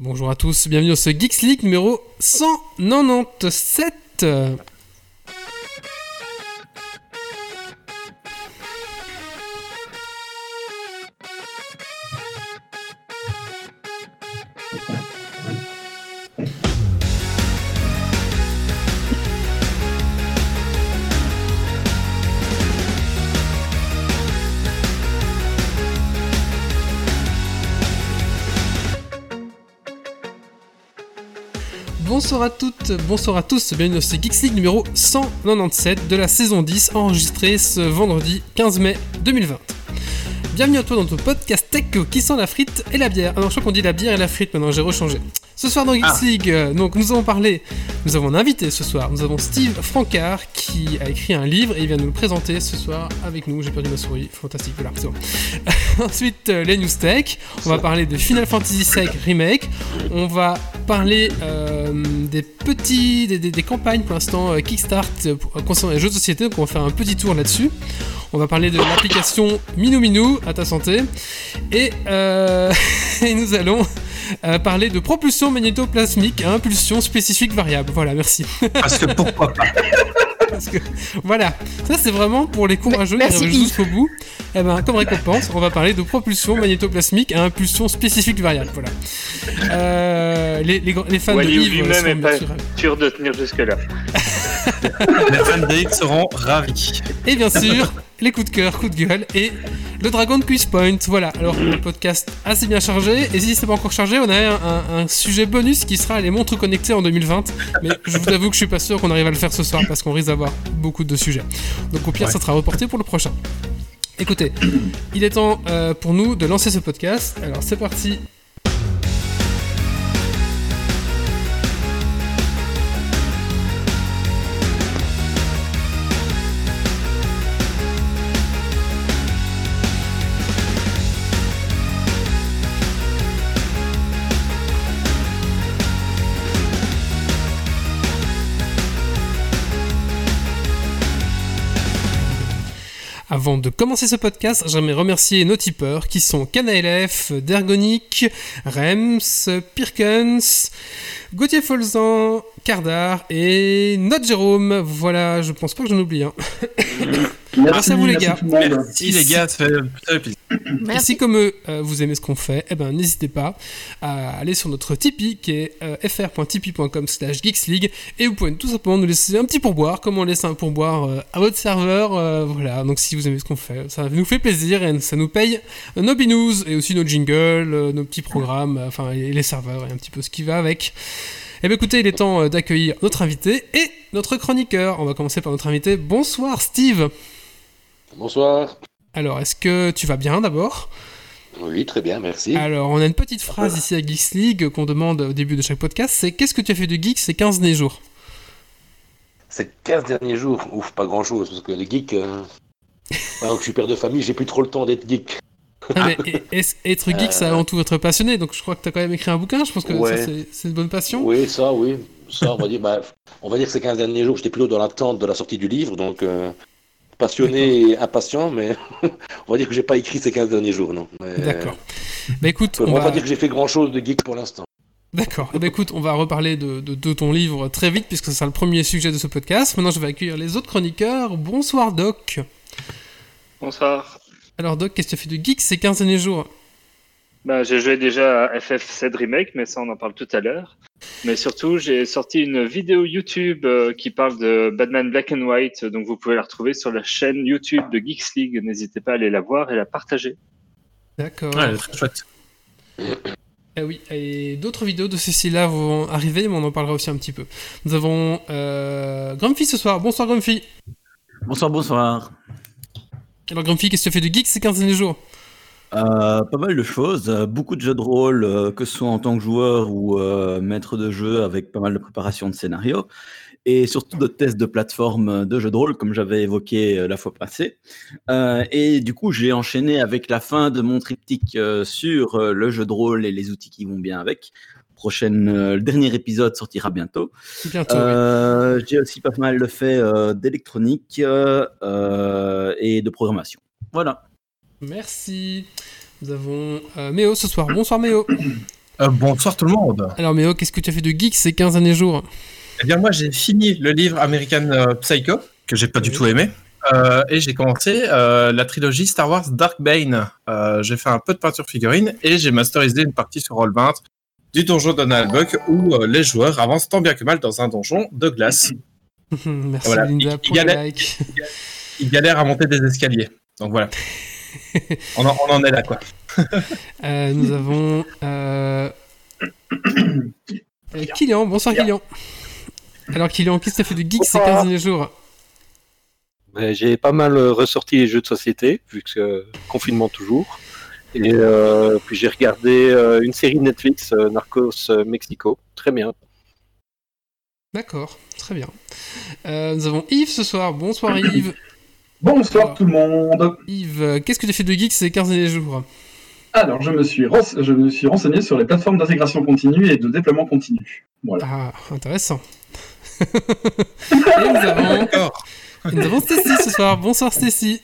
Bonjour à tous, bienvenue dans ce Geeks League numéro 197. Bonsoir à toutes, bonsoir à tous, bienvenue dans ce Geeks League numéro 197 de la saison 10, enregistré ce vendredi 15 mai 2020. Bienvenue à toi dans ton podcast tech qui sent la frite et la bière. Alors je crois qu'on dit la bière et la frite maintenant, j'ai rechangé. Ce soir dans Geeks Ah. League, euh, donc nous avons parlé, nous avons un invité ce soir, nous avons Steve Francard qui a écrit un livre et il vient nous le présenter ce soir avec nous. J'ai perdu ma souris, fantastique, voilà, c'est bon. Ensuite, euh, les news tech, on va parler de Final Fantasy VII Remake, on va parler euh, des petits, des, des- des campagnes pour l'instant euh, Kickstart euh, concernant les jeux de société, donc on va faire un petit tour là-dessus. On va parler de l'application Minou Minou à ta santé et, et nous allons euh, parler de propulsion magnétoplasmique à impulsion spécifique variable. Voilà, merci. Parce que pourquoi pas Parce que, voilà, ça c'est vraiment pour les courageux qui jusqu'au bout. Et ben, comme récompense, on va parler de propulsion magnétoplasmique à impulsion spécifique variable. Voilà. Euh, les, les, les fans Wally de lui-même seront est bien pas sûr de tenir jusque-là. Les fans d'X seront ravis. Et bien sûr, les coups de cœur, coups de gueule et le Dragon Quiz Point. Voilà, alors le podcast assez bien chargé. Et si c'est pas encore chargé, on a un, un- un sujet bonus qui sera les montres connectées en 2020. Mais je vous avoue que je suis pas sûr qu'on arrive à le faire ce soir parce qu'on risque d'avoir beaucoup de sujets. Donc au pire, Ouais. ça sera reporté pour le prochain. Écoutez, il est temps euh, pour nous de lancer ce podcast. Alors c'est parti. Avant de commencer ce podcast, j'aimerais remercier nos tipeurs qui sont CanaLF, Dergonic, Rems, Pirkens, Gauthier Folzan, Cardar et Notre Jérôme. Voilà, je pense pas que j'en oublie. Hein. Merci à vous, les gars. Merci les gars, ça fait plaisir. Et Merci. si comme eux, vous aimez ce qu'on fait, eh ben, n'hésitez pas à aller sur notre Tipeee qui est euh, fr.tipeee.com slash geeksleague et vous pouvez tout simplement nous laisser un petit pourboire comme on laisse un pourboire euh, à votre serveur. euh, voilà, donc si vous aimez ce qu'on fait, ça nous fait plaisir et ça nous paye nos binous et aussi nos jingles, euh, nos petits programmes, euh, enfin et les serveurs et un petit peu ce qui va avec. Eh bien écoutez, il est temps d'accueillir notre invité et notre chroniqueur. On va commencer par notre invité. Bonsoir Steve. Bonsoir. Alors, est-ce que tu vas bien d'abord? Oui, très bien, merci. Alors, on a une petite phrase ici à Geeks League qu'on demande au début de chaque podcast, c'est qu'est-ce que tu as fait de geek ces 15 derniers jours? Ces 15 derniers jours, ouf, pas grand-chose, parce que les geeks, euh, alors que je suis père de famille, j'ai plus trop le temps d'être geek. Ah, mais Être geek, c'est avant tout être passionné, donc je crois que tu as quand même écrit un bouquin, je pense que Ouais. ça, c'est- c'est une bonne passion. Oui, ça, oui. Ça, on va dire, bah, on va dire que ces 15 derniers jours, j'étais plutôt dans l'attente de la sortie du livre, donc euh, passionné et impatient, mais on va dire que j'ai pas écrit ces 15 derniers jours, non. Mais- D'accord. Bah écoute, On on va pas dire que j'ai fait grand-chose de geek pour l'instant. D'accord. Eh ben, écoute, on va reparler de, de- de ton livre très vite, puisque c'est le premier sujet de ce podcast. Maintenant, je vais accueillir les autres chroniqueurs. Bonsoir, Doc. Bonsoir. Alors, Doc, qu'est-ce que tu as fait de geek ces 15 derniers jours? Bah, j'ai joué déjà à FF7 Remake, mais ça on en parle tout à l'heure. Mais surtout, j'ai sorti une vidéo YouTube euh, qui parle de Batman Black and White, donc vous pouvez la retrouver sur la chaîne YouTube de Geeks League. N'hésitez pas à aller la voir et la partager. D'accord. Ouais, très chouette. Eh oui, et d'autres vidéos de ceci-là vont arriver, mais on en parlera aussi un petit peu. Nous avons euh, Grumpy ce soir. Bonsoir Grumpy. Bonsoir, bonsoir. Alors Grumpy, qu'est-ce que tu as fait de geek ces 15 derniers jours? Euh, pas mal de choses, euh, beaucoup de jeux de rôle, euh, que ce soit en tant que joueur ou maître de jeu, avec pas mal de préparation de scénario, et surtout de tests de plateforme de jeux de rôle, comme j'avais évoqué la fois passée. Et du coup, j'ai enchaîné avec la fin de mon triptyque sur le jeu de rôle et les outils qui vont bien avec. Prochaine, le dernier épisode sortira bientôt. Bientôt. oui. J'ai aussi pas mal fait euh, d'électronique et de programmation. Voilà. Merci. Nous avons euh, Méo ce soir. Bonsoir Méo. Euh, bonsoir tout le monde. Alors, Méo, qu'est-ce que tu as fait de geek ces 15 derniers jours Eh bien, moi, j'ai fini le livre American euh, Psycho, que j'ai pas du tout aimé. Euh, et j'ai commencé la trilogie Star Wars Dark Bane. J'ai fait un peu de peinture figurine et j'ai masterisé une partie sur Roll20 du donjon Donald Buck où les joueurs avancent tant bien que mal dans un donjon de glace. Merci, Voilà. Linda, Il- il pour le la- like. Ils galèrent à monter des escaliers. Donc voilà. on, en, on en est là, quoi. Euh, nous avons. Euh... euh, Kylian, bonsoir Kylian. Alors, Kylian, qu'est-ce que tu as fait de geek ces 15 derniers jours? Mais J'ai pas mal euh, ressorti les jeux de société, vu que euh, confinement toujours. Et euh, puis j'ai regardé euh, une série de Netflix, euh, Narcos Mexico. Très bien. D'accord, très bien. Euh, nous avons Yves ce soir. Bonsoir Yves. Bonsoir tout le monde. Yves, euh, qu'est-ce que tu as fait de geek ces 15 derniers jours Alors, je me, suis je me suis renseigné sur les plateformes d'intégration continue et de déploiement continu. Voilà. Ah, intéressant. et nous avons, nous avons Stacy ce soir. Bonsoir Stacy.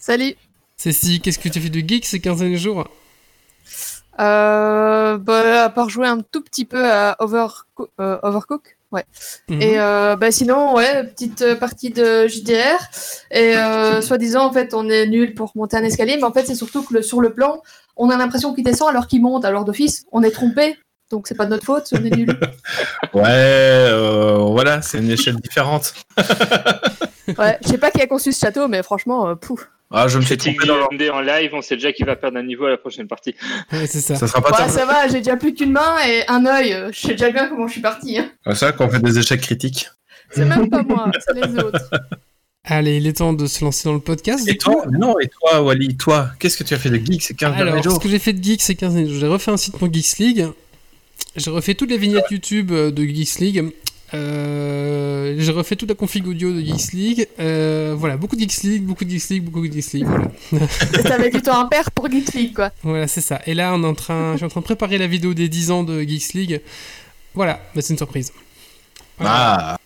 Salut. Stacy, qu'est-ce que tu as fait de geek ces 15 derniers jours Euh, bah, à part jouer un tout petit peu à Overco- euh, Overcook. Ouais. Mhm. Et euh, bah, sinon, ouais, petite euh, partie de JDR. Et euh, soi-disant, en fait, on est nul pour monter un escalier, mais en fait, c'est surtout que le- sur le plan, on a l'impression qu'il descend alors qu'il monte. Alors d'office, on est trompé. Donc c'est pas de notre faute, on est nul. Ouais, euh, voilà, c'est une échelle différente. Ouais, je sais pas qui a conçu ce château, mais franchement, euh, pouf. Ah, je me suis trompé dans JMD en live, on sait déjà qu'il va perdre un niveau à la prochaine partie. Ouais, c'est ça. Ça sera pas Ouais, ça va, j'ai déjà plus qu'une main et un œil. euh, Je sais déjà bien comment je suis parti. Hein. C'est ça qu'on fait des échecs critiques. C'est même pas moi, c'est les autres. Allez, il est temps de se lancer dans le podcast. Et toi, non, et toi, Wally, toi, qu'est-ce que tu as fait de geek ces 15 derniers Alors, jours ce que j'ai fait de geek ces 15 derniers jours, j'ai refait un site pour Geeks League. J'ai refait toutes les vignettes YouTube euh, de Geeks League. Euh, j'ai refait toute la config audio de Geeks League. Euh, voilà, beaucoup de Geeks League, beaucoup de Geeks League, beaucoup de Geeks League. Voilà, T'avais du temps à perdre pour Geek League, quoi. Voilà, c'est ça. Et là, on est en train, je suis en train de préparer la vidéo des 10 ans de Geeks League. Voilà, mais c'est une surprise. Voilà. Ah,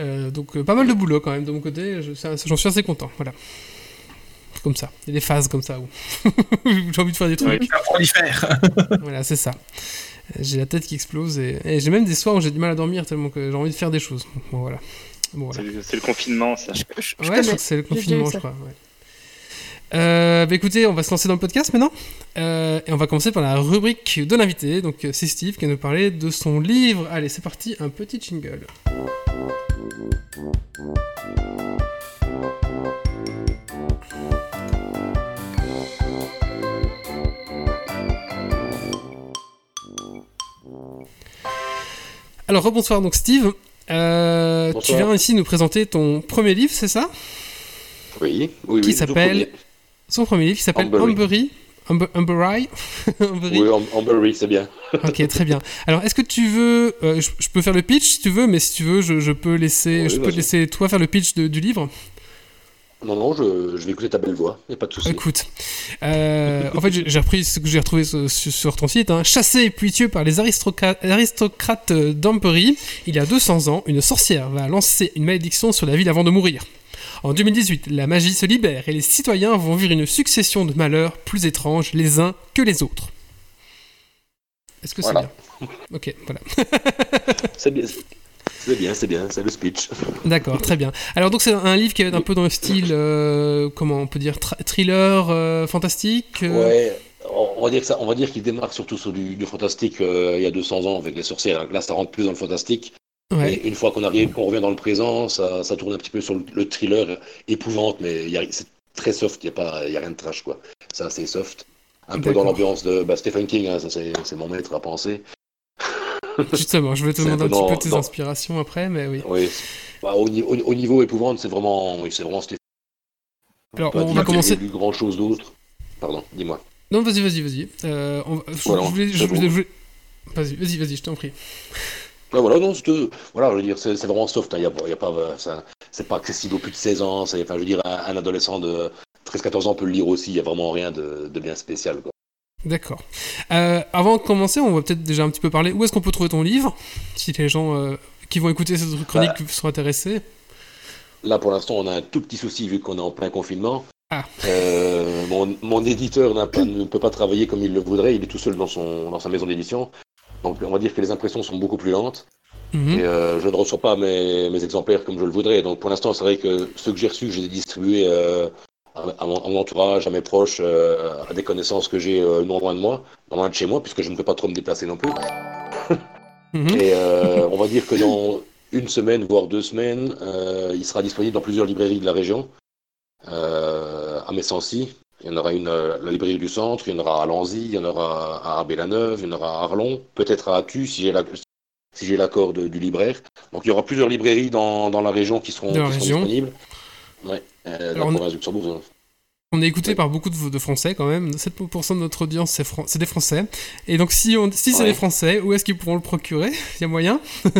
Euh, donc, euh, pas mal de boulot quand même de mon côté. Je- ça- J'en suis assez content. Voilà. Comme ça. Il y a des phases comme ça où j'ai envie de faire des trucs. Ouais. ça prolifère. Voilà, c'est ça. J'ai la tête qui explose et, et j'ai même des soirs où j'ai du mal à dormir tellement que j'ai envie de faire des choses. Bon, voilà. Bon, voilà. C'est le- C'est le confinement, ça. Je, je- je Ouais, je connais. crois que c'est le confinement, je crois. ouais. Euh, bah écoutez, on va se lancer dans le podcast maintenant. Euh, et on va commencer par la rubrique de l'invité. Donc, euh, c'est Steve qui va nous parler de son livre. Allez, c'est parti, un petit jingle. Alors, rebonsoir donc Steve. Euh, tu viens ici nous présenter ton premier livre, c'est ça? Oui, oui, Qui oui. s'appelle. Son premier livre qui s'appelle Humbery. Humbery. Humber, Humbery. Humbery. Oui, Am- Ambery, c'est bien. Ok, très bien. Alors, est-ce que tu veux. euh, je, je peux faire le pitch si tu veux, mais si tu veux, je, je peux laisser, Oui, je peux laisser toi faire le pitch de- du livre? Non, non, je, je vais écouter ta belle voix, il a pas de souci. Écoute, euh, en fait, j'ai repris ce que j'ai retrouvé sur, ton site. Hein. Chassé et puis tué par les aristocrates, aristocrates d'Ampery, il y a 200 ans, une sorcière va lancer une malédiction sur la ville avant de mourir. En 2018, la magie se libère et les citoyens vont vivre une succession de malheurs plus étranges les uns que les autres. Est-ce que c'est Voilà. bien? Ok, voilà. C'est bien. C'est bien, c'est bien, c'est le speech. D'accord, très bien. Alors donc c'est un livre qui est un peu dans le style, euh, comment on peut dire, thriller euh, fantastique. euh, Ouais, on va dire que ça, on va dire qu'il démarre surtout sur du, du fantastique il y a 200 ans avec les sorcières. Là, ça rentre plus dans le fantastique. ouais. Et une fois qu'on arrive, qu'on revient dans le présent, ça, ça tourne un petit peu sur le, le thriller épouvante, mais c'est très soft, il n'y a, pas- il y a rien de trash, quoi. C'est assez soft. Un peu dans l'ambiance de bah, Stephen King, hein, c'est mon maître à penser. Justement, je vais te demander un petit peu tes inspirations après, mais oui. Oui. Bah, au, ni- au- niveau épouvante, c'est vraiment, oui, c'est vraiment Alors on va commencer. lu grand chose d'autre. Pardon, dis-moi. Non, vas-y, vas-y, vas-y. Euh, on va- je- Voilà, je voulais- je c'est voulais- bon. je voulais- Vas-y, vas-y, vas-y, je t'en prie. Voilà, non, c'est voilà, je veux dire, c'est vraiment soft. Il y a, y a pas, euh, c'est pas accessible aux plus de 16 ans. Enfin, je veux dire, un, un adolescent de 13-14 ans peut le lire aussi. Il y a vraiment rien de, de bien spécial. Quoi. D'accord. Euh, avant de commencer, on va peut-être déjà un petit peu parler. Où est-ce qu'on peut trouver ton livre Si les gens euh, qui vont écouter cette chronique Bah. sont intéressés? Là, pour l'instant, on a un tout petit souci vu qu'on est en plein confinement. Ah. Euh, mon, mon éditeur pas- ne peut pas travailler comme il le voudrait. Il est tout seul dans, son, dans sa maison d'édition. Donc on va dire que les impressions sont beaucoup plus lentes. Mhm. Et euh, je ne reçois pas mes, mes exemplaires comme je le voudrais. Donc pour l'instant, c'est vrai que ceux que j'ai reçus, je les ai distribués euh, à, mon, à mon entourage, à mes proches, euh, à des connaissances que j'ai euh, non loin de moi, non loin de chez moi, puisque je ne peux pas trop me déplacer non plus. Mhm. Et euh, on va dire que dans une semaine, voire deux semaines, il sera disponible dans plusieurs librairies de la région. À Messancy, il y en aura une à la librairie du centre, il y en aura à Lanzy, il y en aura à Arbé-la-Neuve, il y en aura à Arlon, peut-être à Atu si j'ai la- si j'ai l'accord du libraire. Donc il y aura plusieurs librairies dans, dans la région qui seront, qui disponibles. Ouais, euh, de la Alors, on- province de Luxembourg. hein. On est écouté Ouais. par beaucoup de, de Français quand même. 7% de notre audience, c'est fran- des Français. Et donc, si, on, si c'est Ouais. des Français, où est-ce qu'ils pourront le procurer? Il y a moyen?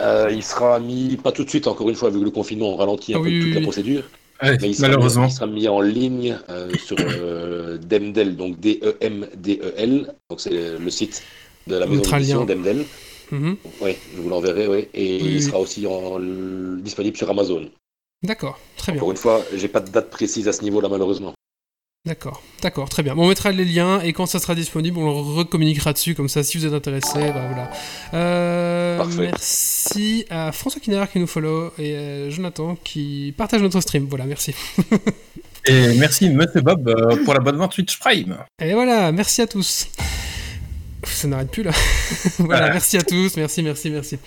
Euh, il sera mis, pas tout de suite, encore une fois, vu que le confinement ralentit un Ah peu oui, toute oui, la oui. procédure. Ouais, Mais il sera, malheureusement. Mis, il sera mis en ligne euh, sur euh, Demdel, donc D-E-M-D-E-L. Donc c'est le site de la On maison. Demdel. Mhm. Oui, je vous l'enverrai, oui. Et Oui, oui. il sera aussi en- disponible sur Amazon. D'accord, très bien. Encore une fois, j'ai pas de date précise à ce niveau-là, malheureusement. D'accord, d'accord, très bien. Bon, on mettra les liens et quand ça sera disponible, on le recommuniquera dessus. Comme ça, si vous êtes intéressé, bah voilà. Euh, Parfait. merci à François Kinard qui nous follow et euh, Jonathan qui partage notre stream. Voilà, merci. Et merci Monsieur Bob euh, pour l'abonnement Twitch Prime. Et voilà, merci à tous. Ça n'arrête plus là. voilà, Voilà. merci à tous, merci, merci, merci.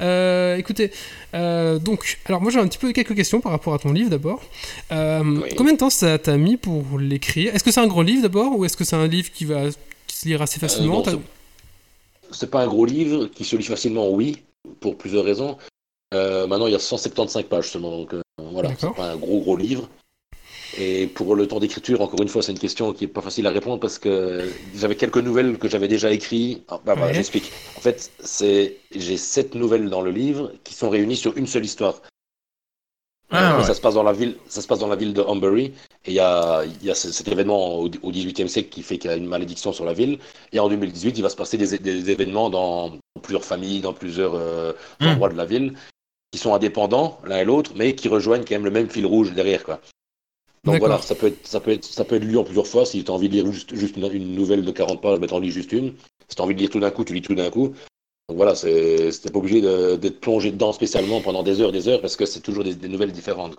Euh, écoutez, euh, donc, alors moi j'ai un petit peu quelques questions par rapport à ton livre d'abord. Euh, Oui. Combien de temps ça t'a mis pour l'écrire? Est-ce que c'est un gros livre d'abord ou est-ce que c'est un livre qui va qui se lire assez facilement? T'as- C'est pas un gros livre qui se lit facilement, oui, pour plusieurs raisons. Maintenant, il y a 175 pages seulement, donc voilà, c'est pas un gros gros livre. Et pour le temps d'écriture, encore une fois, c'est une question qui est pas facile à répondre parce que j'avais quelques nouvelles que j'avais déjà écrites. Ah, bah, Ouais. j'explique. En fait, c'est j'ai sept nouvelles dans le livre qui sont réunies sur une seule histoire. Ah, Euh, ouais. Ça se passe dans la ville, ça se passe dans la ville de Humbury. Et il y a, y a ce- cet événement au, au 18e siècle qui fait qu'il y a une malédiction sur la ville. Et en 2018, il va se passer des, des événements dans plusieurs familles, dans plusieurs euh, Hmm. endroits de la ville, qui sont indépendants l'un et l'autre, mais qui rejoignent quand même le même fil rouge derrière, quoi. Donc voilà, ça peut, être, ça, peut être, ça peut être lu en plusieurs fois. Si tu as envie de lire juste, juste une, une nouvelle de 40 pages, ben t'en lis juste une. Si tu as envie de lire tout d'un coup, tu lis tout d'un coup. Donc voilà, c'est c'était pas obligé de- d'être plongé dedans spécialement pendant des heures, des heures, parce que c'est toujours des, des nouvelles différentes.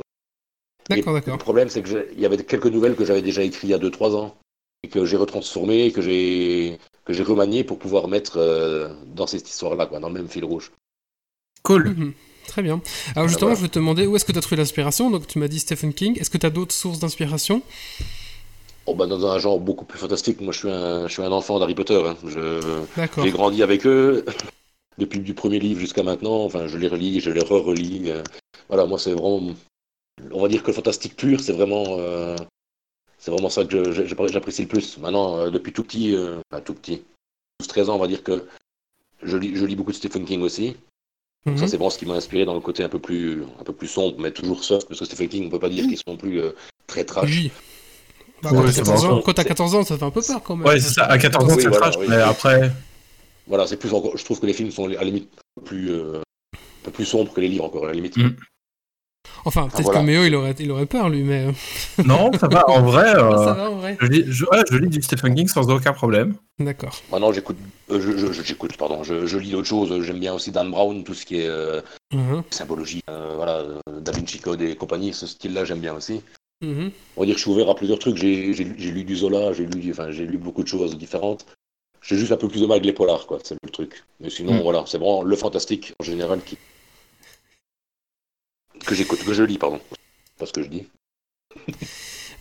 D'accord, d'accord. Le problème, c'est que j'ai- il y avait quelques nouvelles que j'avais déjà écrites il y a 2-3 ans, et que j'ai retransformées, que j'ai que j'ai remaniées pour pouvoir mettre euh, dans cette histoire-là, quoi, dans le même fil rouge. Cool. Mhm. Très bien. Alors justement, voilà. je vais te demander où est-ce que tu as trouvé l'inspiration? Donc tu m'as dit Stephen King. Est-ce que tu as d'autres sources d'inspiration? Oh, bah, dans un genre beaucoup plus fantastique, moi je suis un, je suis un enfant d'Harry Potter. hein. Je. J'ai grandi avec eux depuis du premier livre jusqu'à maintenant. Enfin, je les relis, je les re-relis. euh. Voilà, moi, c'est vraiment. On va dire que le fantastique pur, c'est vraiment. euh, C'est vraiment ça que je- je- j'apprécie le plus. Maintenant, euh, depuis tout petit, euh, tout petit, 12-13 ans, on va dire que je lis, je lis beaucoup de Stephen King aussi. Donc ça, Mhm. c'est vraiment ce qui m'a inspiré dans le côté un peu plus, un peu plus sombre, mais toujours soft, parce que Stephen King, on peut pas dire qu'ils sont plus euh, très trash. Oui. Bah, Ouais, quand t'as c'est 14 bon. ans, quand t'as 14 ans, ça fait un peu peur quand même. Ouais, c'est ça. À 14 ans, Oui, c'est voilà, trash, oui. mais après. Voilà, c'est plus encore. Je trouve que les films sont à la limite un peu plus, euh, un peu plus sombres que les livres encore à la limite. Mm. Enfin, peut-être voilà. que Méo, il aurait, il aurait peur lui, mais euh, Non, ça va. En vrai, euh, ça va en vrai. je, lis, je, ouais, je lis du Stephen King sans aucun problème. D'accord. Maintenant, j'écoute, euh, je, je- je- j'écoute, pardon, je, je lis d'autres choses. J'aime bien aussi Dan Brown, tout ce qui est euh, Mhm. symbologie, euh, voilà, euh, Da Vinci Code et compagnie, ce style-là, j'aime bien aussi. Mhm. On va dire que je suis ouvert à plusieurs trucs. J'ai, j'ai, j'ai lu du Zola, j'ai lu, enfin, j'ai lu beaucoup de choses différentes. J'ai juste un peu plus de mal avec les polars, quoi. C'est le truc. Mais sinon, Mm. voilà, c'est vraiment le fantastique en général qui que j'écoute, que je lis, pardon. Pas ce que je dis.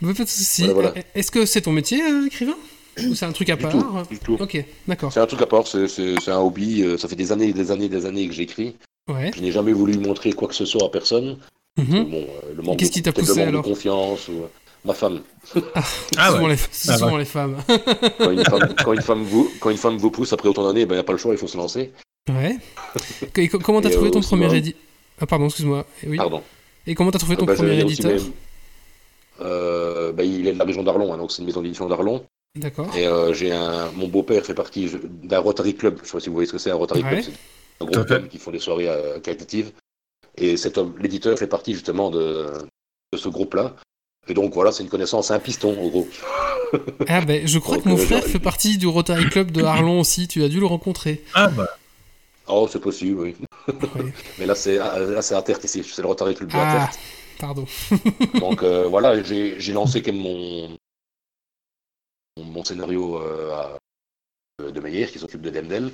Bah, pas de soucis. Voilà, voilà. Euh, Est-ce que c'est ton métier, euh, écrivain Ou c'est un truc à Du part tout, du tout. Ok, d'accord. C'est un truc à part. C'est, un hobby. euh, Ça fait des années, et des années, des années que j'écris. Ouais. Je n'ai jamais voulu montrer quoi que ce soit à personne. Mhm. Bon, euh, le manque Qu'est-ce qui t'a poussé, alors de confiance ou ma femme. Ah souvent ouais. les, c'est Ah souvent ouais. les femmes. Quand une femme, quand une femme vous, quand une femme vous pousse après autant d'années, ben, il n'y a pas le choix, il faut se lancer. ouais. Et comment t'as trouvé ton premier éditeur Ah pardon, excuse-moi. Eh Oui. Pardon. Et comment t'as trouvé ton Bah, je premier éditeur même- Euh, bah, il est de la région d'Arlon, hein, donc c'est une maison d'édition d'Arlon. D'accord. Et euh, j'ai un, mon beau-père fait partie d'un Rotary Club. Je sais pas si vous voyez ce que c'est un Rotary Ouais. Club. C'est un groupe d'hommes qui font des soirées euh, caritatives. Et cet homme, l'éditeur fait partie justement de, de ce groupe-là. Et donc voilà, c'est une connaissance à un piston, en gros. Ah ben, je crois Donc, que mon euh, frère fait partie du Rotary Club de Arlon aussi. Tu as dû le rencontrer. Ah bah. Oh, c'est possible, oui. Oui. Mais là, c'est là, c'est à Terre ici. C'est le Club de la Ah, pardon. Donc euh, voilà, j'ai lancé comme mon, mon, scénario euh, à- de Meyer, qui s'occupe de Demdel.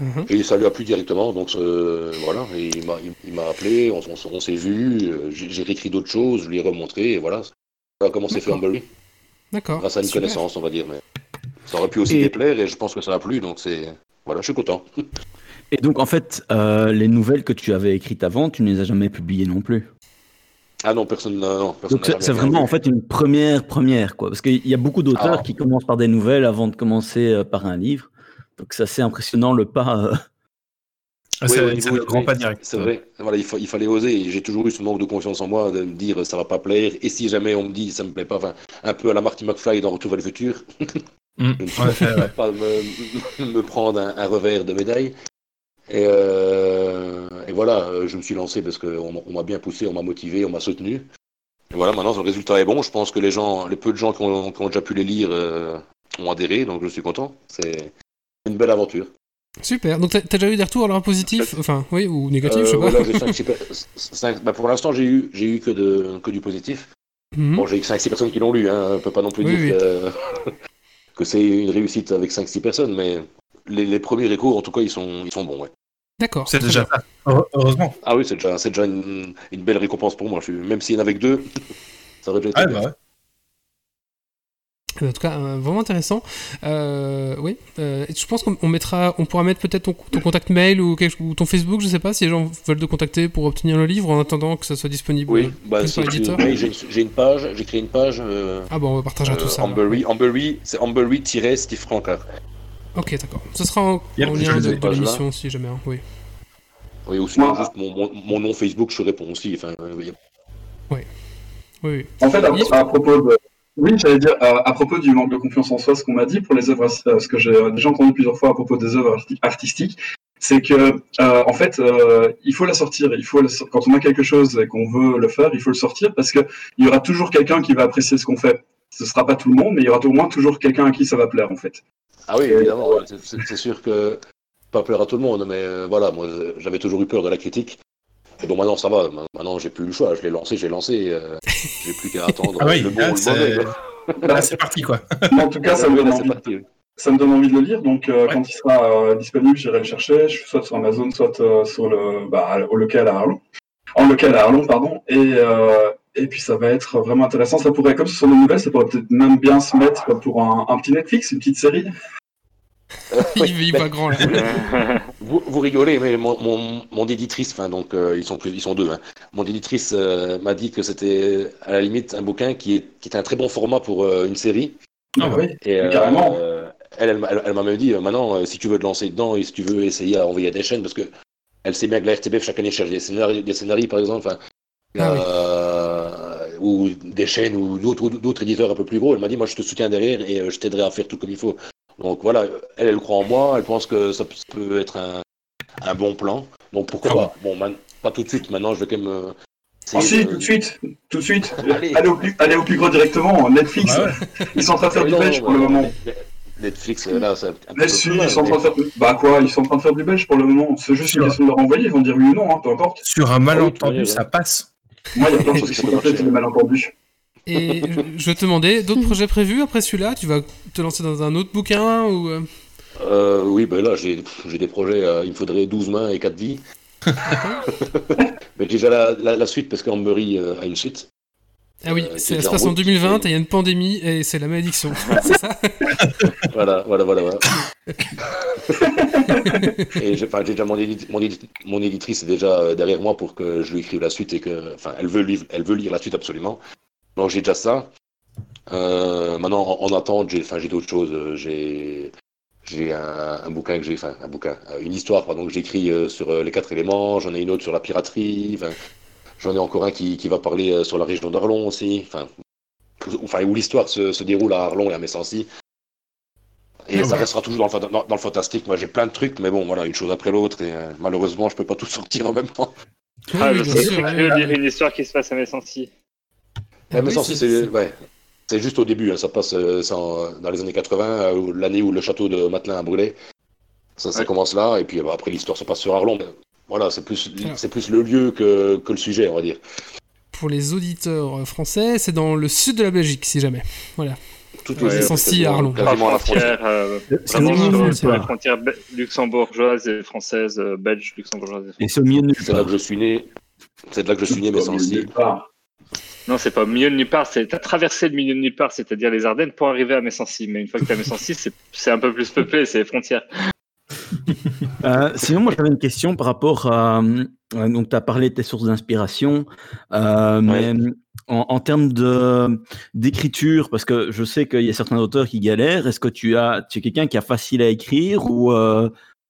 Mhm. Et ça lui a plu directement, donc euh, voilà, et il m'a il, il m'a appelé, on, on- on s'est vu, euh, j'ai réécrit d'autres choses, je lui ai remontré, et voilà. Voilà comment c'est fait. Humberly, D'accord. grâce à une super. connaissance, on va dire. Mais ça aurait pu aussi Et- déplaire, et je pense que ça a plu, donc c'est. Voilà, je suis content. Et donc, en fait, euh, les nouvelles que tu avais écrites avant, tu ne les as jamais publiées non plus. Ah non, personne n'a. c'est vraiment en fait une première première, quoi. Parce qu'il y a beaucoup d'auteurs Ah. qui commencent par des nouvelles avant de commencer euh, par un livre. Donc, c'est assez impressionnant le pas. euh, Ah, Oui, c'est grand pas direct. C'est vrai. Voilà, il, fa- il fallait oser. J'ai toujours eu ce manque de confiance en moi de me dire ça va pas plaire. Et si jamais on me dit ça me plaît pas, enfin, un peu à la Marty McFly dans Retour vers le futur, Mm, je ne ouais. pas me, me prendre un, un revers de médaille. Et, euh, et voilà, euh, je me suis lancé parce qu'on m'a- on m'a bien poussé, on m'a motivé, on m'a soutenu. Et voilà, maintenant le résultat est bon. Je pense que les gens, les peu de gens qui ont, qui ont déjà pu les lire euh, ont adhéré, donc je suis content. C'est une belle aventure. Super. Donc, t'as déjà eu des retours alors positifs? Enfin, oui, ou négatifs, Euh, je sais pas. voilà, j'ai cinq, six per- cinq- bah, pour l'instant, j'ai eu, j'ai eu que, de, que du positif. Mhm. Bon, j'ai eu 5-6 personnes qui l'ont lu, hein. on peut pas non plus Oui, dire oui. que, que c'est une réussite avec 5-6 personnes, mais les, les premiers échos, en tout cas, ils sont, ils sont bons. Ouais. D'accord. C'est déjà bien. ça. Heure- Heureusement. Ah oui, c'est déjà, c'est déjà une, une belle récompense pour moi. Je suis, même s'il y en avait que deux, ça aurait déjà été Ah, bien. bah ouais. En tout cas, euh, vraiment intéressant. Euh, oui. Euh, je pense qu'on on mettra, on pourra mettre peut-être ton, ton contact mail ou, quelque- ou ton Facebook, je sais pas, si les gens veulent te contacter pour obtenir le livre en attendant que ça soit disponible. Oui, bah, oui, j'ai j'ai une page, j'ai créé une page. Euh, Ah bon, on partagera tout euh, ça. Amberry, Amberry, c'est Amberry-Steve Francard. Ok, d'accord. Ce sera en, Yep, en lien de, de l'émission si jamais. hein, Oui. Oui, ou sinon juste mon, mon, mon nom Facebook, je réponds aussi. Enfin, oui. Oui, oui. En fait, à, propos de. Oui, j'allais dire, à, à propos du manque de confiance en soi, ce qu'on m'a dit pour les œuvres, euh, ce que j'ai euh, déjà entendu plusieurs fois à propos des œuvres arti- artistiques, c'est que, euh, en fait, euh, il faut la sortir. Il faut la quand on a quelque chose et qu'on veut le faire, il faut le sortir parce que il y aura toujours quelqu'un qui va apprécier ce qu'on fait. Ce sera pas tout le monde, mais il y aura au moins toujours quelqu'un à qui ça va plaire, en fait. Ah oui, évidemment, ouais, c'est- sûr que pas plaire à tout le monde, mais euh, voilà, moi j'avais toujours eu peur de la critique. Et bon, maintenant ça va, Ma- maintenant j'ai plus le choix, je l'ai lancé, j'ai lancé, euh, j'ai plus qu'à attendre Ah oui, le bon là, ou le c'est- mauvais. parti, quoi. En tout cas, ça me donne envie. parti, oui. ça me donne envie de le lire, donc euh, Ouais. quand il sera euh, disponible, j'irai le chercher, soit sur Amazon, soit euh, sur le, bah, au local à Arlon, en local à Arlon, pardon, et, euh, et puis ça va être vraiment intéressant. Ça pourrait, comme ce sont des nouvelles, ça pourrait peut-être même bien se mettre pour un, un petit Netflix, une petite série. Il, il va grand là. Vous, vous rigolez, mais mon, mon, mon éditrice, enfin donc euh, ils sont plus, ils sont deux. Hein. Mon éditrice euh, m'a dit que c'était à la limite un bouquin qui est, qui est un très bon format pour euh, une série. Ah ouais. oui, Et euh, Carrément. euh, elle, elle, m'a- elle, elle m'a même dit euh, maintenant, euh, si tu veux te lancer dedans et si tu veux essayer à envoyer à des chaînes, parce que elle sait bien que la RTBF chaque année cherche des scénarios, des scénarios par exemple, Ah oui. euh, ou des chaînes ou d'autres d'autres éditeurs un peu plus gros. Elle m'a dit, moi je te soutiens derrière et euh, je t'aiderai à faire tout comme il faut. Donc voilà, elle, elle croit en moi, elle pense que ça peut- ça être un, un bon plan. Donc pourquoi Ah pas Bon, man- pas tout de suite. Maintenant, je vais quand même. euh, Ah si, de- tout de suite, tout de suite. Allez. Allez au plus, allez au plus gros directement, Netflix. Ah ouais. Ils sont en train de faire du belge pour le moment. Netflix, euh, là, c'est un petit Mais peu si, ils sont en train de faire. Bah quoi, ils sont en train de faire du belge pour le moment. C'est juste une question de leur envoyer, ils vont dire oui ou non, hein, peu importe. Sur un malentendu, oui, ça passe. Moi, il y a plein de choses qui Ça sont complètes des malentendus. Et je, je te demandais, d'autres projets prévus après celui-là? Tu vas te lancer dans un autre bouquin ou euh, Euh, oui, ben là, j'ai j'ai des projets, euh, il me faudrait 12 mains et 4 vies. Mais j'ai déjà la, la, la suite parce qu'Ambury euh, a une suite. Ah oui, Euh, ça se en passe en route. 2020 et il y a une pandémie et c'est la malédiction. c'est ça? Voilà, voilà, voilà. voilà. et j'ai déjà mon, édit- mon, édit- mon éditrice est déjà derrière moi pour que je lui écrive la suite et que, enfin, elle veut, lire, elle veut lire la suite absolument. Donc j'ai déjà ça. Euh, maintenant, en, en attente, j'ai, enfin, j'ai d'autres choses. Euh, J'ai, j'ai un, un bouquin que j'ai, enfin, un bouquin, euh, une histoire, pardon, que j'écris euh, sur euh, les quatre éléments. J'en ai une autre sur la piraterie. J'en ai encore un qui, qui va parler euh, sur la région d'Arlon aussi. Enfin, où- enfin, où l'histoire se, se déroule à Arlon et à Messancy. Et ça D'accord. restera toujours dans le, dans, dans le fantastique. Moi, j'ai plein de trucs, mais bon, voilà, une chose après l'autre. Et euh, malheureusement, je peux pas tout sortir en même temps. Oui, Ah, oui, lire une histoire qui se passe à Messancy. Ouais, mais Oui, c'est- ouais. Juste au début, hein, ça passe euh, en- dans les années 80, euh, l'année où le château de Matelin a brûlé. Ça, ça Ouais. commence là, et puis bah, après l'histoire se passe sur Arlon. Voilà, c'est plus, c'est plus le lieu que, que le sujet, on va dire. Pour les auditeurs euh, français, c'est dans le sud de la Belgique, si jamais. Voilà. Tout Ouais, au- Sancy à Arlon. quasiment à la frontière. Euh, C'est vraiment sur, la frontière luxembourgeoise et française, euh, belge, luxembourgeoise et Et française. c'est au milieu de nulle C'est là que je suis né. C'est de là que je suis né, mais sans. Non, c'est pas au milieu de nulle part, c'est t'as traversé le milieu de nulle part, c'est-à-dire les Ardennes pour arriver à Messancy. Mais une fois que t'es à Messancy, c'est un peu plus peuplé, c'est les frontières. Euh, sinon, moi j'avais une question par rapport à. euh, donc, tu as parlé de tes sources d'inspiration, euh, mais en, en termes de d'écriture, parce que je sais qu'il y a certains auteurs qui galèrent, est-ce que tu as, tu es quelqu'un qui a facile à écrire ou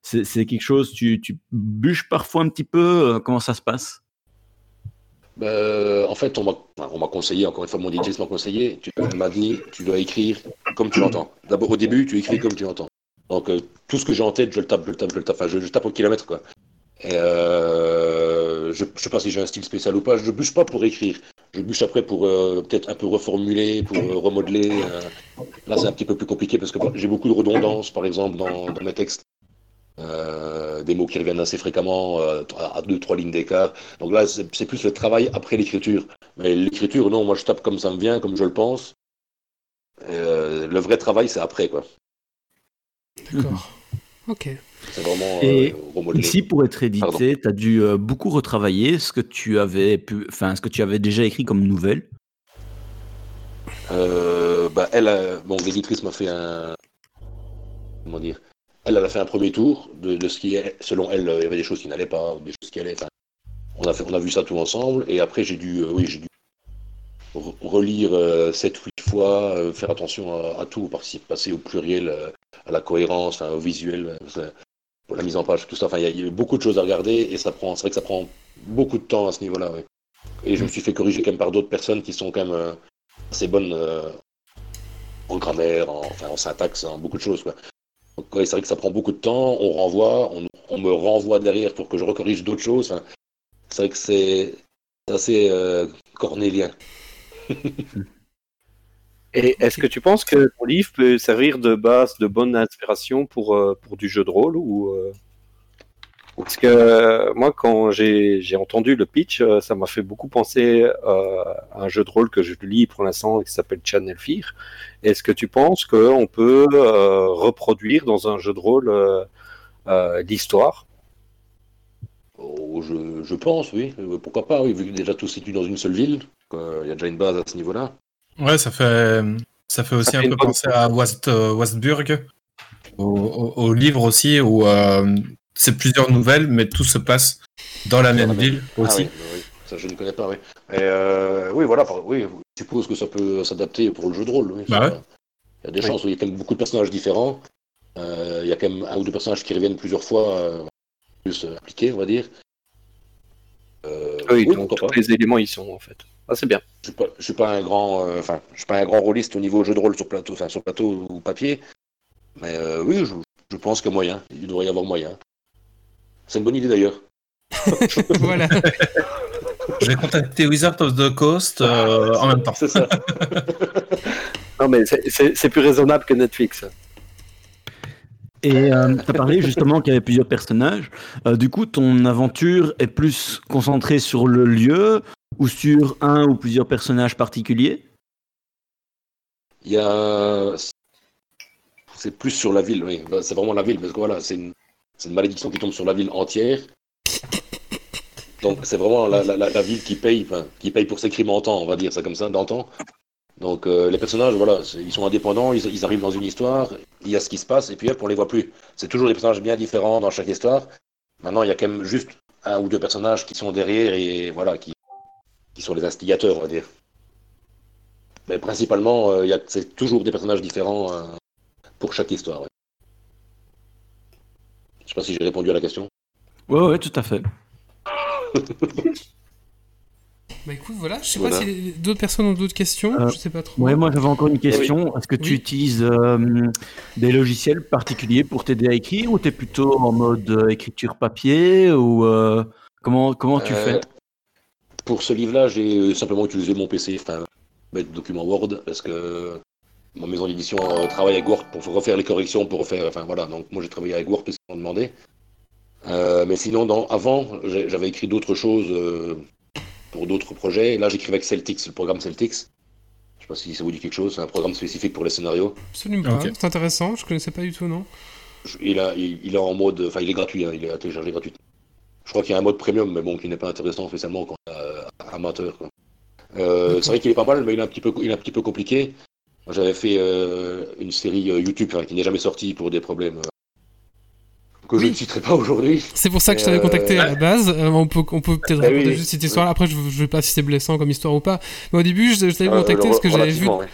c'est quelque chose, tu, tu bûches parfois un petit peu Comment ça se passe? Ben, en fait, on m'a conseillé, encore une fois, mon DJ m'a conseillé, tu m'a dit, tu dois écrire comme tu l'entends. D'abord, au début, tu écris comme tu l'entends. Donc, euh, tout ce que j'ai en tête, je le tape, je le tape, je le tape, enfin, je, tape au kilomètre, quoi. Euh, je, je sais pas si j'ai un style spécial ou pas, je bûche pas pour écrire. Je bûche après pour euh, peut-être un peu reformuler, pour euh, remodeler. euh. Là, c'est un petit peu plus compliqué parce que j'ai beaucoup de redondance, par exemple, dans mes textes. Euh, des mots qui reviennent assez fréquemment, euh, à deux, trois lignes d'écart. Donc là, c'est plus le travail après l'écriture. Mais l'écriture, non, moi je tape comme ça me vient, comme je le pense. Euh, le vrai travail, c'est après, quoi. D'accord. Ok. C'est vraiment Et euh. Ici, pour être édité, tu as dû euh, beaucoup retravailler ce que tu avais pu, enfin, ce que tu avais déjà écrit comme nouvelle? Euh, bah, elle, a- bon, l'éditrice m'a fait un. Comment dire Elle, a fait un premier tour de, ce qui est. Selon elle, il y avait des choses qui n'allaient pas, des choses qui allaient. on, a fait, on a vu ça tout ensemble. Et après, j'ai dû. euh, oui, j'ai dû re- relire euh, sept, huit fois, euh, faire attention à, à tout, passer au pluriel, euh, à la cohérence, au visuel, la mise en page, tout ça. Enfin, il y, y a beaucoup de choses à regarder et. C'est vrai que ça prend beaucoup de temps à ce niveau-là. Et je me suis fait corriger quand même par d'autres personnes qui sont quand même assez bonnes en grammaire, en, enfin, en syntaxe, en beaucoup de choses. C'est vrai que ça prend beaucoup de temps, on renvoie, on, me renvoie derrière pour que je recorrige d'autres choses. C'est vrai que c'est c'est assez euh, cornélien. Et est-ce que tu penses que ton livre peut servir de base de bonne inspiration pour, euh, pour du jeu de rôle ou euh, Parce que euh, moi, quand j'ai entendu le pitch, euh, ça m'a fait beaucoup penser euh, à un jeu de rôle que je lis pour l'instant qui s'appelle Channel Fear. Est-ce que tu penses qu'on peut euh, reproduire dans un jeu de rôle euh, euh, l'histoire? Oh, je, je pense, oui. Pourquoi pas, oui, vu que déjà tout se situe dans une seule ville. Il y a déjà une base à ce niveau-là. Ouais, ça fait, ça fait aussi Ça un fait peu penser à West, euh, Westburg, au, au- au livre aussi, où euh, c'est plusieurs nouvelles, mais tout se passe dans la même ville Ah aussi. oui, oui, ça je ne connais pas, oui. Et euh, oui, voilà, oui, je suppose que ça peut s'adapter pour le jeu de rôle. Oui, Bah ouais. Il y a des chances, oui, il y a quand même beaucoup de personnages différents. Euh, il y a quand même un ou deux personnages qui reviennent plusieurs fois, euh, plus euh, appliqués, on va dire. Euh, Oui, oui, donc tous pas. les éléments y sont en fait. Ah, c'est bien. Je suis pas, je suis pas un grand, euh, enfin, je suis pas un grand rôliste au niveau jeu de rôle sur plateau, enfin sur plateau ou papier. Mais euh, oui, je, je pense qu'il y a moyen. Il devrait y avoir moyen. C'est une bonne idée d'ailleurs. voilà. Je vais contacter Wizard of the Coast euh, en même temps. C'est ça. Non, mais c'est- plus raisonnable que Netflix. Et tu as parlé justement qu'il y avait plusieurs personnages. Euh, du coup, ton aventure est plus concentrée sur le lieu ou sur un ou plusieurs personnages particuliers? Il y a. C'est plus sur la ville, oui. C'est vraiment la ville, parce que voilà, c'est une... c'est une malédiction qui tombe sur la ville entière. Donc c'est vraiment la, ville qui paye, qui paye pour ses crimes en temps, on va dire ça comme ça, d'antan. Donc euh, les personnages, voilà, ils sont indépendants, ils, arrivent dans une histoire, il y a ce qui se passe, et puis hop, on les voit plus. C'est toujours des personnages bien différents dans chaque histoire. Maintenant, il y a quand même juste un ou deux personnages qui sont derrière et voilà, qui, sont les instigateurs, on va dire. Mais principalement, euh, c'est toujours des personnages différents euh, pour chaque histoire. Je sais pas si j'ai répondu à la question. Ouais, ouais, tout à fait. Bah écoute, voilà, je sais Voilà. pas si d'autres personnes ont d'autres questions, Euh, je sais pas trop. Ouais, moi j'avais encore une question. Est-ce que tu Oui. utilises euh, des logiciels particuliers pour t'aider à écrire ou tu es plutôt en mode euh, écriture papier ou euh, comment, comment tu Euh, fais? Pour ce livre-là, j'ai simplement utilisé mon PC. Enfin, bête document Word parce que ma maison d'édition euh, travaille avec Word pour refaire les corrections, pour refaire. Enfin voilà, donc moi j'ai travaillé avec Word parce qu'ils m'ont demandé. Euh, mais sinon, dans, avant, j'avais écrit d'autres choses euh, pour d'autres projets. Là, j'écrivais avec Celtics, le programme Celtics. Je sais pas si ça vous dit quelque chose, c'est un programme spécifique pour les scénarios. Absolument pas. Ok. C'est intéressant, je connaissais pas du tout, non Je- Il, a, il, il est en mode. Enfin, il est gratuit, hein, il est à télécharger gratuitement. Je crois qu'il y a un mode premium, mais bon, qui n'est pas intéressant spécialement quand on est amateur. quoi. Euh, c'est vrai qu'il est pas mal, mais il est un petit peu, il est un petit peu compliqué. J'avais fait euh, une série euh, YouTube enfin, qui n'est jamais sortie pour des problèmes euh, que je ne citerai pas aujourd'hui. C'est pour ça que je t'avais euh, contacté à la base. Euh, on peut, on peut peut-être Ah raconter oui, juste cette histoire. Après, je, je vais pas si c'est blessant comme histoire ou pas. Mais au début, je, je t'avais contacté parce que j'avais vu. ouais.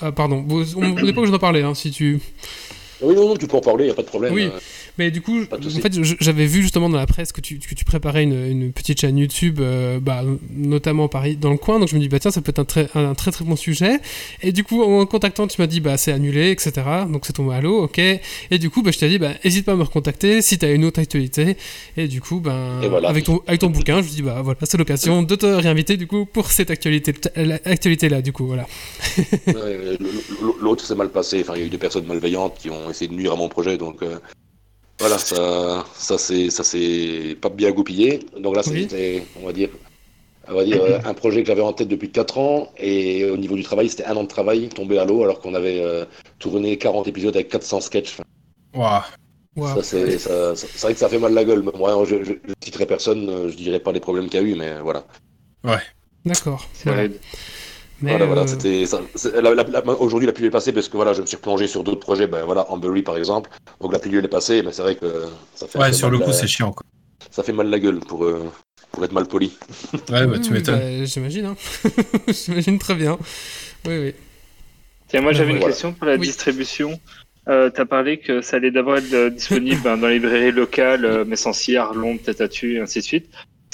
Ah, pardon. On n'est pas que je en parler, hein, si tu. Oui, non, non, tu peux en parler, il n'y a pas de problème. Oui. Mais du coup, en fait, j'avais vu justement dans la presse que tu, que tu préparais une, une petite chaîne YouTube, euh, bah, notamment Paris dans le coin. Donc je me dis, bah tiens, ça peut être un très, un très très bon sujet. Et du coup, en contactant, tu m'as dit, bah c'est annulé, etc. Donc c'est tombé à l'eau, ok. Et du coup, bah, je t'ai dit, bah hésite pas à me recontacter si t'as une autre actualité. Et du coup, ben, voilà. avec, ton, avec ton bouquin, je me dis, bah voilà, c'est l'occasion de te réinviter du coup pour cette actualité, actualité là, du coup, voilà. L'autre s'est mal passé. Enfin, il y a eu des personnes malveillantes qui ont essayé de nuire à mon projet, donc euh, voilà, ça, ça c'est, ça c'est pas bien goupillé. Donc là, Oui. c'était, on va dire, on va dire euh, un projet que j'avais en tête depuis 4 ans, et au niveau du travail, c'était un an de travail tombé à l'eau, alors qu'on avait euh, tourné 40 épisodes avec 400 sketchs. Waouh. C'est, ça- ça- c'est vrai que ça fait mal la gueule. Moi, je, je, je citerai personne, euh, je dirais pas les problèmes qu'il y a eu, mais voilà. D'accord. C'est Voilà. Mais, voilà, voilà, euh, c'était ça- c'est- la- la- la- aujourd'hui la pluie est passée parce que voilà, je me suis replongé sur d'autres projets, ben voilà, Amberry par exemple. Donc la pluie elle est passée, mais c'est vrai que ça fait, Ouais, sur le mal coup, la- c'est chiant. Quoi. ça fait mal la gueule pour euh, pour être mal poli. Ouais, bah, tu m'étonnes. bah, J'imagine, hein. J'imagine très bien. Oui, oui. Tiens, moi j'avais une voilà. question pour la Oui. distribution. Euh, tu as parlé que ça allait d'abord être euh, disponible ben, dans les librairies locales, euh, Messancy, Arlon, Tatatu et ainsi de suite.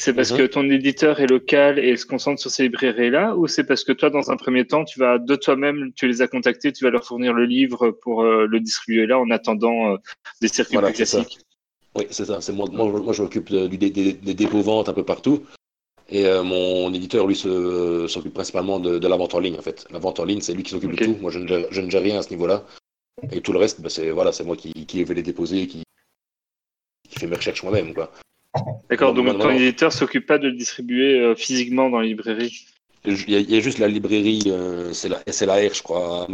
C'est parce Mhm. que ton éditeur est local et se concentre sur ces librairies-là ou c'est parce que toi, dans un premier temps, tu vas de toi-même, tu les as contactés, tu vas leur fournir le livre pour euh, le distribuer là en attendant euh, des circuits Voilà, plus c'est ça. classiques? Oui, c'est ça. C'est moi, moi, moi je m'occupe des, des dépôts ventes un peu partout. Et euh, mon éditeur, lui, se- s'occupe principalement de, de la vente en ligne, en fait. La vente en ligne, c'est lui qui s'occupe de tout. Moi, je ne, gère, je ne gère rien à ce niveau-là. Et tout le reste, ben, c'est voilà, c'est moi qui, qui vais les déposer, qui, qui fait mes recherches moi-même, quoi. D'accord, donc non, ton éditeur s'occupe pas de le distribuer euh, physiquement dans les librairies Il y, a, il y a juste la librairie, euh, c'est la SLAR, je crois,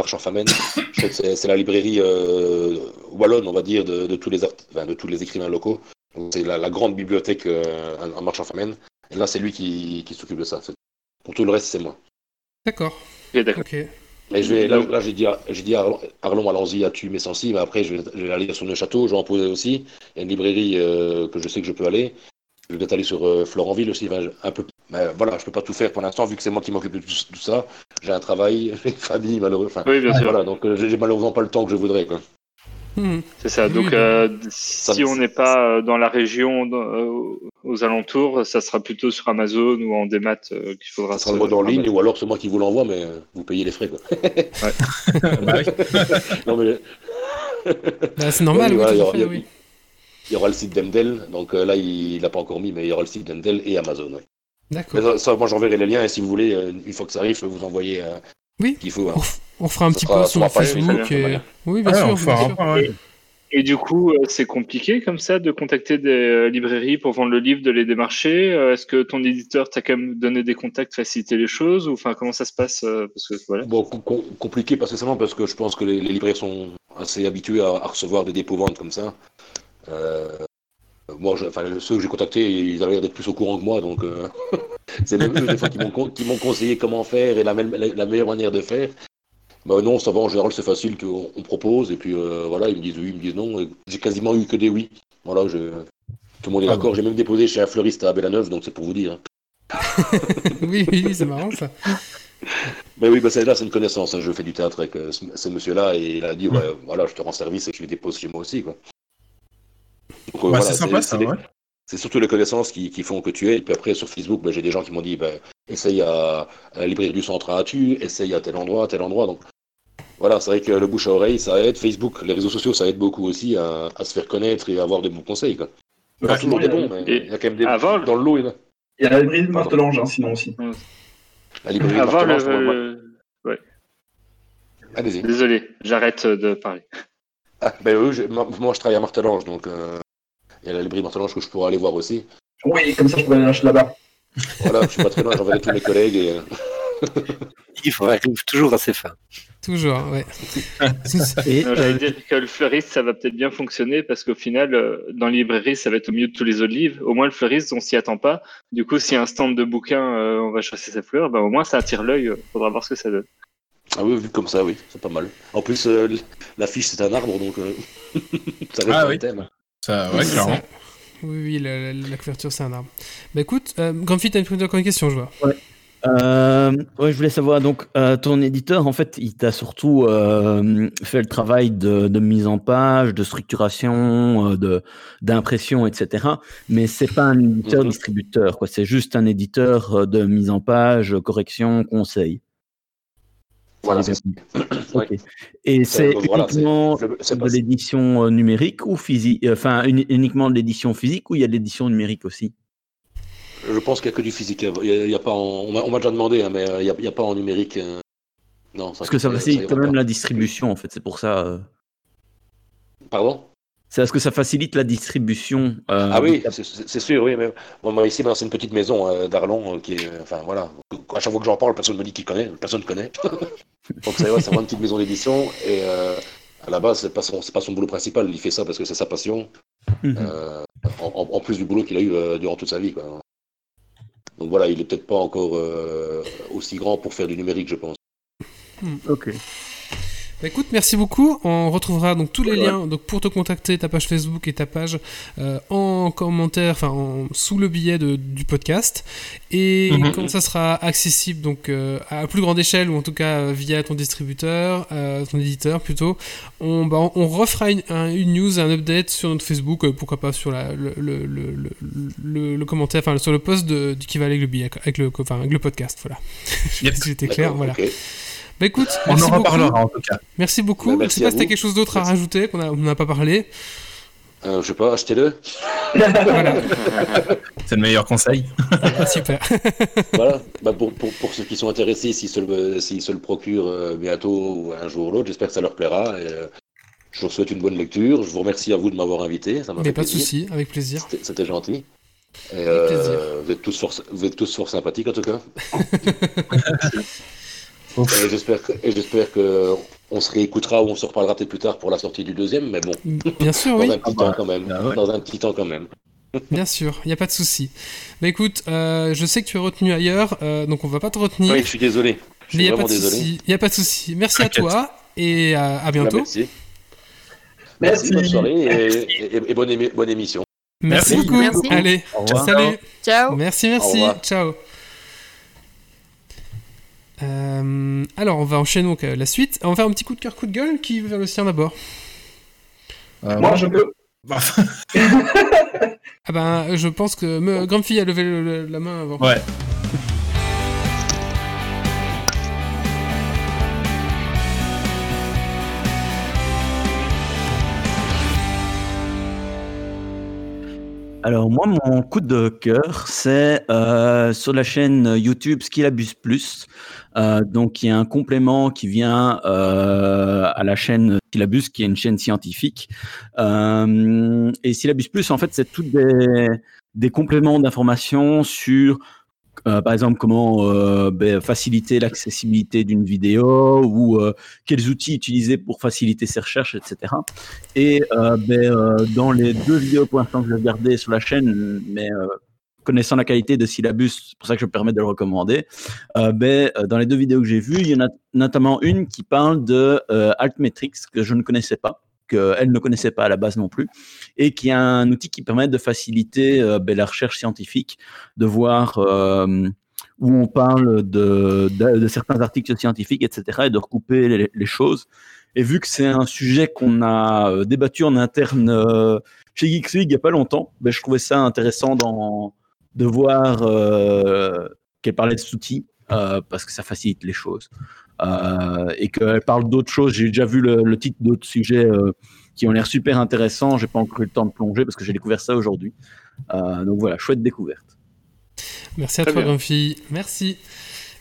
crois que c'est, la librairie euh, wallonne, on va dire, de, de tous les art- enfin, de tous les écrivains locaux. C'est la, la grande bibliothèque euh, à, à Marche-en-Famenne. Et là, c'est lui qui, qui s'occupe de ça. Pour tout le reste, c'est moi. D'accord. Ok, d'accord. Ok. Et je vais, là, là, j'ai dit, à- j'ai dit à Arlon, allons-y, à tu, mais sensi. Mais après, je vais, je vais aller sur le château, je vais en poser aussi. Il y a une librairie euh, que je sais que je peux aller. Je vais peut-être aller sur euh, Florentville aussi. enfin, un peu, mais voilà, je peux pas tout faire pour l'instant, vu que c'est moi qui m'occupe de tout, tout ça. J'ai un travail, une famille, malheureux. Enfin, Oui, bien sûr. voilà, donc euh, j'ai j'ai malheureusement pas le temps que je voudrais. Quoi. C'est ça. Donc, euh, si on n'est pas euh, dans la région, euh, aux alentours, ça sera plutôt sur Amazon ou en démat euh, qu'il faudra. Ça sera se le mode en ligne, ou alors c'est moi qui vous l'envoie, mais vous payez les frais. Quoi. Oui. non, mais Bah, c'est normal, Oui, oui, voilà, tout il y aura- oui. il y le site d'Emdel. Donc euh, là, il l'a pas encore mis, mais il y aura le site d'Emdel et Amazon. ouais. D'accord. ça, ça, moi, j'enverrai les liens. Et si vous voulez, euh, une fois que ça arrive, je peux vous envoyer euh, Oui. ce qu'il faut. hein. On, fera un Ça petit post sur Facebook. et... Oui, bien sûr. on bien fera sûr. un ouais. Et du coup, euh, c'est compliqué comme ça de contacter des euh, librairies pour vendre le livre, de les démarcher. Euh, Est-ce que ton éditeur t'a quand même donné des contacts, facilité les choses, ou enfin comment ça se passe Parce que voilà. Bon, com- com- compliqué, pas spécialement, parce que je pense que les, les libraires sont assez habitués à, à recevoir des dépôts-ventes comme ça. Euh, moi, je- enfin, ceux que j'ai contactés, ils avaient l'air d'être plus au courant que moi, donc euh, c'est même eux, des fois, qui m'ont conseillé comment faire et la, même- la, la meilleure manière de faire. Bah non, ça va, en général, c'est facile qu'on on propose, et puis euh, voilà, ils me disent oui, ils me disent non. J'ai quasiment eu que des oui. Voilà, je... tout le monde est Ah d'accord. J'ai même déposé chez un fleuriste à Bellaneuve, donc c'est pour vous dire. oui, oui, oui, c'est marrant ça. Mais oui, bah c'est là, c'est une connaissance. hein. Je fais du théâtre avec euh, ce, ce monsieur-là et il a dit, ouais, voilà, je te rends service et tu les déposes chez moi aussi, quoi. Donc, euh, Bah, voilà, c'est sympa, ça, les- ouais. c'est surtout les connaissances qui, qui font que tu es. Et puis après, sur Facebook, bah, j'ai des gens qui m'ont dit, bah, essaye à, à la librairie du centre à Atu, essaye à tel endroit, à tel endroit. Donc voilà, c'est vrai que le bouche à oreille, ça aide. Facebook, les réseaux sociaux, ça aide beaucoup aussi à, à se faire connaître et à avoir des bons conseils, quoi. Pas Ouais, toujours sinon, des il y a- bons, mais il y a quand même des avant- dans le lot. il y a. Il y a la librairie de Martelange, hein, sinon aussi. La librairie Avoir Martelange, le, Allez-y. Désolé, j'arrête de parler. Ah, ben oui, je- moi, moi, je travaille à Martelange, donc euh, il y a la librairie Martelange que je pourrais aller voir aussi. Oui, comme ça, je pourrais aller là-bas. Voilà, je suis pas très loin, j'enverrai tous mes collègues. Et, euh, Il arrive toujours à ses fins. Toujours, ouais. Et, Non, euh, J'allais dire que le fleuriste, ça va peut-être bien fonctionner parce qu'au final, euh, dans les librairies, ça va être au milieu de tous les olives. Au moins, le fleuriste, on s'y attend pas. Du coup, s'il y a un stand de bouquins, euh, on va chasser sa fleur, bah, au moins, ça attire l'œil. Faudra voir ce que ça donne. Ah oui, vu comme ça, oui, c'est pas mal. En plus, euh, l'affiche, c'est un arbre, donc euh, ça reste Ah oui. le thème. Ça, ouais, C'est clairement. ça. Oui, oui, la, la- la couverture, c'est un arbre. Bah écoute, euh, Grumpy, t'as une, encore une question, je vois. Euh, ouais, je voulais savoir, donc, euh, ton éditeur, en fait, il t'a surtout euh, fait le travail de, de mise en page, de structuration, euh, de d'impression, etc. Mais c'est pas un éditeur Mhm. distributeur, quoi. C'est juste un éditeur euh, de mise en page, correction, conseil. Voilà, J'ai c'est bien compris. Ouais. Ok. Et c'est donc voilà, c'est- uniquement c'est de l'édition euh, numérique ou physique, euh, enfin uni- uniquement de l'édition physique ou il y a de l'édition numérique aussi? Je pense qu'il n'y a que du physique. Il y a, il y a pas en- On m'a déjà demandé, hein, mais euh, il n'y a, a pas en numérique. euh, Non, Parce que ça ça facilite quand même pas. la distribution, en fait. C'est pour ça. euh, Pardon? C'est parce que ça facilite la distribution. euh, Ah oui, c'est- sûr, oui. Mais bon, moi, ici, ben, c'est une petite maison euh, d'Arlon euh, qui est. Enfin, voilà. À chaque fois que j'en parle, personne ne me dit qu'il connaît. Personne ne connaît. Donc, c'est ouais, c'est vraiment une petite maison d'édition. Et euh, à la base, c'est pas, son- c'est pas son boulot principal. Il fait ça parce que c'est sa passion. mhm. euh, en, plus du boulot qu'il a eu euh, durant toute sa vie. Quoi. Donc voilà, il est peut-être pas encore euh, aussi grand pour faire du numérique, je pense. Ok. Bah écoute, merci beaucoup. On retrouvera donc tous les Ouais. liens donc pour te contacter, ta page Facebook et ta page euh, en commentaire, enfin en- sous le billet de- du podcast. Et Mhm. quand ça sera accessible donc euh, à plus grande échelle ou en tout cas euh, via ton distributeur, euh, ton éditeur plutôt, on, bah, on, on refera une, un- une news, un update sur notre Facebook, pourquoi pas sur la, le, le, le, le, le- le commentaire, enfin sur le post de, qui va avec le billet, avec le, enfin, avec le podcast. Voilà. Yep. j'étais clair. Voilà. Bah écoute, On merci en beaucoup. reparlera en tout cas. Merci beaucoup. Bah, je merci sais pas si t'as quelque chose d'autre à rajouter qu'on n'a pas parlé. Euh, je sais pas, achetez-le. Voilà, C'est le meilleur conseil. super. voilà. Bah, pour, pour, pour ceux qui sont intéressés, s'ils se, le- s'ils se le procurent euh, bientôt ou un jour ou l'autre, j'espère que ça leur plaira. Et, euh, je vous souhaite une bonne lecture. Je vous remercie à vous de m'avoir invité. Ça m'a Mais fait pas de souci, avec plaisir. C'était- C'était gentil. Et, Avec euh, plaisir. vous, êtes tous fort, vous êtes tous fort sympathiques en tout cas. et j'espère que, et j'espère que on se réécoutera ou on se reparlera peut-être plus tard pour la sortie du deuxième, mais bon, Bien sûr, dans oui, un petit temps quand même. ouais. Dans un petit temps quand même. bien sûr, il n'y a pas de souci. Bah écoute, euh, je sais que tu es retenu ailleurs, euh, donc on va pas te retenir. Oui, je suis désolé. Je mais il suis n'y a pas vraiment de désolé. souci. Il a pas de souci. Merci à toi et à, à Bah, bientôt. merci. Merci, bonne soirée et, et- et bonne, émi- bonne émission. Merci, Merci. beaucoup. Merci. Allez, salut. Ciao. Merci, merci. Ciao. Euh, alors, on va enchaîner donc euh, la suite. On va faire un petit coup de cœur, coup de gueule. Qui veut faire le sien d'abord Euh, Moi, je peux. bah, Ah ben, je pense que me, Grumpy a levé le- le- la main avant. ouais. Alors moi, mon coup de cœur, c'est euh, sur la chaîne YouTube Skillabus Plus. Euh, donc il y a un complément qui vient euh, à la chaîne Skillabus, qui est une chaîne scientifique. Euh, et Syllabus Plus, en fait, c'est toutes des, des compléments d'informations sur, euh, par exemple, comment euh, ben, faciliter l'accessibilité d'une vidéo ou euh, quels outils utiliser pour faciliter ses recherches, etc. Et ben, dans les deux vidéos pour l'instant que j'ai regardées sur la chaîne, mais connaissant la qualité de Syllabus, c'est pour ça que je me permets de le recommander, ben, dans les deux vidéos que j'ai vues, il y en a notamment une qui parle de Altmetrics que je ne connaissais pas qu'elle ne connaissait pas à la base non plus, et qui est un outil qui permet de faciliter euh, ben, la recherche scientifique, de voir euh, où on parle de, certains articles scientifiques, etc., et de recouper les, choses. Et vu que c'est un sujet qu'on a euh, débattu en interne chez Geeks il n'y a pas longtemps, ben, je trouvais ça intéressant de voir qu'elle parlait de cet outil, parce que ça facilite les choses. Et qu'elle parle d'autres choses. J'ai déjà vu le, titre d'autres sujets qui ont l'air super intéressants. J'ai pas encore eu le temps de plonger parce que j'ai découvert ça aujourd'hui. Euh, donc voilà, chouette découverte. Merci à Très toi, bien. Grumpy. Merci.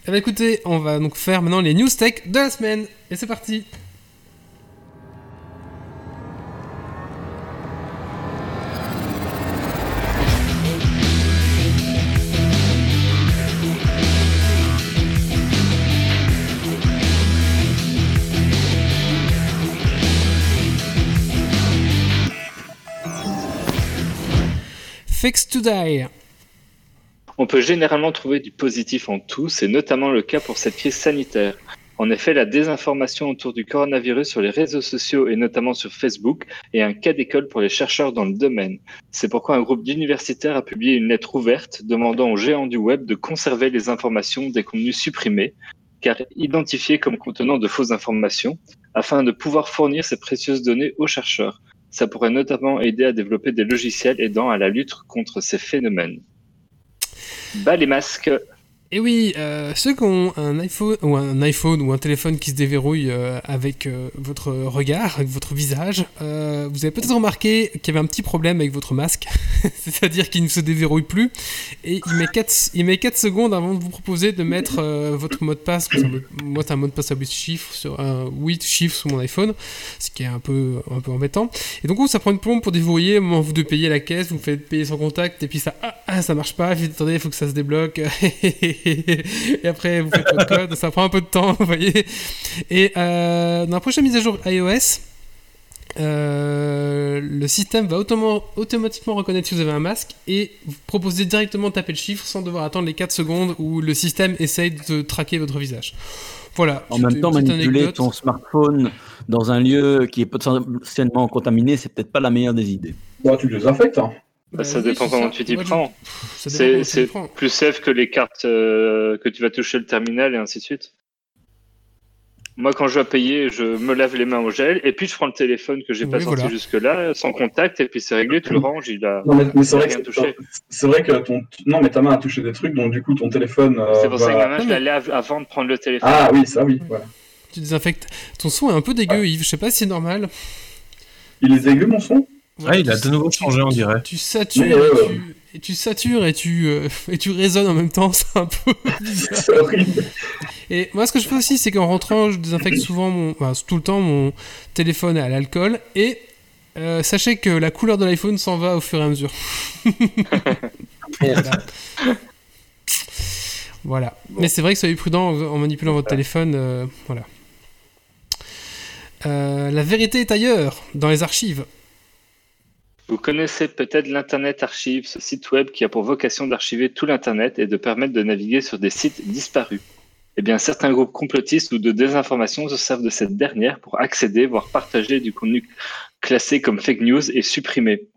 Eh ben, écoutez, on va donc faire maintenant les news tech de la semaine. Et c'est parti. On peut généralement trouver du positif en tout, c'est notamment le cas pour cette crise sanitaire. En effet, la désinformation autour du coronavirus sur les réseaux sociaux et notamment sur Facebook est un cas d'école pour les chercheurs dans le domaine. C'est pourquoi un groupe d'universitaires a publié une lettre ouverte demandant aux géants du web de conserver les informations des contenus supprimés, car identifiés comme contenant de fausses informations, afin de pouvoir fournir ces précieuses données aux chercheurs. Ça pourrait notamment aider à développer des logiciels aidant à la lutte contre ces phénomènes. Bas les masques. Et oui, euh, ceux qui ont un iPhone ou un iPhone ou un téléphone qui se déverrouille euh, avec euh, votre regard, avec votre visage, euh, vous avez peut-être remarqué qu'il y avait un petit problème avec votre masque, c'est-à-dire qu'il ne se déverrouille plus et il met 4, il met 4 secondes avant de vous proposer de mettre euh, votre mot de passe. un mot- Moi, c'est un mot de passe à 8 chiffres sur un 8 chiffres sur mon iPhone, ce qui est un peu un peu embêtant. Et donc ça prend une plombe pour déverrouiller au moment où vous devez payer la caisse, vous faites payer sans contact et puis ça ah, ah, ça marche pas, attendez, il faut que ça se débloque et après vous faites votre code, ça prend un peu de temps, vous voyez. Et euh, dans la prochaine mise à jour iOS, euh, le système va automa- automatiquement reconnaître si vous avez un masque et vous proposer directement de taper le chiffre sans devoir attendre les 4 secondes où le système essaye de traquer votre visage. Voilà. En même temps, manipuler anecdote. ton smartphone dans un lieu qui est potentiellement contaminé, c'est peut-être pas la meilleure des idées. Bah, tu le désinfectes. Hein. Bah ça oui, dépend comment ça. tu t'y prends. C'est plus safe que les cartes euh, que tu vas toucher le terminal et ainsi de suite. Moi, quand je dois payer, je me lave les mains au gel et puis je prends le téléphone que j'ai pas Oui, sorti voilà. jusque-là, sans contact, et puis c'est réglé, tu le ranges, il a. Non, mais, mais c'est il a vrai, que rien c'est- touché. c'est vrai que ton. Non, mais ta main a touché des trucs, donc du coup, ton téléphone. euh, C'est pour ça que va- ma main, je la lave avant de prendre le téléphone. Ah oui, ça oui, voilà. Tu désinfectes. Ton son est un peu dégueu, Yves. Je sais pas si c'est normal. Il est aigu, mon son? Ah, il a de nouveau changé, on dirait. Tu satures et, tu, et tu satures et tu, euh, et tu résonnes en même temps. C'est un peu bizarre. C'est horrible. Et moi, ce que je fais aussi, c'est qu'en rentrant, je désinfecte souvent mon, enfin, tout le temps mon téléphone à l'alcool. Et euh, sachez que la couleur de l'iPhone s'en va au fur et à mesure. voilà. Voilà. Mais c'est vrai que soyez prudent en en manipulant votre téléphone. euh, voilà. Euh, la vérité est ailleurs, dans les archives. Vous connaissez peut-être l'Internet Archive, ce site web qui a pour vocation d'archiver tout l'Internet et de permettre de naviguer sur des sites disparus. Eh bien, certains groupes complotistes ou de désinformation se servent de cette dernière pour accéder, voire partager du contenu classé comme fake news et supprimé.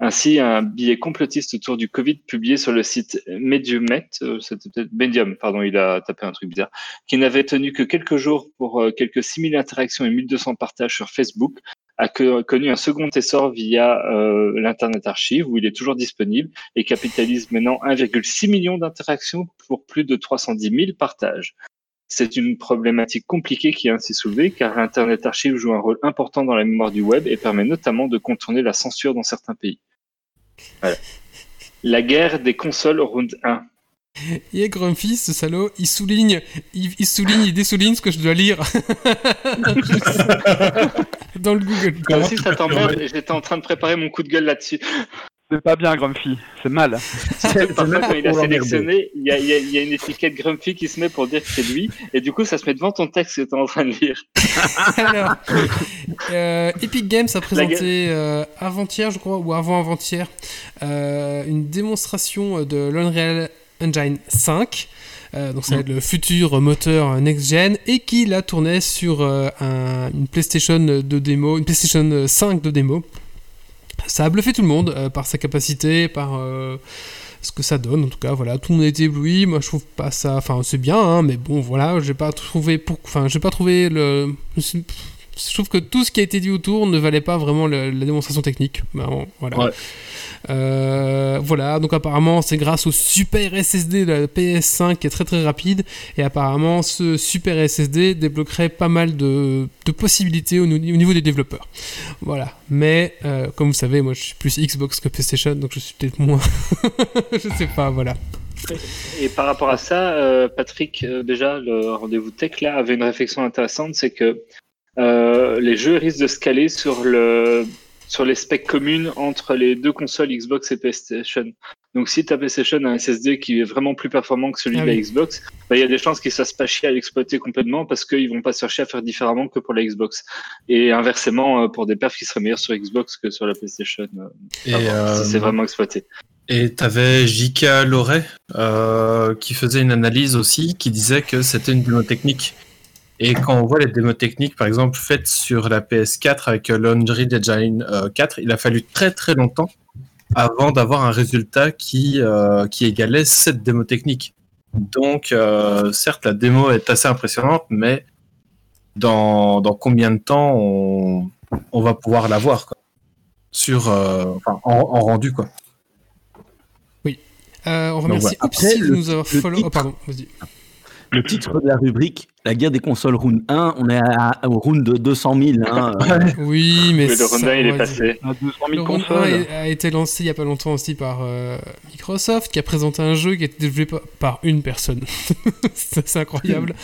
Ainsi, un billet complotiste autour du Covid publié sur le site Mediumet, euh, c'était peut-être Medium, pardon, il a tapé un truc bizarre, qui n'avait tenu que quelques jours pour euh, quelques 6000 interactions et 1200 partages sur Facebook, a connu un second essor via euh, l'Internet Archive, où il est toujours disponible et capitalise maintenant 1,6 million d'interactions pour plus de 310 000 partages. C'est une problématique compliquée qui est ainsi soulevée, car l'Internet Archive joue un rôle important dans la mémoire du web et permet notamment de contourner la censure dans certains pays. Voilà. La guerre des consoles round 1. Et Grumpy, ce salaud, il souligne, il, il souligne, il dessouligne ce que je dois lire. Dans le Google. Comme si ça t'emmerde, et j'étais en train de préparer mon coup de gueule là-dessus. C'est pas bien, Grumpy. C'est mal. Parfois, quand il a sélectionné, il y a, il y a- il y a une étiquette Grumpy qui se met pour dire que c'est lui, et du coup, ça se met devant ton texte que tu es en train de lire. Alors, euh, Epic Games a présenté euh, avant-hier, je crois, ou avant-avant-hier, euh, une démonstration de l'Unreal Engine 5. Euh, donc ça va être le futur moteur next-gen et qui la tournait sur euh, un- une PlayStation de démo, une PlayStation 5 de démo. Ça a bluffé tout le monde euh, par sa capacité, par ce que ça donne. En tout cas, voilà, tout le monde été ébloui. Moi, je trouve pas ça. Enfin, c'est bien, hein, mais bon, voilà, j'ai pas trouvé. Pour... Enfin, j'ai pas trouvé le. Je trouve que tout ce qui a été dit autour ne valait pas vraiment le- la démonstration technique. Ben, bon, voilà. Ouais. Euh, voilà, donc apparemment c'est grâce au super SSD de la PS5 qui est très très rapide et apparemment ce super SSD débloquerait pas mal de, de possibilités au, niveau des développeurs. Voilà, mais euh, comme vous savez, moi je suis plus Xbox que PlayStation donc je suis peut-être moins. je sais pas, voilà. Et par rapport à ça, euh, Patrick, euh, déjà, le rendez-vous tech là avait une réflexion intéressante, c'est que euh, les jeux risquent de se caler sur le sur les specs communes entre les deux consoles Xbox et PlayStation. Donc si ta PlayStation a un SSD qui est vraiment plus performant que celui Ah de la oui. Xbox, bah, il y a des chances qu'ils ne se fassent pas chier à l'exploiter complètement parce qu'ils vont pas chercher à faire différemment que pour la Xbox. Et inversement, euh, pour des perfs qui seraient meilleurs sur Xbox que sur la PlayStation, euh, Et, euh, si c'est vraiment exploité. Et t'avais J.K. Loret euh, qui faisait une analyse aussi, qui disait que c'était une démo technique. Et quand on voit les démos techniques, par exemple, faites sur la PS4 avec l'Unreal Engine euh, 4, il a fallu très très longtemps avant d'avoir un résultat qui, euh, qui égalait cette démo technique. Donc, euh, certes, la démo est assez impressionnante, mais dans, dans combien de temps on, on va pouvoir la voir quoi? Sur, euh, enfin, en, en rendu quoi. Euh, on remercie Après, de le- nous avoir follow. titre- Oh, pardon, vas-y. Le titre de la rubrique, la guerre des consoles round 1, on est à, au round de 200 000. Hein, Oui, mais Mais le il on est va passé. On a 200 Le 000 Round 1 consoles. a a été lancé il y a pas longtemps aussi par euh, Microsoft, qui a présenté un jeu qui a été développé par- une personne. c'est incroyable.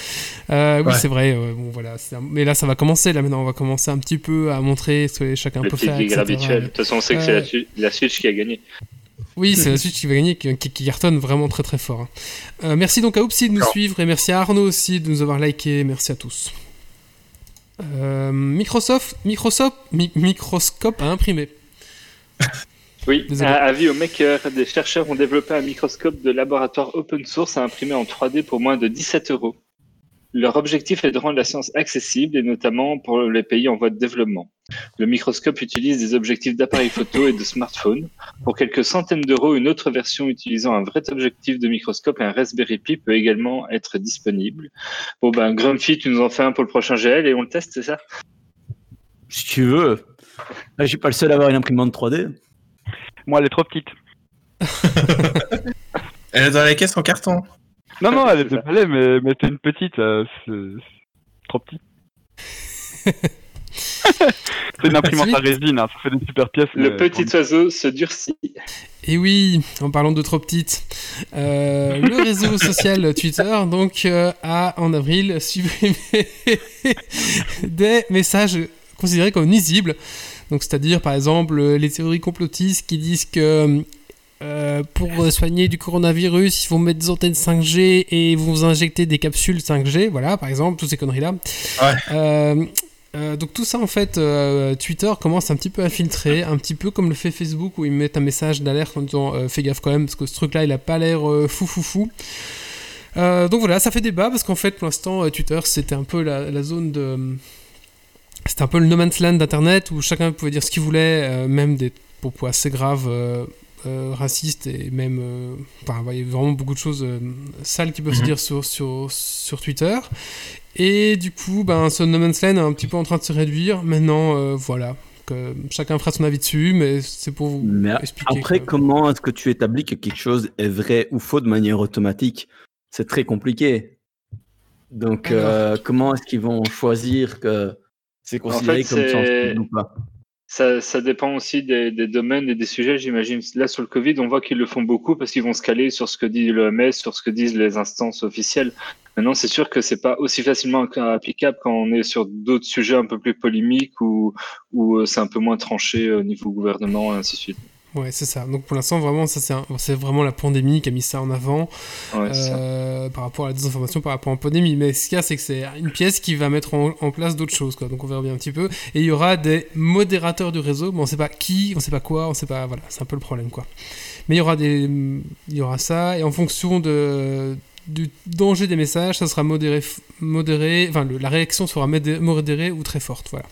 Euh, oui, Ouais. c'est vrai. euh, bon, voilà, un- Mais là, ça va commencer. Là, maintenant, on va commencer un petit peu à montrer ce que chacun Le peut faire. De toute façon, on sait que c'est la, la Switch qui a gagné. Oui, c'est la Switch qui va gagner, qui, qui- cartonne vraiment très très fort. hein. Euh, merci donc à Oupsi de nous suivre et merci à Arnaud aussi de nous avoir liké. Merci à tous. Euh, Microsoft, Microsoft, Mi- Microscope a imprimé. Oui, Désolé. à- avis aux makers, des chercheurs ont développé un microscope de laboratoire open source à imprimer en 3D pour moins de 17 euros. Leur objectif est de rendre la science accessible et notamment pour les pays en voie de développement. Le microscope utilise des objectifs d'appareils photo et de smartphones. Pour quelques centaines d'euros, une autre version utilisant un vrai objectif de microscope et un Raspberry Pi peut également être disponible. Bon ben, Grumpy, tu nous en fais un pour le prochain GL et on le teste, c'est ça? Si tu veux. Là, je suis pas le seul à avoir une imprimante 3D. Moi, elle est trop petite. Elle est dans les caisses en carton. Non, non, elle était palais, mais, mais t'es une petite. euh, c'est trop petit. c'est une imprimante à résine, hein, ça fait des super pièces. Le mais- petit oiseau se durcit. Et oui, en parlant de trop petites, euh, le réseau social Twitter donc euh, a en avril supprimé des messages considérés comme nuisibles. Donc c'est-à-dire par exemple euh, les théories complotistes qui disent que euh, pour soigner du coronavirus, il faut mettre des antennes 5G et vous injecter des capsules 5G, voilà par exemple, toutes ces conneries-là. Ouais. Euh, euh, donc tout ça en fait, euh, Twitter commence un petit peu à filtrer, un petit peu comme le fait Facebook où ils mettent un message d'alerte en disant euh, fais gaffe quand même parce que ce truc-là il a pas l'air euh, fou fou fou. Euh, donc voilà, ça fait débat parce qu'en fait pour l'instant euh, Twitter c'était un peu la, la zone de c'était un peu le no man's land d'internet où chacun pouvait dire ce qu'il voulait, euh, même des propos assez graves. Euh, racistes et même euh, enfin il y a vraiment beaucoup de choses euh, sales qui peuvent se Mhm. dire sur, sur, sur Twitter et du coup, ben, ce No Man's Land est un petit peu en train de se réduire. Maintenant, euh, voilà, que chacun fera son avis dessus, mais c'est pour vous Mais expliquer. après, que- comment est-ce que tu établis que quelque chose est vrai ou faux de manière automatique? C'est très compliqué. Donc, euh, comment est-ce qu'ils vont choisir que c'est considéré fait, comme sensible ou pas? Ça, ça dépend aussi des, des domaines et des sujets, j'imagine. Là, sur le Covid, on voit qu'ils le font beaucoup parce qu'ils vont se caler sur ce que dit l'OMS, sur ce que disent les instances officielles. Maintenant, c'est sûr que c'est pas aussi facilement applicable quand on est sur d'autres sujets un peu plus polémiques ou où euh, c'est un peu moins tranché au niveau gouvernement et ainsi de suite. Ouais, c'est ça. Donc pour l'instant, vraiment, ça c'est vraiment la pandémie qui a mis ça en avant Ouais, euh, par rapport à la désinformation, par rapport à la pandémie. Mais ce qu'il y a, c'est que c'est une pièce qui va mettre en, en place d'autres choses, quoi. Donc on verra bien un petit peu. Et il y aura des modérateurs du réseau, mais on sait pas qui, on sait pas quoi, on sait pas. Voilà, c'est un peu le problème, quoi. Mais il y aura des, il y aura ça, et en fonction de du danger des messages, ça sera modéré, modéré enfin le- la réaction sera modé- modérée ou très forte, voilà.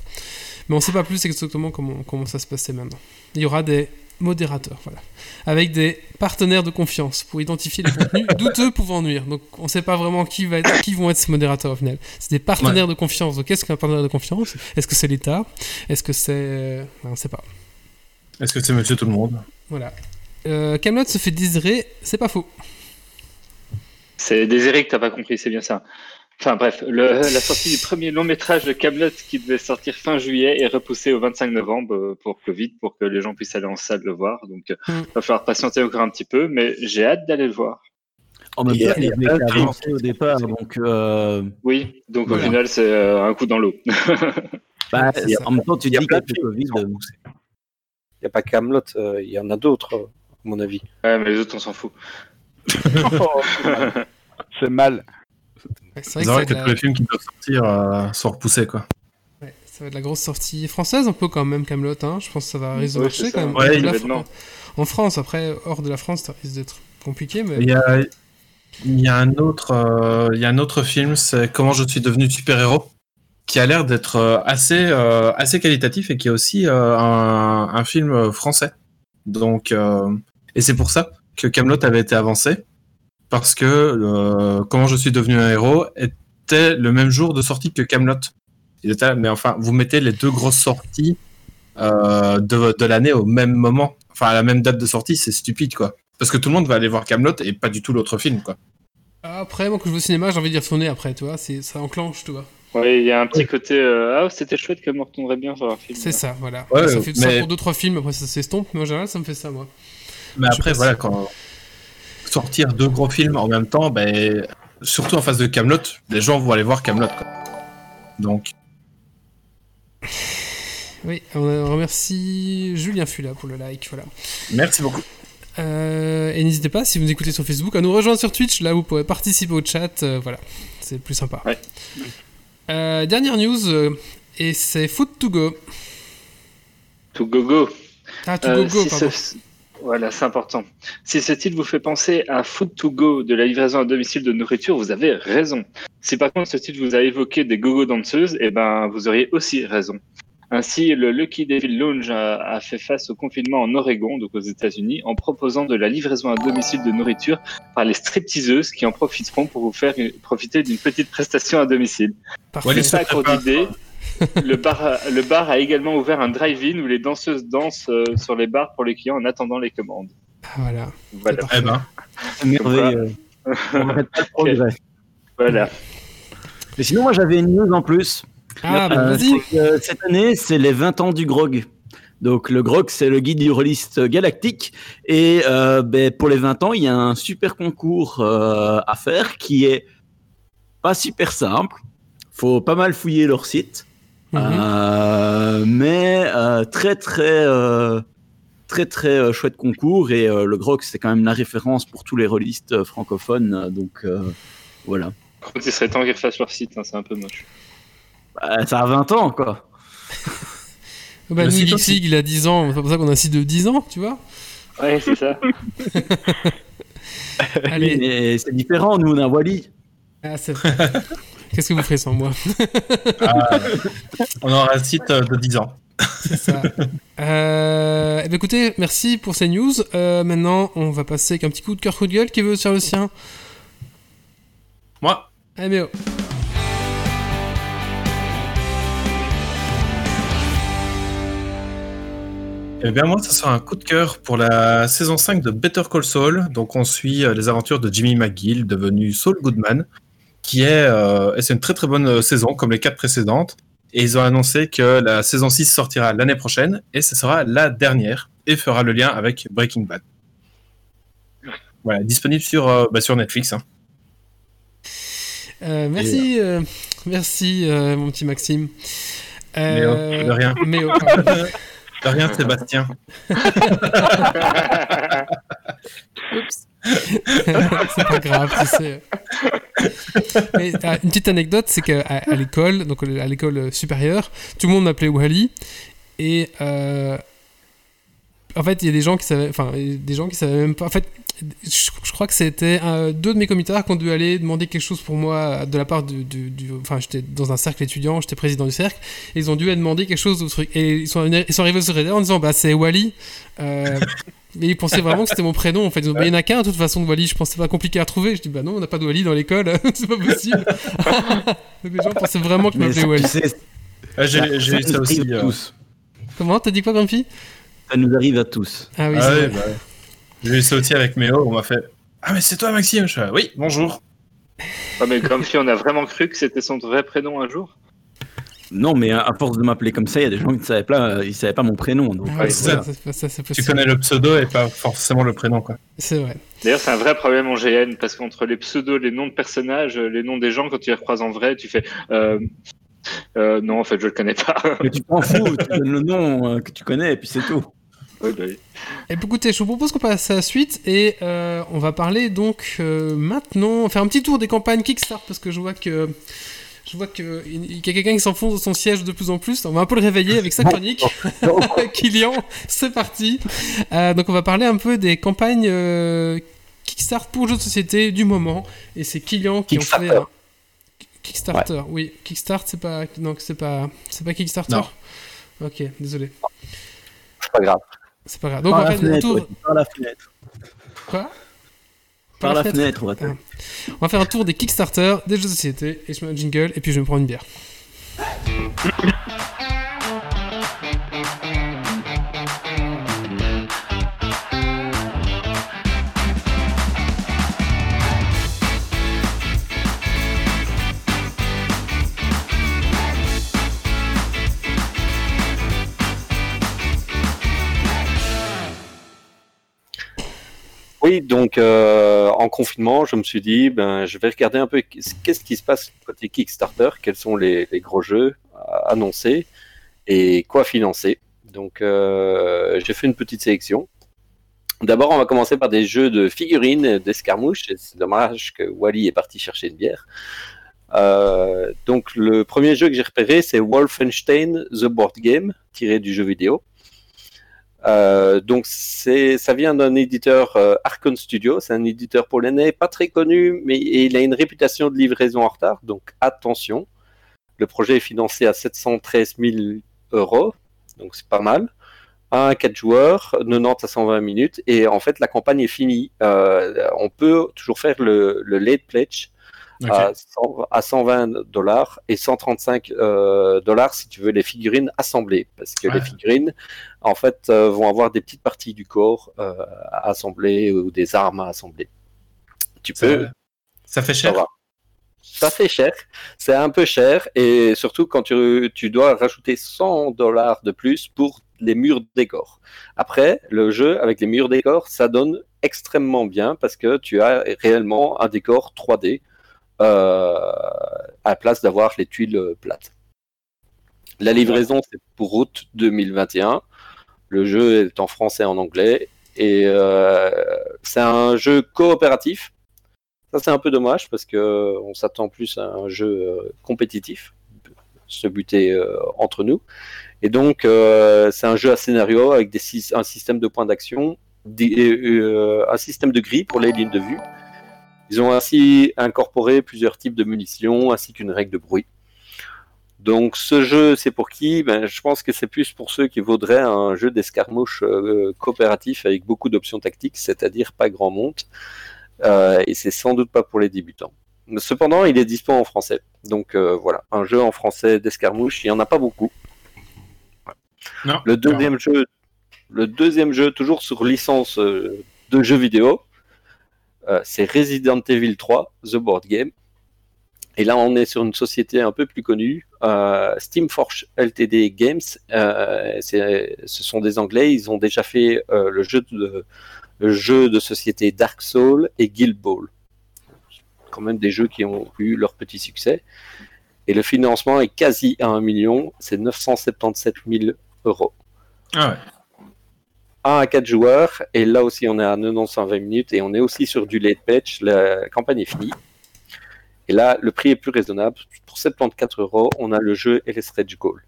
Mais on sait pas plus exactement comment, comment ça se passait maintenant. Il y aura des modérateurs, voilà, avec des partenaires de confiance pour identifier les contenus douteux pouvant nuire. Donc on sait pas vraiment qui, va être, qui vont être ces modérateurs au final. C'est des partenaires de confiance. Donc qu'est-ce qu'un partenaire de confiance Est-ce que c'est l'État? Est-ce que c'est... euh, On sait pas. Est-ce que c'est Monsieur Tout le Monde? Voilà. Euh, Camelot se fait désirer, c'est pas faux. C'est Désiré que t'as pas compris, c'est bien ça. Enfin bref, le- la sortie du premier long métrage de Camelot qui devait sortir fin juillet est repoussée au 25 novembre euh, pour Covid, pour que les gens puissent aller en salle le voir. Donc, euh, Mm. va falloir patienter encore un petit peu, mais j'ai hâte d'aller le voir. En même Il temps, il il avait avancé au départ, donc euh, Oui, donc Voilà. au final, c'est euh, un coup dans l'eau. bah, en même temps, tu Il y a dis de le Covid. Il n'y a pas Camelot, il y en a d'autres, à mon avis. ouais, mais les autres, on s'en fout. C'est mal. C'est vrai que que va, tous les films qui doivent sortir euh, sont repoussés, quoi. la... ouais, ça va être de la grosse sortie française un peu quand même, Camelot. Hein. Je pense que ça va risque de marcher quand même. Ouais, En la- France, après, hors de la France, ça risque d'être compliqué, mais Il y a, il y a un autre, euh, il y a un autre film, c'est Comment je suis devenu super-héros, qui a l'air d'être euh, assez, euh, assez qualitatif et qui est aussi euh, un, un film français. Donc, euh, et c'est pour ça que Camelot avait été avancé, parce que euh, Comment je suis devenu un héros était le même jour de sortie que Camelot. Mais enfin, vous mettez les deux grosses sorties euh, de, de l'année au même moment, enfin à la même date de sortie, c'est stupide quoi. Parce que tout le monde va aller voir Camelot et pas du tout l'autre film quoi. après, moi, quand je vais au cinéma, j'ai envie d'y retourner après, tu vois. Ça enclenche, tu vois. Ouais, il y a un petit côté. euh, ah, c'était chouette comme on retournerait bien voir un film. C'est ça, voilà. Ouais, ça fait ça mais- pour deux trois films, après ça s'estompe, mais en général, ça me fait ça, moi. Mais Je après voilà, si- quand sortir deux gros films en même temps, ben surtout en face de Camelot, les gens vont aller voir Camelot quoi. Donc Oui, on remercie Julien Fula pour le like, voilà. merci beaucoup. Euh, et n'hésitez pas, si vous nous écoutez sur Facebook, à nous rejoindre sur Twitch, là vous pourrez participer au chat, euh, voilà, c'est plus sympa. Ouais. Euh, dernière news, euh, et c'est Food to Go. To go go. Ah, To Euh, Go Go, si pardon. ce- Voilà, c'est important. Si ce titre vous fait penser à Food to Go, de la livraison à domicile de nourriture, vous avez raison. Si par contre ce titre vous a évoqué des gogo danseuses, eh ben vous auriez aussi raison. Ainsi, le Lucky Devil Lounge a, a fait face au confinement en Oregon, donc aux États-Unis, en proposant de la livraison à domicile de nourriture par les stripteaseuses qui en profiteront pour vous faire profiter d'une petite prestation à domicile. Parfait. C'est ça pour préparent. d'idée. Le bar, a- le bar a également ouvert un drive-in où les danseuses dansent euh, sur les bars pour les clients en attendant les commandes. Ah, voilà. Voilà. Eh ben, merveilleux. On n'arrête pas de progrès. voilà. Mais sinon, moi, j'avais une news en plus. Ah, bah Euh, vas-y. cette année, c'est les 20 ans du grog. Donc le grog, c'est le guide du rôliste galactique. Et euh, ben, pour les 20 ans, il y a un super concours euh, à faire qui est pas super simple. faut pas mal fouiller leur site. Euh, mais euh, très très euh, très très euh, chouette concours et euh, le grog c'est quand même la référence pour tous les rôlistes euh, francophones donc euh, voilà Par contre, il serait temps qu'ils refassent leur site, hein, c'est un peu moche. Bah, ça a 20 ans quoi Bah, le nous, site Geeksig, il a 10 ans, c'est pour ça qu'on a un site de 10 ans, tu vois. Ouais, c'est ça. Allez, c'est différent nous on a Wally ah, c'est vrai. Qu'est-ce que vous ferez sans moi ah, on aura un site euh, de 10 ans. C'est ça. Euh, eh ben, écoutez, merci pour ces news. Euh, maintenant, on va passer avec un petit coup de cœur, coup de gueule. Qui veut faire le sien Moi, Allez, mais oh. Eh bien moi, ça sera un coup de cœur pour la saison 5 de Better Call Saul. Donc on suit les aventures de Jimmy McGill, devenu Saul Goodman, qui est, euh, et c'est une très très bonne euh, saison, comme les quatre précédentes. Et ils ont annoncé que la saison 6 sortira l'année prochaine, et ce sera la dernière, et fera le lien avec Breaking Bad. Voilà, disponible sur, euh, bah, sur Netflix. hein. Euh, merci, euh, merci, euh, mon petit Maxime. Mais oh, de rien. mais pardon. De rien, Sébastien. Oups. c'est pas grave, tu sais. Mais, une petite anecdote, c'est qu'à à l'école, donc à l'école supérieure, tout le monde m'appelait Wally et euh, en fait, il y a des gens qui savaient, enfin, des gens qui savaient même pas. En fait, je, je crois que c'était euh, deux de mes committars qui ont dû aller demander quelque chose pour moi de la part du, du- du- enfin, j'étais dans un cercle étudiant, j'étais président du cercle, et ils ont dû aller demander quelque chose au truc, et ils sont, ils sont arrivés sur Reddit en disant, bah, c'est Wally. Euh, et ils pensaient vraiment que c'était mon prénom. En fait, ils ont dit, bah, il n'y en a qu'un de toute façon de Wally. Je pensais pas compliqué à trouver. Je dis, bah non, on n'a pas de Wally dans l'école. c'est pas possible. Donc, les gens pensaient vraiment que je Mais m'appelais ça, Wally. tu sais, Ah, J'ai j'ai eu ça nous aussi. arrive à euh, tous. Comment? T'as dit quoi, Grumpy? Ça nous arrive à tous. Ah oui, ah c'est ouais, vrai. bah, J'ai eu ça aussi avec Méo, on m'a fait Ah, mais c'est toi, Maxime Je fais, Oui, bonjour. Ouais, mais Grumpy, on a vraiment cru que c'était son vrai prénom un jour. Non, mais à force de m'appeler comme ça, il y a des gens qui ne savaient pas, ils savaient pas mon prénom. Donc, Ouais, euh, c'est ça. ça, c'est- ça, c'est Tu connais le pseudo et pas forcément le prénom, quoi. C'est vrai. D'ailleurs, c'est un vrai problème en GN parce qu'entre les pseudos, les noms de personnages, euh, les noms des gens, quand tu les recroises en vrai, tu fais euh, euh, non, en fait, je le connais pas. Mais tu t'en fous, tu donnes le nom euh, que tu connais et puis c'est tout. Et puis, écoutez, je vous propose qu'on passe à la suite et euh, on va parler donc euh, maintenant, faire un petit tour des campagnes Kickstarter parce que je vois que je vois que il y a quelqu'un qui s'enfonce dans son siège de plus en plus. On va un peu le réveiller avec sa chronique. Kylian, c'est parti. Euh, donc on va parler un peu des campagnes euh, Kickstarter pour jeux de société du moment et c'est Kylian qui en fait. Kickstarter. un- Kickstarter, oui. Kickstarter, c'est pas donc c'est pas c'est pas Kickstarter. Non. Ok, désolé. C'est pas grave. C'est pas grave. Donc Par on va la faire un fenêtre, tour. ouais, par la fenêtre. Quoi? Par la fenêtre, on va Ah. On va faire un tour des Kickstarter, des jeux de société, et je mets un jingle, et puis je vais me prendre une bière. Euh, en confinement, je me suis dit, ben, je vais regarder un peu qu'est-ce qui se passe côté Kickstarter, quels sont les, gros jeux à annoncer et quoi financer. Donc euh, j'ai fait une petite sélection. D'abord, on va commencer par des jeux de figurines, d'escarmouches. C'est dommage que Wally est parti chercher une bière. Euh, donc le premier jeu que j'ai repéré, c'est Wolfenstein The Board Game, tiré du jeu vidéo. Euh, donc ça vient d'un éditeur euh, Archon Studio, c'est un éditeur polonais pas très connu, mais il a une réputation de livraison en retard, donc attention. Le projet est financé à 713 000 euros, donc c'est pas mal. 1 à 4 joueurs, 90 à 120 minutes, et en fait la campagne est finie. Euh, on peut toujours faire le, le late pledge À, 100 à 120 dollars et 135 euh, dollars si tu veux les figurines assemblées parce que Ouais. les figurines en fait euh, vont avoir des petites parties du corps euh, à assembler ou des armes à assembler. Tu peux Ça, ça fait cher? Ça fait cher, c'est un peu cher et surtout quand tu, tu dois rajouter 100 dollars de plus pour les murs décors. Après, le jeu avec les murs décors, ça donne extrêmement bien parce que tu as réellement un décor 3D euh, à la place d'avoir les tuiles euh, plates. La livraison, c'est pour août 2021. Le jeu est en français et en anglais. Et euh, c'est un jeu coopératif. Ça, c'est un peu dommage parce que on s'attend plus à un jeu euh, compétitif, se buter euh, entre nous. Et donc, euh, c'est un jeu à scénario avec des, un système de points d'action, euh, un système de gris pour les lignes de vue. Ils ont ainsi incorporé plusieurs types de munitions ainsi qu'une règle de bruit. Donc ce jeu, c'est pour qui? Ben, Je pense que c'est plus pour ceux qui voudraient un jeu d'escarmouche euh, coopératif avec beaucoup d'options tactiques, c'est-à-dire pas grand monde. Euh, et c'est sans doute pas pour les débutants. Cependant, il est dispo en français. Donc euh, voilà, un jeu en français d'escarmouche, il n'y en a pas beaucoup. Non. Le deuxième jeu, le deuxième jeu, toujours sur licence de jeux vidéo, euh, c'est Resident Evil 3, The Board Game. Et là, on est sur une société un peu plus connue, euh, Steamforge LTD Games. Euh, ce sont des Anglais. Ils ont déjà fait le, jeu de, le jeu de société Dark Souls et Guild Ball. Quand même des jeux qui ont eu leur petit succès. Et le financement est quasi à 1 million. C'est 977 000 euros. Ah ouais. 1 à 4 joueurs, et là aussi on est à 90 à 20 minutes, et on est aussi sur du late patch, la campagne est finie. Et là, le prix est plus raisonnable. Pour 74 euros, on a le jeu et les stretch goals.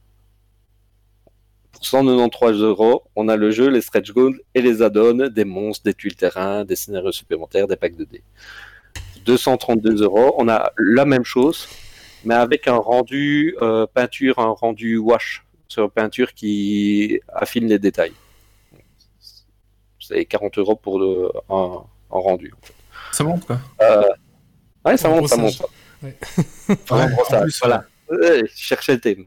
Pour 193 euros, on a le jeu, les stretch goals et les add-ons, des monstres, des tuiles terrain, des scénarios supplémentaires, des packs de dés. 232 euros, on a la même chose, mais avec un rendu euh, peinture, un rendu wash sur peinture qui affine les détails. C'est 40 euros pour le, un, un rendu. en fait. Ça monte quoi. Euh, ouais, ça monte, ça monte. brossage. Ouais. Vraiment Ouais, brossage, en plus, voilà. Ouais, je cherchais le thème.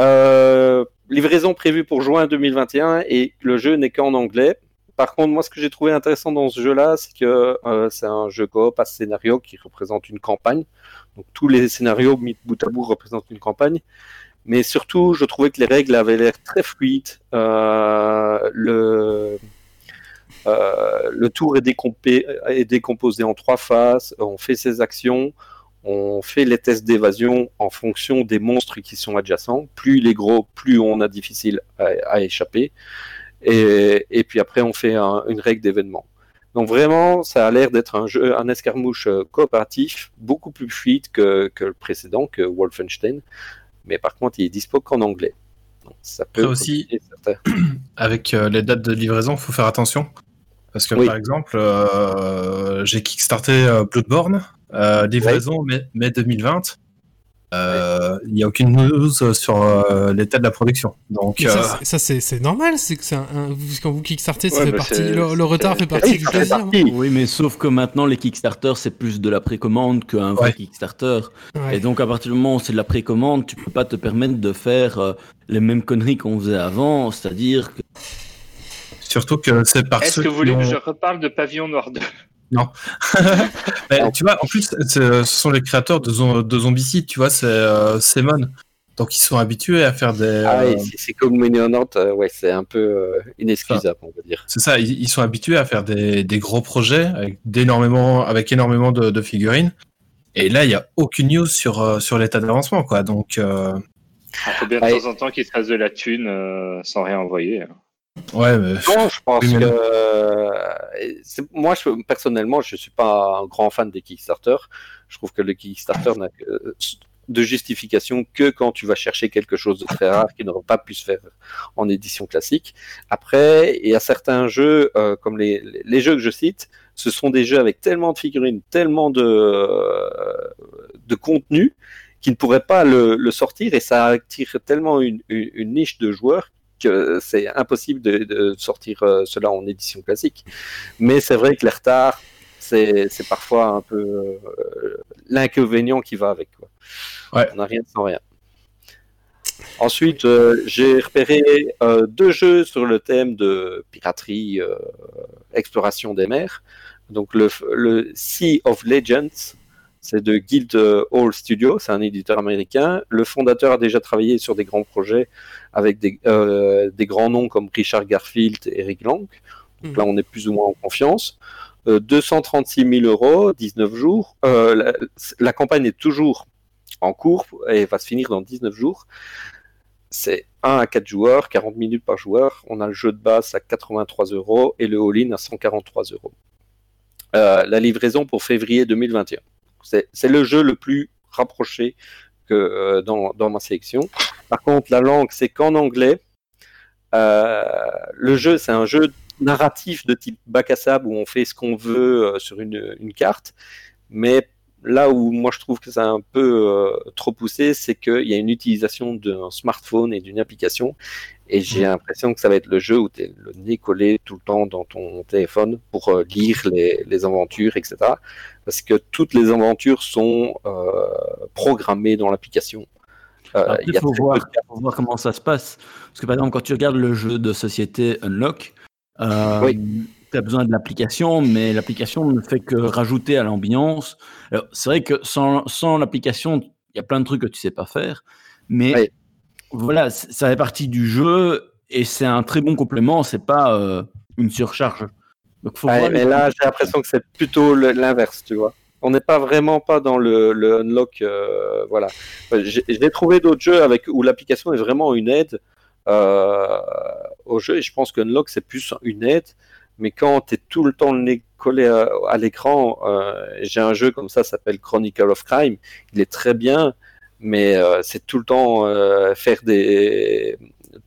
Euh, livraison prévue pour juin 2021 et le jeu n'est qu'en anglais. Par contre, moi, ce que j'ai trouvé intéressant dans ce jeu-là, c'est que euh, c'est un jeu coop à scénario qui représente une campagne. Donc, tous les scénarios mis bout à bout représentent une campagne. Mais surtout, je trouvais que les règles avaient l'air très fluides. Euh, le, le tour est, décompé- est décomposé en trois phases. On fait ses actions, on fait les tests d'évasion en fonction des monstres qui sont adjacents. Plus il est gros, plus on a difficile à, à échapper. Et, et puis après, on fait un- une règle d'événement. Donc vraiment, ça a l'air d'être un jeu, un escarmouche euh, coopératif, beaucoup plus fluide que, que le précédent, que Wolfenstein. Mais par contre, il est dispo qu'en anglais. Donc, ça peut Après aussi, avec euh, les dates de livraison, il faut faire attention. Parce que Oui. par exemple, euh, j'ai kickstarté euh, Bloodborne, euh, livraison mai, mai 2020. Euh, Il n'y a aucune news sur euh, l'état de la production. Donc, Mais euh, ça, c'est- ça, c'est c'est normal, c'est que un, quand vous kickstartez, ça Ouais, fait mais partie, c'est- le, le retard fait partie du plaisir. partie. Oui, mais sauf que maintenant, les Kickstarter, c'est plus de la précommande qu'un vrai Ouais. Kickstarter. Ouais. Et donc, à partir du moment où c'est de la précommande, tu peux pas te permettre de faire euh, les mêmes conneries qu'on faisait avant, c'est-à-dire que surtout que c'est par Est-ce que vous voulez ont- que je reparle de Pavillon Noir 2 Mais tu vois, en plus, c'est- ce sont les créateurs de, Zo- de Zombicide, tu vois, c'est euh, Simon. Donc ils sont habitués à faire des. Ah, euh, c'est comme Minion euh, ouais, c'est un peu euh, inexcusable, on va dire. c'est ça, ils, ils sont habitués à faire des, des gros projets avec, d'énormément, avec énormément de, de figurines. Et là, il n'y a aucune news sur, euh, sur l'état d'avancement, quoi. Donc, euh, Il faut bien de Ouais. temps en temps qu'ils se fassent de la thune euh, sans rien envoyer. hein. Ouais, mais. Non, je pense Oui, que euh, moi, je, personnellement, je suis pas un grand fan des Kickstarter. Je trouve que le Kickstarter n'a de justification que quand tu vas chercher quelque chose de très rare qui n'aurait pas pu se faire en édition classique. Après, il y a certains jeux, euh, comme les, jeux que je cite, ce sont des jeux avec tellement de figurines, tellement de, de contenu qui ne pourraient pas le, le sortir et ça attire tellement une, une- une niche de joueurs que c'est impossible de, de sortir euh, cela en édition classique. Mais c'est vrai que les retards, c'est c'est parfois un peu euh, l'inconvénient qui va avec. Quoi. Ouais. On n'a rien sans rien. Ensuite, euh, j'ai repéré euh, deux jeux sur le thème de piraterie, exploration des mers. Donc le, le Sea of Legends, c'est de Guild Hall Studio, c'est un éditeur américain. Le fondateur a déjà travaillé sur des grands projets avec des, euh, des grands noms comme Richard Garfield et Eric Lang. Donc Mhm. là, on est plus ou moins en confiance. Euh, 236 000 euros, 19 jours. Euh, la, la campagne est toujours en cours et va se finir dans 19 jours. C'est 1 à 4 joueurs, 40 minutes par joueur. On a le jeu de base à 83 euros et le all-in à 143 euros. Euh, la livraison pour février 2021. C'est le jeu le plus rapproché euh, dans, ma sélection. Par contre, la langue, c'est qu'en anglais. Euh, le jeu, c'est un jeu narratif de type bac à sable où on fait ce qu'on veut euh, sur une, une carte. Mais là où moi je trouve que c'est un peu euh, trop poussé, c'est qu'il y a une utilisation d'un smartphone et d'une application. Et j'ai l'impression que ça va être le jeu où tu es le nez collé tout le temps dans ton téléphone pour euh, lire les, les aventures, etc. Parce que toutes les aventures sont euh, programmées dans l'application. Il faut voir, faut voir comment ça se passe. Parce que par exemple, quand tu regardes le jeu de société Unlock, Oui. Tu as besoin de l'application, mais l'application ne fait que rajouter à l'ambiance. C'est vrai que sans, sans l'application, il y a plein de trucs que tu sais pas faire, mais voilà, ça fait partie du jeu et c'est un très bon complément, c'est pas euh, une surcharge. Donc, faut Ouais, mais là, j'ai l'impression que c'est plutôt l'inverse, tu vois. On n'est pas vraiment pas dans le, le unlock, euh, voilà. J'ai trouvé d'autres jeux avec où l'application est vraiment une aide euh, au jeu, et je pense qu'unlock c'est plus une aide. Mais quand tu es tout le temps le nez collé à, à l'écran, euh, j'ai un jeu comme ça, ça s'appelle Chronicle of Crime. Il est très bien, mais euh, c'est tout le temps euh, faire des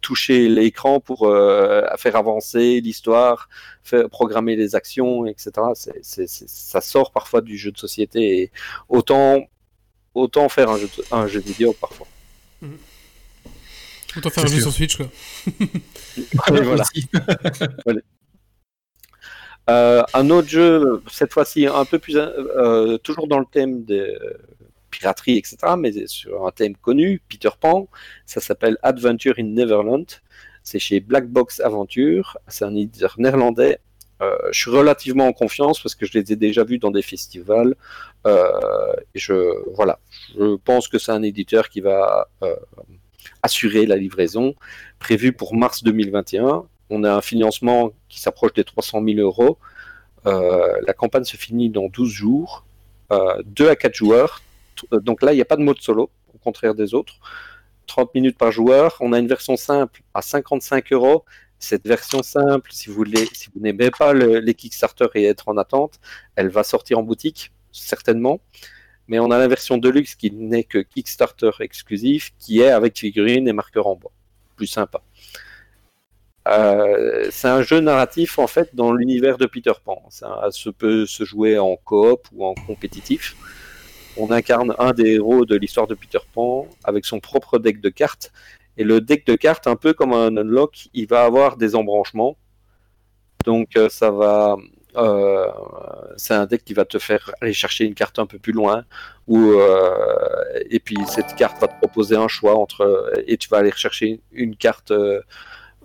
toucher l'écran pour euh, faire avancer l'histoire, faire programmer les actions, etc. Ça sort parfois du jeu de société et autant autant faire un jeu, de- un jeu vidéo parfois. Autant faire un jeu sur Switch, quoi. Et voilà. Euh, un autre jeu, cette fois-ci un peu plus, euh, toujours dans le thème de piraterie, etc., mais sur un thème connu, Peter Pan. Ça s'appelle Adventure in Neverland. C'est chez Black Box Adventure. C'est un éditeur néerlandais. Euh, je suis relativement en confiance parce que je les ai déjà vus dans des festivals. Euh, je, voilà, je pense que c'est un éditeur qui va euh, assurer la livraison prévue pour mars 2021. On a un financement qui s'approche des 300 000 euros. Euh, la campagne se finit dans 12 jours, euh, 2 à 4 joueurs. T- Donc là, il n'y a pas de mode solo, au contraire des autres. 30 minutes par joueur. On a une version simple à 55 euros. Cette version simple, si vous, si vous n'aimez pas le- les Kickstarter et être en attente, elle va sortir en boutique, certainement. Mais on a la version Deluxe qui n'est que Kickstarter exclusif, qui est avec figurines et marqueurs en bois. Plus sympa. Euh, c'est un jeu narratif en fait dans l'univers de Peter Pan. Ça se peut se jouer en coop ou en compétitif. On incarne un des héros de l'histoire de Peter Pan avec son propre deck de cartes. Et le deck de cartes, un peu comme un unlock, il va avoir des embranchements. Donc euh, ça va, euh, c'est un deck qui va te faire aller chercher une carte un peu plus loin. Ou et puis cette carte va te proposer un choix entre et tu vas aller rechercher une carte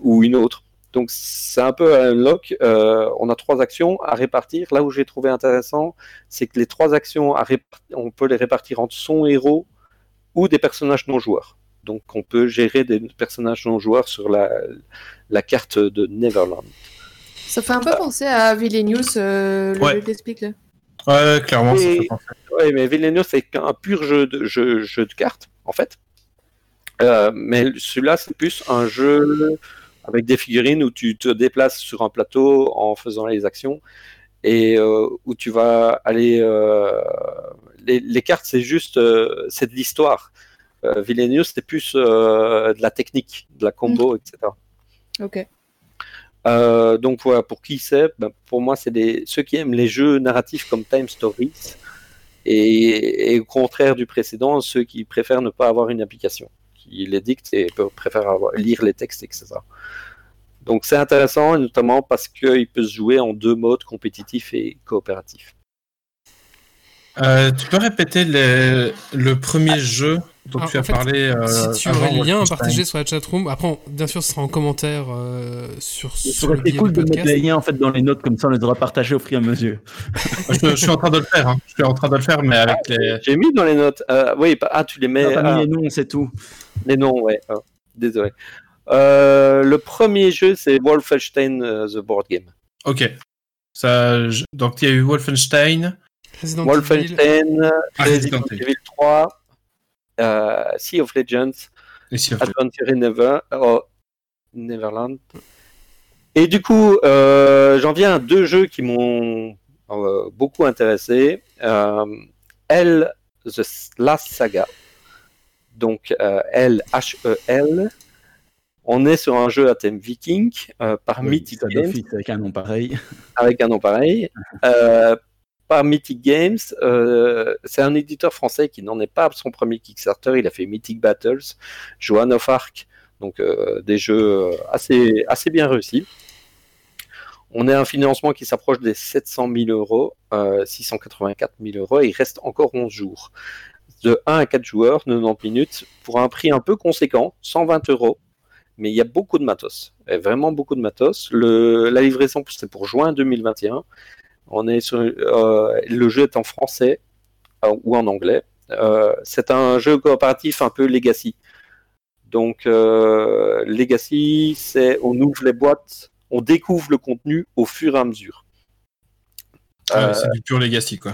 ou une autre. Donc c'est un peu un unlock. Euh, on a trois actions à répartir. Là où j'ai trouvé intéressant, c'est que les trois actions, à on peut les répartir entre son héros ou des personnages non joueurs. Donc on peut gérer des personnages non joueurs sur la, la carte de Neverland. Ça fait un peu penser à Vilenius, euh, le Ouais. jeu que t'expliques, là. Ouais, clairement, ça Et- fait penser. Ouais, mais Villeneuve, c'est un pur jeu de, jeu, jeu de cartes, en fait. Euh, mais celui-là, c'est plus un jeu avec des figurines où tu te déplaces sur un plateau en faisant les actions et euh, où tu vas aller. euh, les, les cartes, c'est juste. euh, c'est de l'histoire. Villeneuve, c'est plus de la technique, de la combo, etc. Ok. Donc voilà, pour qui c'est ben, Pour moi, c'est des- ceux qui aiment les jeux narratifs comme Time Stories et, et au contraire du précédent, ceux qui préfèrent ne pas avoir une application, qui les dictent et préfèrent avoir- lire les textes, etc. Donc c'est intéressant, notamment parce qu'il peut se jouer en deux modes, compétitif et coopératif. Euh, tu peux répéter les- le premier jeu dont Ah, tu en as fait, parlé euh, si tu avant aurais le lien à partager sur la chatroom, après, on- bien sûr, ce sera en commentaire euh, sur, Ça sur aurait le été billet cool de mettre les liens en fait dans les notes, comme ça on les aura partagés au fur et à mesure. je, je suis en train de le faire. hein. Je suis en train de le faire, mais avec les. J'ai mis dans les notes. euh, oui, pas- ah, tu les mets. Ah, mis les noms, c'est tout. Les noms, ouais. ah, désolé. Euh, le premier jeu, c'est Wolfenstein euh, The Board Game. Ok. Ça, je- Donc il y a eu Wolfenstein. Resident Evil. Wolfenstein, Ah, Resident Resident Evil. Evil 3, euh, Sea of Legends, Et Sea of. Adventure in Never, oh, Neverland. Et du coup, euh, j'en viens à deux jeux qui m'ont euh, beaucoup intéressé. Euh, L, The Last Saga. Donc euh, L-H-E-L. On est sur un jeu à thème viking euh, par Mythic Games avec un nom pareil. avec un nom pareil. Euh, par Mythic Games, c'est un éditeur français qui n'en est pas à son premier Kickstarter. Il a fait Mythic Battles, Joan of Arc, donc euh, des jeux assez, assez bien réussis. On a un financement qui s'approche des 700 000 euros, euh, 684 000 euros, et il reste encore 11 jours. De 1 à 4 joueurs, 90 minutes, pour un prix un peu conséquent, 120 euros. Mais il y a beaucoup de matos, Et vraiment beaucoup de matos. Le, la livraison, c'est pour juin 2021. On est sur, euh, le jeu est en français euh, ou en anglais. Euh, c'est un jeu coopératif un peu legacy. Donc, legacy, c'est on ouvre les boîtes, on découvre le contenu au fur et à mesure. Ah, c'est du pur legacy, quoi.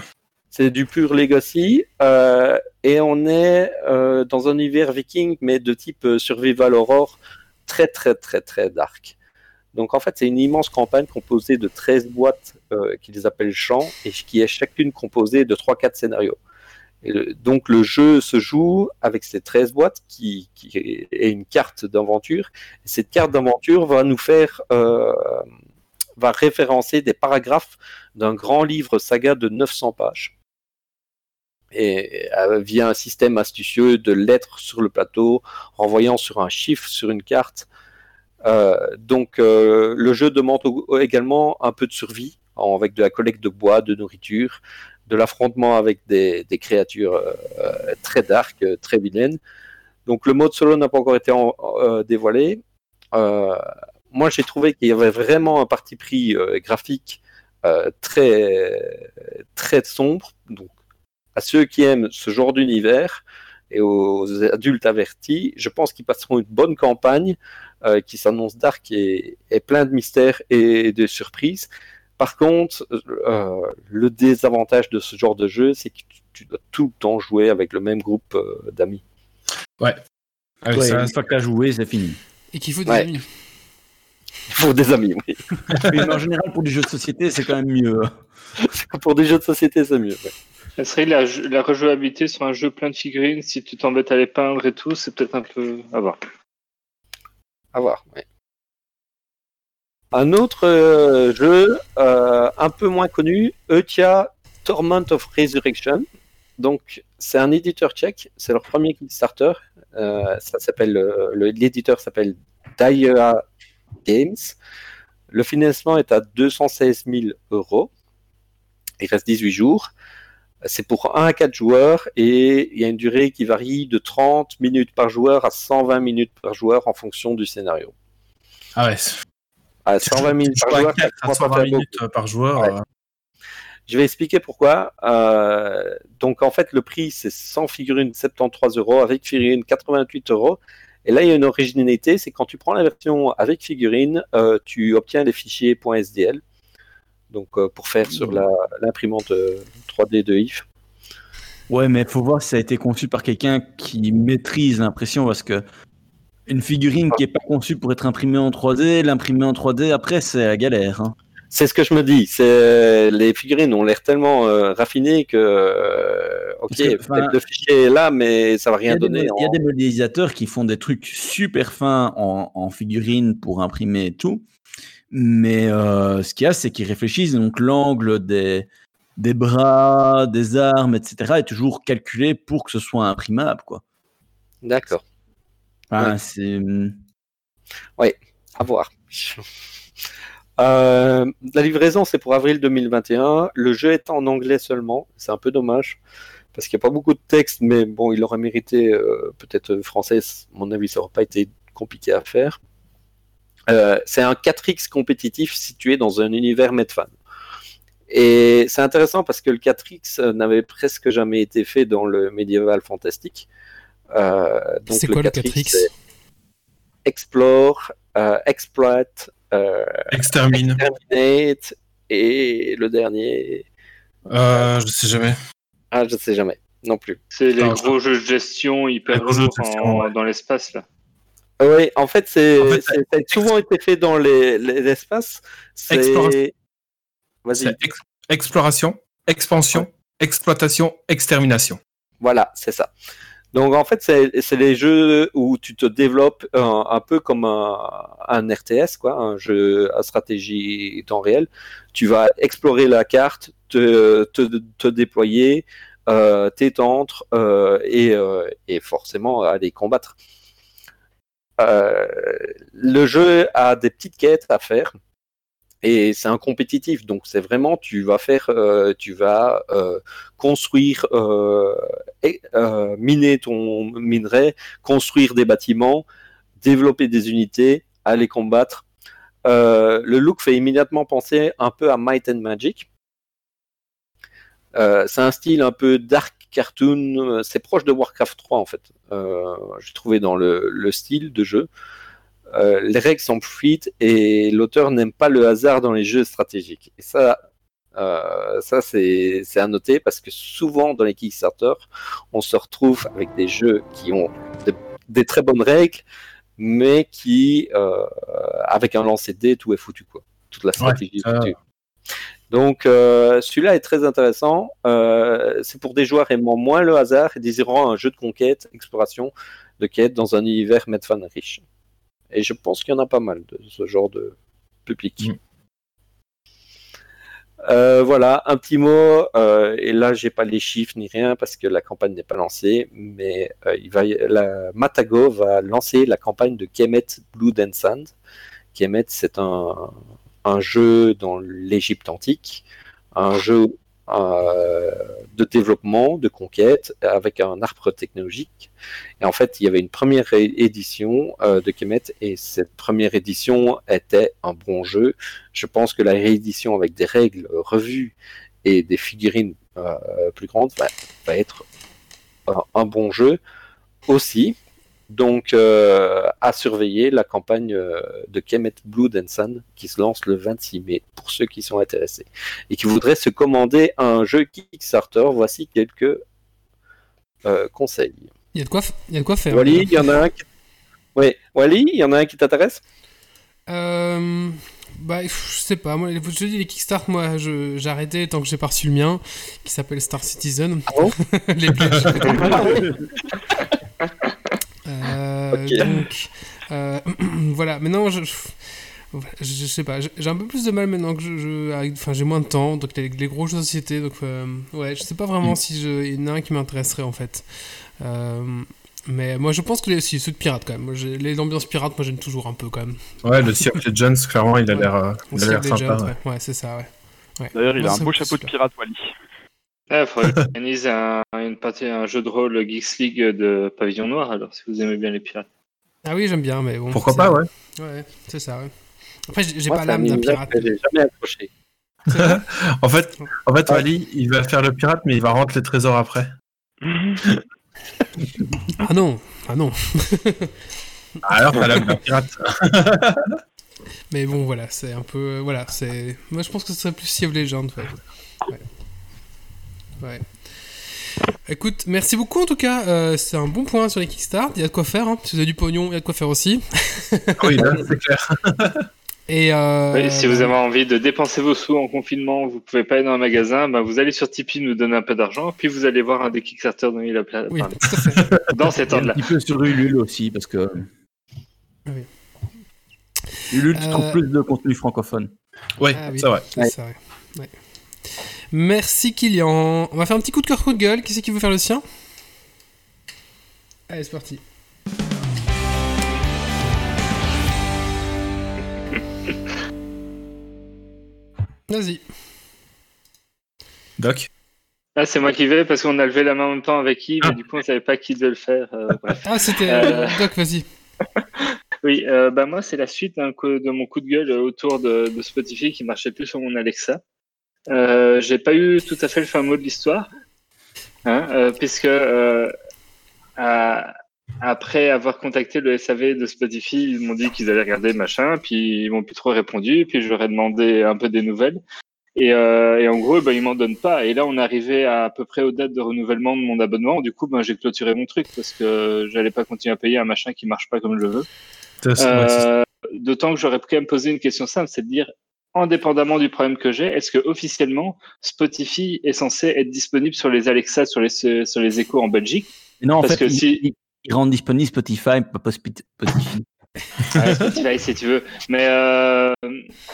C'est du pur legacy euh, et on est euh, dans un univers viking mais de type euh, survival horror très très très très dark. Donc en fait c'est une immense campagne composée de 13 boîtes euh, qu'ils appellent champs et qui est chacune composée de 3-4 scénarios. Donc le jeu se joue avec ces 13 boîtes qui, qui est une carte d'aventure. Et Cette carte d'aventure va nous faire va référencer des paragraphes d'un grand livre saga de 900 pages et euh, via un système astucieux de lettres sur le plateau, renvoyant sur un chiffre sur une carte. Euh, donc euh, le jeu demande également un peu de survie, avec de la collecte de bois, de nourriture, de l'affrontement avec des, créatures très dark, très vilaines. Donc le mode solo n'a pas encore été dévoilé. Moi j'ai trouvé qu'il y avait vraiment un parti pris graphique très très sombre. Donc à ceux qui aiment ce genre d'univers, et aux adultes avertis, je pense qu'ils passeront une bonne campagne euh, qui s'annonce dark et, et plein de mystères et de surprises. Par contre, euh, le désavantage de ce genre de jeu, c'est que tu, tu dois tout le temps jouer avec le même groupe euh, d'amis. Ouais. Ah, Ouais, ça- une fois que joué, c'est fini. Et qu'il faut des Ouais. amis. Il faut des amis, oui. Mais en général, pour des jeux de société, c'est quand même mieux. Pour des jeux de société, c'est mieux. ouais. Serait la, rejouabilité sur un jeu plein de figurines, si tu t'embêtes à les peindre et tout, c'est peut-être un peu à voir. À voir. ouais. Un autre euh, jeu euh, un peu moins connu, Eutia Torment of Resurrection. Donc, c'est un éditeur tchèque, c'est leur premier Kickstarter. Euh, ça euh, l'éditeur s'appelle Dia Games. Le financement est à 216 000 euros. Il reste 18 jours. C'est pour 1 à 4 joueurs et il y a une durée qui varie de 30 minutes par joueur à 120 minutes par joueur en fonction du scénario. Ah ouais. À 120 minutes par joueur, ça quatre à commence à 120 faire minutes beaucoup. euh, par joueur. Ouais. euh, Je vais expliquer pourquoi. Euh, donc en fait, le prix c'est 100 figurines 73 euros, avec figurines 88 euros. Et là, il y a une originalité, c'est quand tu prends la version avec figurine, euh, tu obtiens les fichiers .sdl. Donc euh, pour faire sur la- l'imprimante euh, 3D de IF. Ouais, mais faut voir si ça a été conçu par quelqu'un qui maîtrise l'impression parce que une figurine qui est pas conçue pour être imprimée en 3D, l'imprimer en 3D après c'est la galère. hein. C'est ce que je me dis. C'est les figurines ont l'air tellement euh, raffinées que euh, ok, que, peut-être le fichier est là, mais ça va Il y, rien donner. il y a des modélisateurs qui font des trucs super fins en, en figurine pour imprimer et tout. Mais euh, ce qu'il y a, c'est qu'ils réfléchissent. Donc l'angle des, des bras, des armes, etc. est toujours calculé pour que ce soit imprimable. Quoi. D'accord. Ouais. c'est... hum, À voir. Euh, la livraison, c'est pour avril 2021. Le jeu est en anglais seulement. C'est un peu dommage. Parce qu'il n'y a pas beaucoup de texte, mais bon, il aurait mérité euh, peut-être français. À mon avis, ça n'aurait pas été compliqué à faire. Euh, c'est un 4X compétitif situé dans un univers Medfan. Et c'est intéressant parce que le 4X n'avait presque jamais été fait dans le médiéval fantastique. Euh, donc C'est quoi le 4X c'est Explore, euh, Exploit, euh, Extermine. Exterminate et le dernier. Euh, je sais jamais. Ah, je sais jamais non plus. C'est les gros jeux de gestion hyper Les gros gestion, ouais. dans l'espace là. Oui, en fait, c'est, En fait, c'est- ça a souvent été fait dans les, les espaces. Exploration. Vas-y. C'est ex- exploration, expansion, exploitation, extermination. Voilà, c'est ça. Donc en fait, c'est, c'est les jeux où tu te développes un, un peu comme un, un RTS, quoi, un jeu à stratégie temps réel. Tu vas explorer la carte, te, te, te déployer, euh, t'étendre euh, et, euh, et forcément aller combattre. Euh, le jeu a des petites quêtes à faire et c'est un compétitif. Donc c'est vraiment tu vas faire euh, tu vas euh, construire miner ton minerai construire des bâtiments développer des unités aller combattre. Le look fait immédiatement penser un peu à Might and Magic Euh, c'est un style un peu dark cartoon c'est proche de Warcraft 3 en fait euh, j'ai trouvé dans le, le style de jeu euh, les règles sont fluides et l'auteur n'aime pas le hasard dans les jeux stratégiques. Et ça, euh, ça c'est à noter parce que souvent dans les Kickstarter, on se retrouve avec des jeux qui ont de- des très bonnes règles, mais qui, avec un lancer de dés, tout est foutu quoi. Toute la stratégie est ça- foutue. Donc euh, celui-là est très intéressant. Euh, c'est pour des joueurs aimant moins le hasard et désirant un jeu de conquête, exploration, de quête dans un univers Medfan riche. Et je pense qu'il y en a pas mal de ce genre de public. Mm. Euh, voilà, un petit mot, et là j'ai pas les chiffres ni rien parce que la campagne n'est pas lancée, mais il va, la Matago va lancer la campagne de Kemet Blood and Sand. Kemet, c'est un, un jeu dans l'Égypte antique, un jeu euh, de développement, de conquête, avec un arbre technologique. Et en fait, il y avait une première édition euh, de Kemet, et cette première édition était un bon jeu. Je pense que la réédition avec des règles revues et des figurines euh, plus grandes va, être un bon jeu. aussi. Donc, euh, à surveiller la campagne euh, de Kemet Blood and Sun qui se lance le 26 mai pour ceux qui sont intéressés et qui voudraient se commander un jeu Kickstarter. Voici quelques euh, conseils. Il y a de quoi, f- il y a de quoi faire. Wally, il y en a un qui... Oui, Wally, il y en a un qui t'intéresse? Euh, bah, je sais pas. Moi, les- je dis les Kickstart, moi, je- j'ai arrêté tant que j'ai pas reçu le mien, qui s'appelle Star Citizen. Ah bon? Les Euh. Donc, euh, voilà. Maintenant, je, je, je- sais pas. J'ai un peu plus de mal maintenant que je, enfin, j'ai moins de temps, donc les, les grosses sociétés. Donc, euh, ouais, je sais pas vraiment si je, il y en a un qui m'intéresserait en fait. Euh, mais moi, je pense que les, si, ceux de pirates quand même. Moi, les ambiances pirates, moi, j'aime toujours un peu quand même. Ouais, le Sea of Legends, clairement, il a Ouais. l'air euh, sympa. jeunes, ouais. ouais. C'est ça, ouais. Ouais. D'ailleurs, il Moi, a un beau chapeau de pirate, Wally. Il faudrait que j'organise un, une partie, un jeu de rôle Geeks League de Pavillon Noir, alors, si vous aimez bien les pirates. Ah oui, j'aime bien, mais bon. Pourquoi pas, ouais. Ouais, c'est ça, ouais. Après, j'ai pas l'âme d'un pirate. j'ai jamais accroché. En fait, en fait Wally, il va faire le pirate, mais il va rentrer les trésors après. Ah non, ah non. Alors, t'as l'âme d'un pirate. Mais bon, voilà, c'est un peu. euh, Voilà, c'est. Moi, je pense que ce serait plus Sea of Legends, ouais. Ouais. Ouais. Écoute, merci beaucoup en tout cas. euh, c'est un bon point sur les Kickstart. Il y a de quoi faire. hein. Si vous avez du pognon, il y a de quoi faire aussi. Oui, là, c'est clair. Et euh, Oui, si vous avez envie de dépenser vos sous en confinement, vous pouvez pas aller dans un magasin, bah, vous allez sur Tipeee nous donner un peu d'argent, puis vous allez voir un des Kickstarter dont il a Oui, parlé. tout à fait. Dans cet ordre-là. petit peu sur Ulule aussi, parce que. Oui. Ulule, tu Euh, trouves plus de contenu francophone. Oui, Ah oui, c'est vrai. c'est ça, ouais. Merci Kylian. On va faire un petit coup de cœur, coup de gueule. Qui c'est qui veut faire le sien? Allez, c'est parti. Vas-y. Doc? Ah, c'est moi qui vais parce qu'on a levé la main en même temps avec Yves et du coup on savait pas qui devait le faire. euh, bref. Ah, c'était Euh, euh, Doc, vas-y. Oui, euh, bah moi c'est la suite d'un coup- de mon coup de gueule autour de, de Spotify qui marchait plus sur mon Alexa. Euh, J'ai pas eu tout à fait le fin mot de l'histoire, hein, euh, puisque euh, à- après avoir contacté le SAV de Spotify, ils m'ont dit qu'ils allaient regarder machin, puis ils m'ont plus trop répondu, puis je leur ai demandé un peu des nouvelles. Et, euh, et en gros, ben, ils m'en donnent pas. Et là, on arrivait à, à peu près aux dates de renouvellement de mon abonnement. Du coup, ben, j'ai clôturé mon truc parce que j'allais pas continuer à payer un machin qui marche pas comme je veux. Euh, D'autant que j'aurais quand même posé une question simple, c'est de dire, indépendamment du problème que j'ai, est-ce que officiellement Spotify est censé être disponible sur les Alexa, sur les sur les échos en Belgique? Non, en Parce fait, que ils, si- ils rendent disponible Spotify, pas Spotify. Ouais, Spotify si tu veux. Mais euh,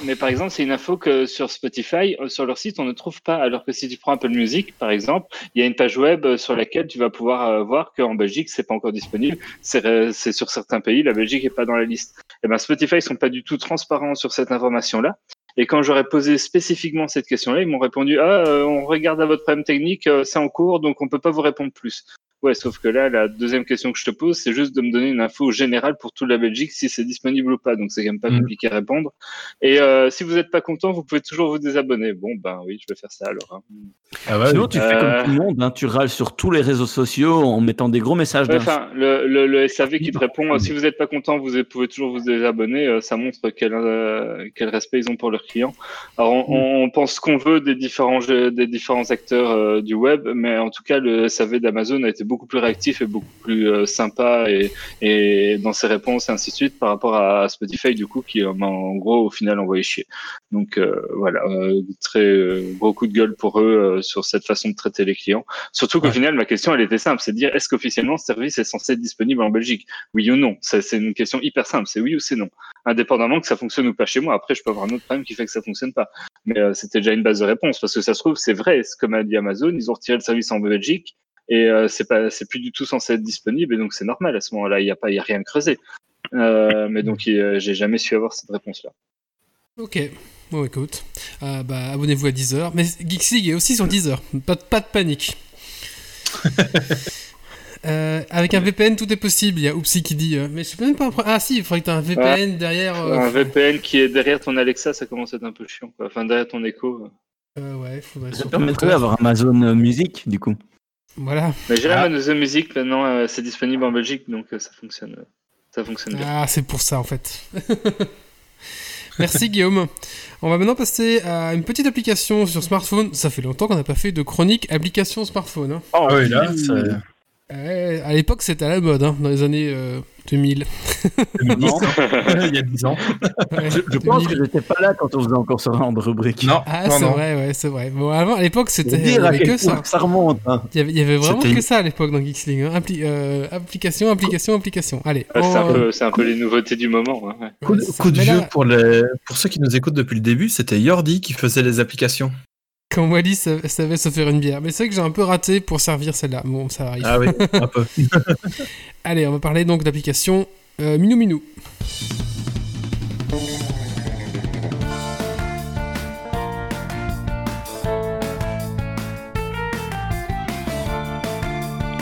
mais par exemple, c'est une info que sur Spotify, euh, sur leur site, on ne trouve pas. Alors que si tu prends Apple Music, par exemple, il y a une page web euh, sur laquelle tu vas pouvoir euh, voir qu'en Belgique, c'est pas encore disponible. C'est sur certains pays, la Belgique est pas dans la liste. Et ben Spotify ils sont pas du tout transparents sur cette information-là. Et quand j'aurais posé spécifiquement cette question-là, ils m'ont répondu ah euh, on regarde à votre problème technique, euh, c'est en cours, donc on peut pas vous répondre plus. Ouais, sauf que là, la deuxième question que je te pose, c'est juste de me donner une info générale pour toute la Belgique, si c'est disponible ou pas. Donc, c'est quand même pas Mhm. compliqué à répondre. Et euh, si vous n'êtes pas content, vous pouvez toujours vous désabonner. Bon, ben oui, je vais faire ça alors. hein. Ah ouais, Sinon, tu fais comme tout le monde, hein, tu râles sur tous les réseaux sociaux en mettant des gros messages Ouais, Enfin, le, le, le SAV qui te répond, si vous n'êtes pas content, vous pouvez toujours vous désabonner. ça montre quel, euh, quel respect ils ont pour leurs clients. Alors, on, on pense qu'on veut des différents, jeux- des différents acteurs euh, du web, mais en tout cas, le SAV d'Amazon a été beaucoup plus réactif et beaucoup plus euh, sympa et, et dans ses réponses et ainsi de suite par rapport à Spotify, du coup, qui m'a en gros, au final, envoyé chier. Donc, euh, voilà, euh, très euh, gros coup de gueule pour eux euh, sur cette façon de traiter les clients. Surtout qu'au Ouais. final, ma question, elle était simple, c'est de dire est-ce qu'officiellement ce service est censé être disponible en Belgique? Oui ou non? C'est une question hyper simple, c'est oui ou c'est non. Indépendamment que ça fonctionne ou pas chez moi. Après, je peux avoir un autre problème qui fait que ça fonctionne pas. Mais euh, c'était déjà une base de réponse parce que ça se trouve, c'est vrai, comme a dit Amazon, ils ont retiré le service en Belgique et euh, c'est pas, c'est plus du tout censé être disponible et donc c'est normal à ce moment-là. Il n'y a pas, il y a rien creusé. Euh, mais donc, euh, j'ai jamais su avoir cette réponse-là. Ok. Bon, écoute. Euh, bah, abonnez-vous à Deezer. Mais Geeks League est aussi sur Deezer. Pas, de- pas de panique. Euh, avec un VPN, tout est possible. Il y a Oupsi qui dit. euh, mais je sais même pas. Ah, si, il faudrait que tu aies un VPN derrière. euh, Un VPN qui est derrière ton Alexa, ça commence à être un peu chiant. Quoi. Enfin, derrière ton écho. euh, ouais, faudrait Ça permettrait d'avoir Amazon Music, du coup. Voilà. Mais j'ai Ah. Amazon The Music maintenant, euh, c'est disponible en Belgique, donc euh, ça fonctionne. euh, Ça fonctionne bien. Ah, c'est pour ça en fait. Merci Guillaume. On va maintenant passer à une petite application sur smartphone. Ça fait longtemps qu'on n'a pas fait de chronique application smartphone. hein. Oh, Ah oui, là, c'est Ouais, à l'époque, c'était à la mode, hein, dans les années euh, 2000. 2010, hein. il y a 10 ans. Ouais, Je, je pense 2000. que j'étais pas là quand on faisait encore ce genre de rubrique. Non, Ah, non, c'est vrai, ouais, c'est vrai. Bon, avant, à l'époque, c'était. Que ça. ça remonte. hein. Il y avait, il y avait vraiment que ça à l'époque dans Geeksling. Hein. Appli- euh, application, application, application. Allez. Ah, c'est, un on- peu, c'est un peu les nouveautés du moment. hein, ouais. Coup, de- coup de là, pour, les... pour ceux qui nous écoutent depuis le début, c'était Yordi qui faisait les applications. Quand Wally sa- savait se faire une bière. Mais c'est vrai que j'ai un peu raté pour servir celle-là. Bon, ça arrive. Ah oui, un peu. Allez, on va parler donc d'application euh, Minou Minou.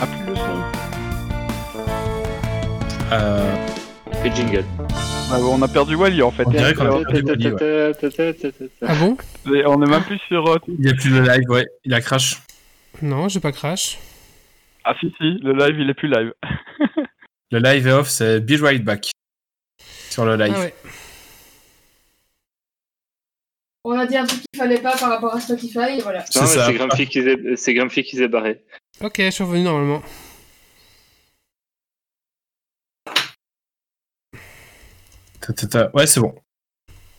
Ah, plus le son. Euh, Et jingle. Ah, on a perdu Wally en fait. On dirait qu'on a perdu Wally, ouais. Ah bon? On est même plus sur. euh, Il n'y a plus le live, ouais. Il a crash. Non, j'ai pas crash. Ah si si, le live il est plus live. Le live est off, c'est Be Right Back. Sur le live. Ah ouais. On a dit un truc qu'il fallait pas par rapport à Spotify, et voilà. C'est Non, mais ça. c'est Grumpy qui s'est- c'est Grumpy qui s'est barré. Ok, je suis revenu normalement. Ta, ta, ta. Ouais, c'est bon.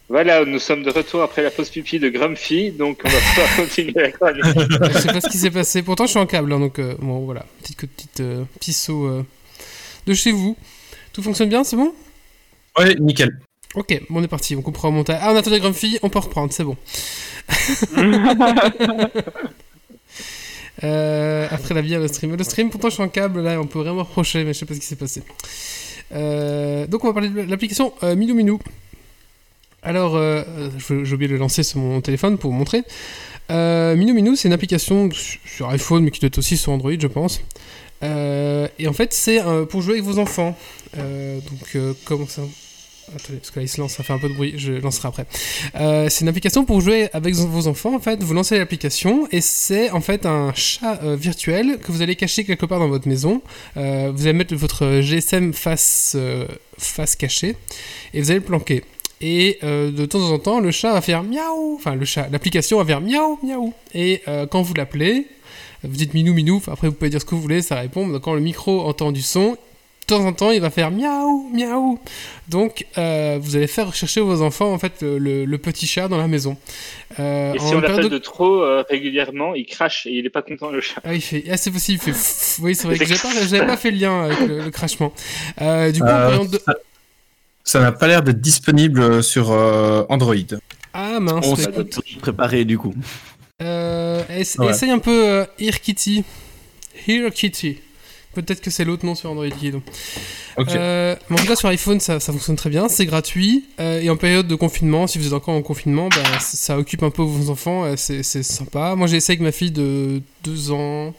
Voilà, nous sommes de retour après la pause pipi de Grumpy, donc on va pouvoir continuer la chronique. je sais pas ce qui s'est passé. Pourtant, je suis en câble, hein, donc euh, bon, voilà. Petite, petite euh, petit saut euh, de chez vous. Tout fonctionne bien, c'est bon? Ouais, nickel. Ok, bon, on est parti. On comprend au montage. Ah, on attendait Grumpy, on peut reprendre, c'est bon. Euh, après la bière, le stream. Le stream, pourtant, je suis en câble, là, on peut vraiment reprocher, mais je sais pas ce qui s'est passé. Euh, donc, on va parler de l'application euh, Minou Minou. Alors, euh, je- j'ai oublié de le lancer sur mon téléphone pour vous montrer. Euh, Minou Minou, c'est une application su- sur iPhone, mais qui doit être aussi sur Android, je pense. Euh, et en fait, c'est euh, pour jouer avec vos enfants. Euh, donc, euh, comment ça Attendez, parce que là, il se lance, ça fait un peu de bruit, je lancerai après. Euh, c'est une application pour jouer avec vos enfants, en fait. Vous lancez l'application et c'est en fait un chat euh, virtuel que vous allez cacher quelque part dans votre maison. Euh, vous allez mettre votre GSM face, face cachée et vous allez le planquer. Et de temps en temps, le chat va faire miaou. Enfin, le chat, l'application va faire miaou, miaou. Et quand vous l'appelez, vous dites minou, minou. Après, vous pouvez dire ce que vous voulez, ça répond. Donc, quand le micro entend du son, de temps en temps, il va faire miaou, miaou. Donc, euh, vous allez faire chercher vos enfants, en fait, le, le- le petit chat dans la maison. Euh, Et en si on période l'appelle de- de trop euh, régulièrement, il crache et il est pas content le chat. Ah, il fait... ah, c'est possible, il fait... Oui, c'est vrai que j'avais pas, j'avais pas fait le lien avec le, le crachement. Euh, du coup, Euh, de... ça- Ça n'a pas l'air d'être disponible sur euh, Android. Ah mince, On s'est préparé du coup. Euh, Ouais. Essaye un peu euh, Here Kitty. Here Kitty. Peut-être que c'est l'autre nom sur Android qui est donc. Ok. Euh, mais en tout cas, sur iPhone, ça, ça fonctionne très bien, c'est gratuit. euh, et en période de confinement, si vous êtes encore en confinement, bah, ça occupe un peu vos enfants, euh, c'est sympa. Moi, j'ai essayé avec ma fille de 2 ans.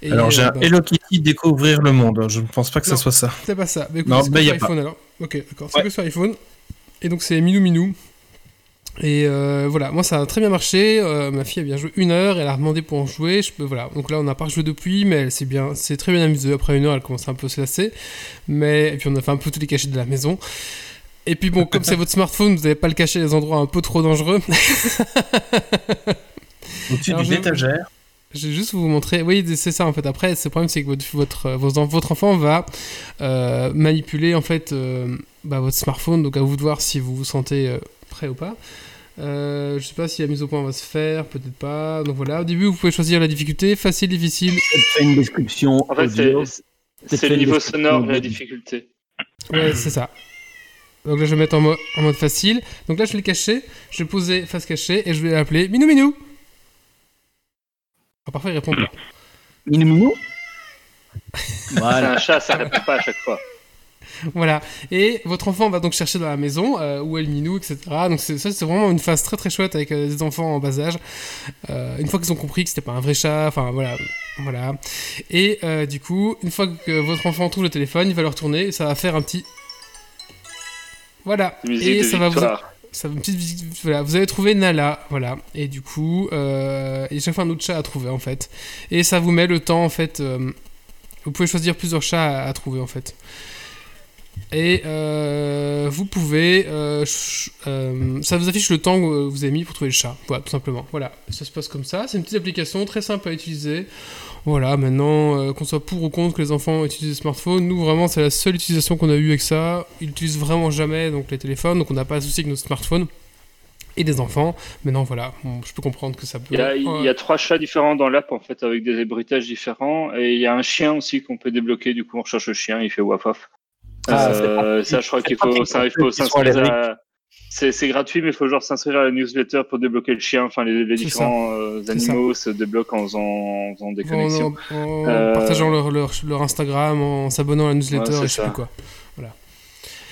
Et, Alors, j'ai euh, un bah, Hello Kitty découvrir le monde. Je ne pense pas que Non. ce soit ça. C'est pas ça. Mais écoute, Non, c'est bah, que y sur a pas. iPhone alors. Ok, d'accord. C'est Ouais. que sur iPhone. Et donc c'est Minou Minou. Et euh, voilà, moi ça a très bien marché. Euh, ma fille a bien joué une heure, elle a demandé pour en jouer. Je peux, voilà. Donc là on n'a pas joué depuis, mais elle s'est bien, c'est très bien amusée. Après une heure, elle commence un peu à se lasser. Mais et puis on a fait un peu tous les cachets de la maison. Et puis bon, comme c'est votre smartphone, vous n'avez pas le cacher à des endroits un peu trop dangereux. Au-dessus d'une étagère. Je vais juste vous montrer. Oui, c'est ça en fait. Après, le problème, c'est que votre, enfant va euh, manipuler en fait bah, votre smartphone. Donc à vous de voir si vous vous sentez prêt ou pas. Euh, je sais pas si la mise au point va se faire, peut-être pas. Donc voilà, au début, vous pouvez choisir la difficulté, facile, difficile. Fais une description En fait, c'est- le niveau sonore de la difficulté. Ouais, c'est ça. Donc là, je vais mettre en, mo- en mode facile. Donc là, je vais le cacher. Je vais poser face cachée et je vais l'appeler Minou Minou. Alors, parfois, il répond pas. Minou minou. C'est Voilà. un chat, ça répond pas à chaque fois. Voilà. Et votre enfant va donc chercher dans la maison euh, où est le minou, etc. Donc c'est- ça, c'est vraiment une phase très très chouette avec euh, des enfants en bas âge. Euh, une fois qu'ils ont compris que c'était pas un vrai chat, enfin voilà, voilà. Et euh, du coup, une fois que votre enfant trouve le téléphone, il va le retourner et ça va faire un petit. Voilà. Musique Et ça va vous. Ça, une petite voilà, vous avez trouvé Nala, voilà. Et du coup, euh, et chaque fois un autre chat à trouver en fait. Et ça vous met le temps en fait. euh, vous pouvez choisir plusieurs chats à, à trouver en fait. Et euh, vous pouvez, euh, euh, ça vous affiche le temps que vous avez mis pour trouver le chat. Voilà, tout simplement. Voilà, ça se passe comme ça. C'est une petite application très simple à utiliser. Voilà, maintenant, qu'on soit pour ou contre que les enfants utilisent les smartphones, nous vraiment c'est la seule utilisation qu'on a eue avec ça. Ils utilisent vraiment jamais donc les téléphones, donc on n'a pas de souci avec nos smartphones et des enfants. Maintenant voilà, bon, je peux comprendre que ça peut. Il y, a, il Ouais. y a trois chats différents dans l'app en fait avec des bruitages différents et il y a un chien aussi qu'on peut débloquer. Du coup, on recherche le chien, il fait waf waf. Ah, Euh, ça, je crois qu'il faut, ça, il s'inscrire. à- C'est gratuit, mais il faut genre s'inscrire à la newsletter pour débloquer le chien. Enfin, les, les différents euh, animaux se débloquent en faisant, en faisant des connexions. en- en Euh, partageant leur, leur, leur Instagram, en s'abonnant à la newsletter, Ouais, c'est et je sais plus quoi.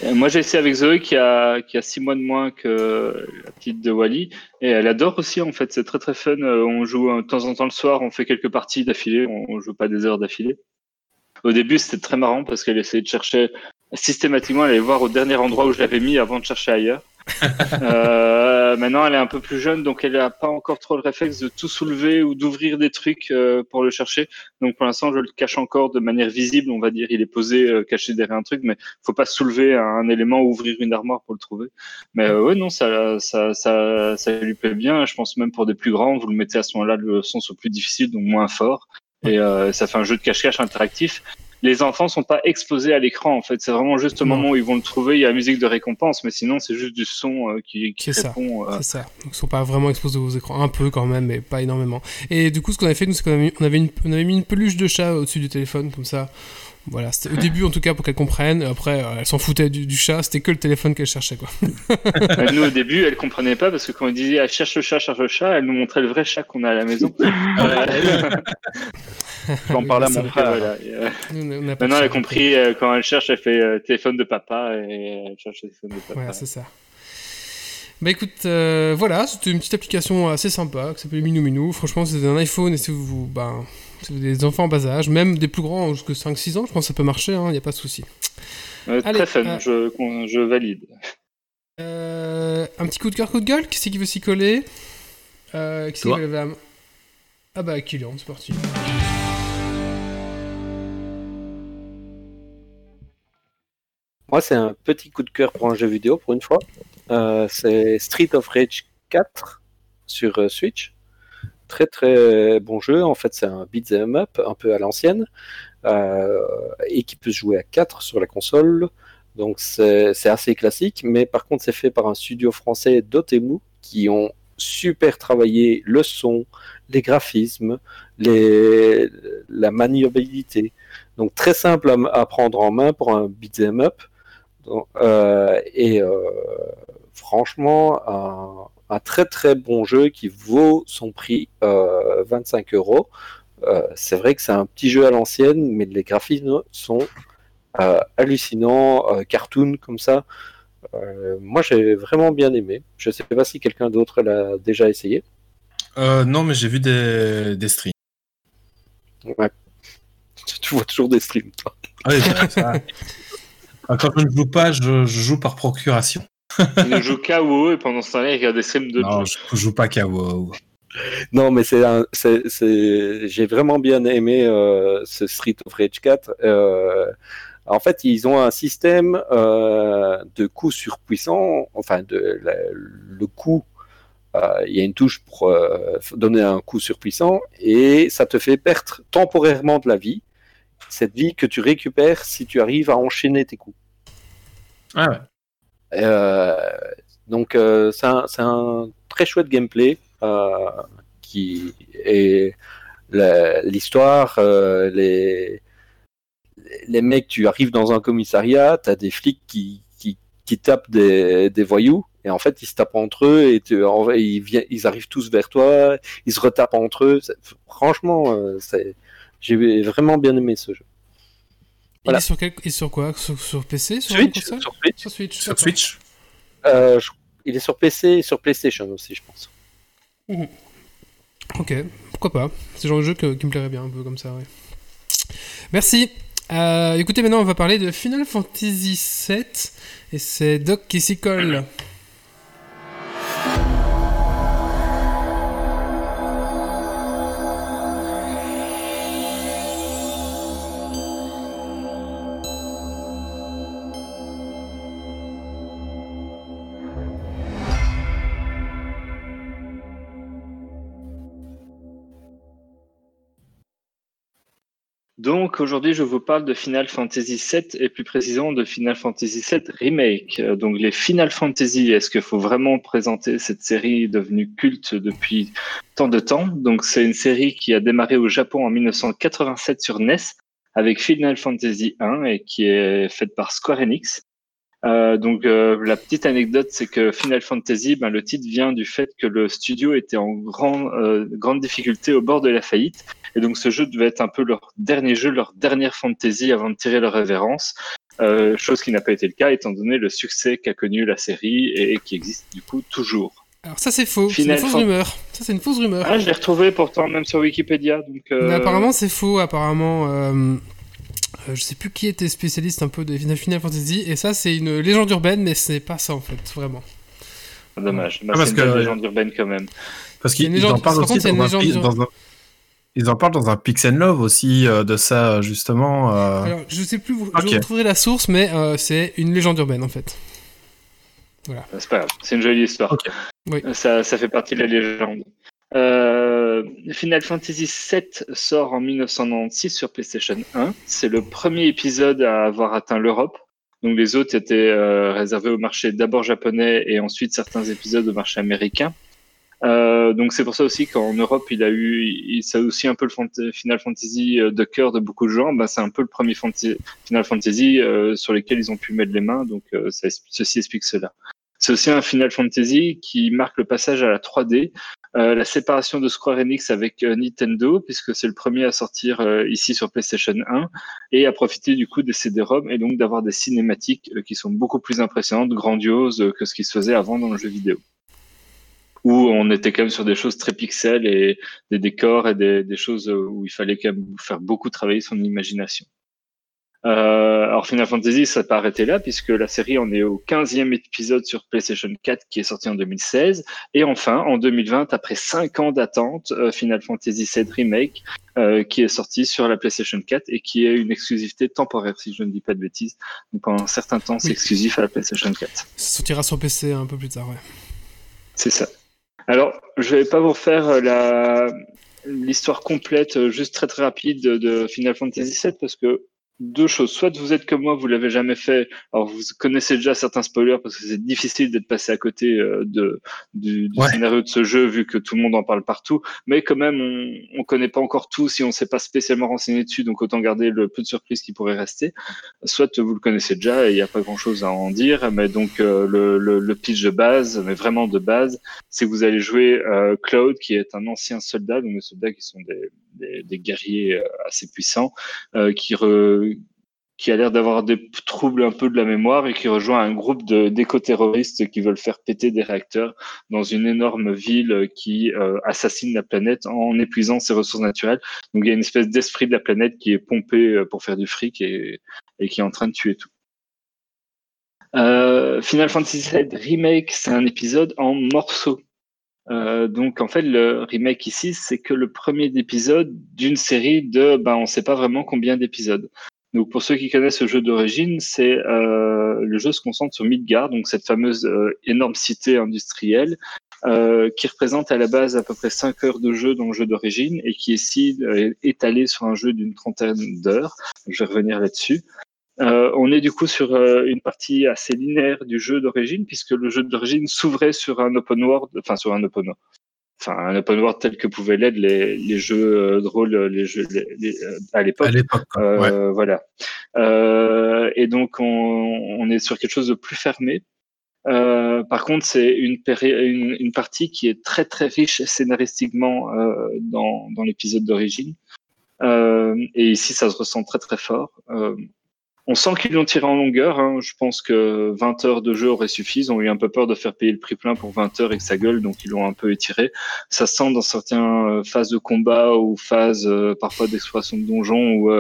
Euh, Moi, j'ai essayé avec Zoé qui a, qui a six mois de moins que la petite de Wally. Et elle adore aussi, en fait. C'est très, très fun. On joue de temps en temps le soir. On fait quelques parties d'affilée. On, on joue pas des heures d'affilée. Au début, c'était très marrant parce qu'elle essayait de chercher systématiquement. Elle allait voir au dernier endroit où je l'avais mis avant de chercher ailleurs. Euh, maintenant, elle est un peu plus jeune, donc elle n'a pas encore trop le réflexe de tout soulever ou d'ouvrir des trucs euh, pour le chercher. Donc pour l'instant, je le cache encore de manière visible, on va dire. Il est posé, euh, caché derrière un truc, mais faut pas soulever un élément ou ouvrir une armoire pour le trouver. Mais euh, ouais, non, ça, ça, ça, ça lui plaît bien. Je pense même pour des plus grands, vous le mettez à ce moment-là, le son soit plus difficile, donc moins fort. Et euh, ça fait un jeu de cache-cache interactif. Les enfants sont pas exposés à l'écran, en fait. C'est vraiment juste au Non. moment où ils vont le trouver, il y a la musique de récompense, mais sinon, c'est juste du son euh, qui, qui C'est répond. euh, C'est ça. Donc ils sont pas vraiment exposés aux écrans. Un peu quand même, mais pas énormément. Et du coup, ce qu'on avait fait, nous, c'est qu'on avait, mis- on avait, une- on avait mis une peluche de chat au-dessus du téléphone, comme ça. Voilà, c'était au début en tout cas pour qu'elle comprenne. Après, euh, elle s'en foutait du, du chat, c'était que le téléphone qu'elle cherchait quoi. Nous, au début, elle comprenait pas parce que quand on disait ah, cherche le chat, cherche le chat, elle nous montrait le vrai chat qu'on a à la maison. Euh, J'en parlais à mon frère. voilà. Et, euh, Maintenant, elle a compris euh, quand elle cherche, elle fait euh, téléphone de papa et elle cherche le téléphone de papa. Ouais, c'est ça. Bah écoute, euh, voilà, c'était une petite application assez sympa qui s'appelle Minou Minou. Franchement, c'est un iPhone et si vous, ben, avez des enfants en bas âge, même des plus grands jusqu'à 5-6 ans, je pense que ça peut marcher, il n'y a pas de souci. Euh, Allez, très fun, euh, je, valide. Euh, un petit coup de cœur, coup de gueule Qui c'est qui veut s'y coller? Euh, Qui c'est qui veut lever la main Ah bah, Kylian, c'est parti. Moi, c'est un petit coup de cœur pour un jeu vidéo, pour une fois. Euh, c'est Street of Rage 4 sur euh, Switch. Très très bon jeu. En fait, c'est un beat'em up un peu à l'ancienne euh, et qui peut se jouer à 4 sur la console. Donc c'est assez classique, mais par contre, c'est fait par un studio français Dotemu qui ont super travaillé le son, les graphismes, la maniabilité. Donc très simple à, prendre en main pour un beat'em up. Euh, et euh, franchement, un, un très très bon jeu qui vaut son prix, euh, 25 euros. Euh, c'est vrai que c'est un petit jeu à l'ancienne, mais les graphismes sont euh, hallucinants, euh, cartoon comme ça. Euh, moi, j'ai vraiment bien aimé. Je sais pas si quelqu'un d'autre l'a déjà essayé. Euh, non, mais j'ai vu des, des streams. Ouais. Tu vois toujours des streams, toi. Ah oui, bah, ça. Ah, Quand je ne joue pas, je, je joue par procuration. Il ne joue qu'à WoW et pendant ce temps-là, il regarde des streams de Non, jeux. je joue pas qu'à WoW. Non, mais c'est, un- c'est, c'est- j'ai vraiment bien aimé euh, ce Street of Rage 4. Euh, en fait, ils ont un système euh, de coup surpuissant, enfin de la- le coup. euh, Il y a une touche pour euh, donner un coup surpuissant et ça te fait perdre temporairement de la vie. Cette vie que tu récupères si tu arrives à enchaîner tes coups. Ah ouais. Euh, donc euh, c'est un, très chouette gameplay euh, qui est l'histoire, les les mecs, tu arrives dans un commissariat, t'as des flics qui, qui, tapent des, des voyous et en fait ils se tapent entre eux et tu, en ils, ils arrivent tous vers toi, ils se retapent entre eux. Franchement, j'ai vraiment bien aimé ce jeu. Il Voilà. est sur, quel... il est sur quoi? Sur, sur PC sur Switch, sur Switch. Sur Switch. Sur d'accord. Switch Euh, je- il est sur PC et sur PlayStation aussi, je pense. Ok, pourquoi pas. C'est le genre de jeu que- qui me plairait bien, un peu comme ça, ouais. Merci. Euh, écoutez, maintenant, on va parler de Final Fantasy VII. Et c'est Doc qui s'y colle. Donc aujourd'hui, je vous parle de Final Fantasy VII et plus précisément de Final Fantasy VII Remake. Euh, Donc les Final Fantasy, est-ce qu'il faut vraiment présenter cette série devenue culte depuis tant de temps? Donc c'est une série qui a démarré au Japon en 1987 sur NES avec Final Fantasy 1 et qui est faite par Square Enix. Euh, donc euh, la petite anecdote, c'est que Final Fantasy, ben, le titre vient du fait que le studio était en grand, euh, grande difficulté au bord de la faillite, et donc ce jeu devait être un peu leur dernier jeu, leur dernière fantasy avant de tirer leur révérence. Chose qui n'a pas été le cas étant donné le succès qu'a connu la série et, qui existe du coup toujours. Alors ça c'est faux, c'est une fausse Fan- rumeur. Ça c'est une fausse rumeur. Ah, je l'ai retrouvé pourtant même sur Wikipédia. Donc, Mais apparemment c'est faux, apparemment... euh, je sais plus qui était spécialiste un peu de Final Fantasy, et ça c'est une légende urbaine, mais c'est pas ça en fait, vraiment. Dommage. Bah, Ah, parce c'est une que- légende urbaine quand même. Parce qu'ils ils en légende- parlent par aussi dans un, légende- pi- dans un- Ils en parlent dans un Pix and Love aussi euh, de ça, justement. euh. Alors je sais plus, vous- Ok. je retrouverai la source, mais euh, c'est une légende urbaine en fait. C'est pas grave, c'est une jolie histoire. Oui. Ça, ça fait partie de la légende. Euh, Final Fantasy VII sort en 1996 sur PlayStation 1. C'est le premier épisode à avoir atteint l'Europe. Donc les autres étaient euh, réservés au marché d'abord japonais et ensuite certains épisodes au marché américain. Euh, donc c'est pour ça aussi qu'en Europe il a eu, il- c'est aussi un peu le Final Fantasy euh, de cœur de beaucoup de gens. Bah, c'est un peu le premier Final Fantasy euh, sur lequel ils ont pu mettre les mains. Donc euh, ça- ceci explique cela. C'est aussi un Final Fantasy qui marque le passage à la 3D, euh, la séparation de Square Enix avec euh, Nintendo, puisque c'est le premier à sortir euh, ici sur PlayStation 1, et à profiter du coup des CD-ROM et donc d'avoir des cinématiques qui sont beaucoup plus impressionnantes, grandioses que ce qui se faisait avant dans le jeu vidéo. Où on était quand même sur des choses très pixels et des décors et des, des choses où il fallait quand même faire beaucoup travailler son imagination. Euh, alors Final Fantasy, ça n'a pas arrêté là, puisque la série en est au 15e épisode sur PlayStation 4 qui est sorti en 2016. Et enfin, en 2020, après 5 ans d'attente, euh, Final Fantasy VII Remake, euh, qui est sorti sur la PlayStation 4 et qui est une exclusivité temporaire, si je ne dis pas de bêtises. Donc pendant un certain temps, c'est Oui. exclusif à la PlayStation 4. Ça sortira sur PC un peu plus tard, ouais. C'est ça. Alors, je vais pas vous refaire euh, la l'histoire complète, juste très très rapide de, de Final Fantasy VII parce que deux choses. Soit vous êtes comme moi, vous l'avez jamais fait. Alors vous connaissez déjà certains spoilers parce que c'est difficile d'être passé à côté euh, de du, du Ouais. scénario de ce jeu vu que tout le monde en parle partout. Mais quand même, on on connaît pas encore tout si on s'est pas spécialement renseigné dessus. Donc autant garder le peu de surprises qui pourrait rester. Soit vous le connaissez déjà et il n'y a pas grand chose à en dire. Mais donc euh, le, le, le pitch de base, mais vraiment de base, c'est que vous allez jouer euh, Cloud, qui est un ancien soldat, donc des soldats qui sont des, des, des guerriers euh, assez puissants, euh, qui, re- qui a l'air d'avoir des troubles un peu de la mémoire et qui rejoint un groupe d'éco-terroristes qui veulent faire péter des réacteurs dans une énorme ville qui euh, assassine la planète en épuisant ses ressources naturelles. Donc il y a une espèce d'esprit de la planète qui est pompé euh, pour faire du fric et, qui est en train de tuer tout. Euh, Final Fantasy VII Remake, c'est un épisode en morceaux. Euh, donc en fait le remake ici c'est que le premier épisode d'une série de ben on sait pas vraiment combien d'épisodes. Donc pour ceux qui connaissent ce jeu d'origine, c'est euh, le jeu se concentre sur Midgard, donc cette fameuse euh, énorme cité industrielle euh, qui représente à la base à peu près 5 heures de jeu dans le jeu d'origine et qui est ici étalé sur un jeu d'une trentaine d'heures. Je vais revenir là-dessus. On est du coup sur une partie assez linéaire du jeu d'origine, puisque le jeu d'origine s'ouvrait sur un open world, enfin sur un open enfin un open world tel que pouvaient l'être les, les jeux euh, de rôle, les jeux les- les- euh, à l'époque. À l'époque, quoi. Euh, ouais. Voilà. Euh, et donc on, on est sur quelque chose de plus fermé. Euh, par contre, c'est une, péri- une, une partie qui est très très riche scénaristiquement euh, dans, dans l'épisode d'origine. Euh, et ici, ça se ressent très très fort. On sent qu'ils l'ont tiré en longueur. hein. Je pense que 20 heures de jeu auraient suffi. Ils ont eu un peu peur de faire payer le prix plein pour 20 heures et que ça gueule, donc ils l'ont un peu étiré. Ça se sent dans certaines euh, phases de combat ou phases euh, parfois d'exploration de donjons où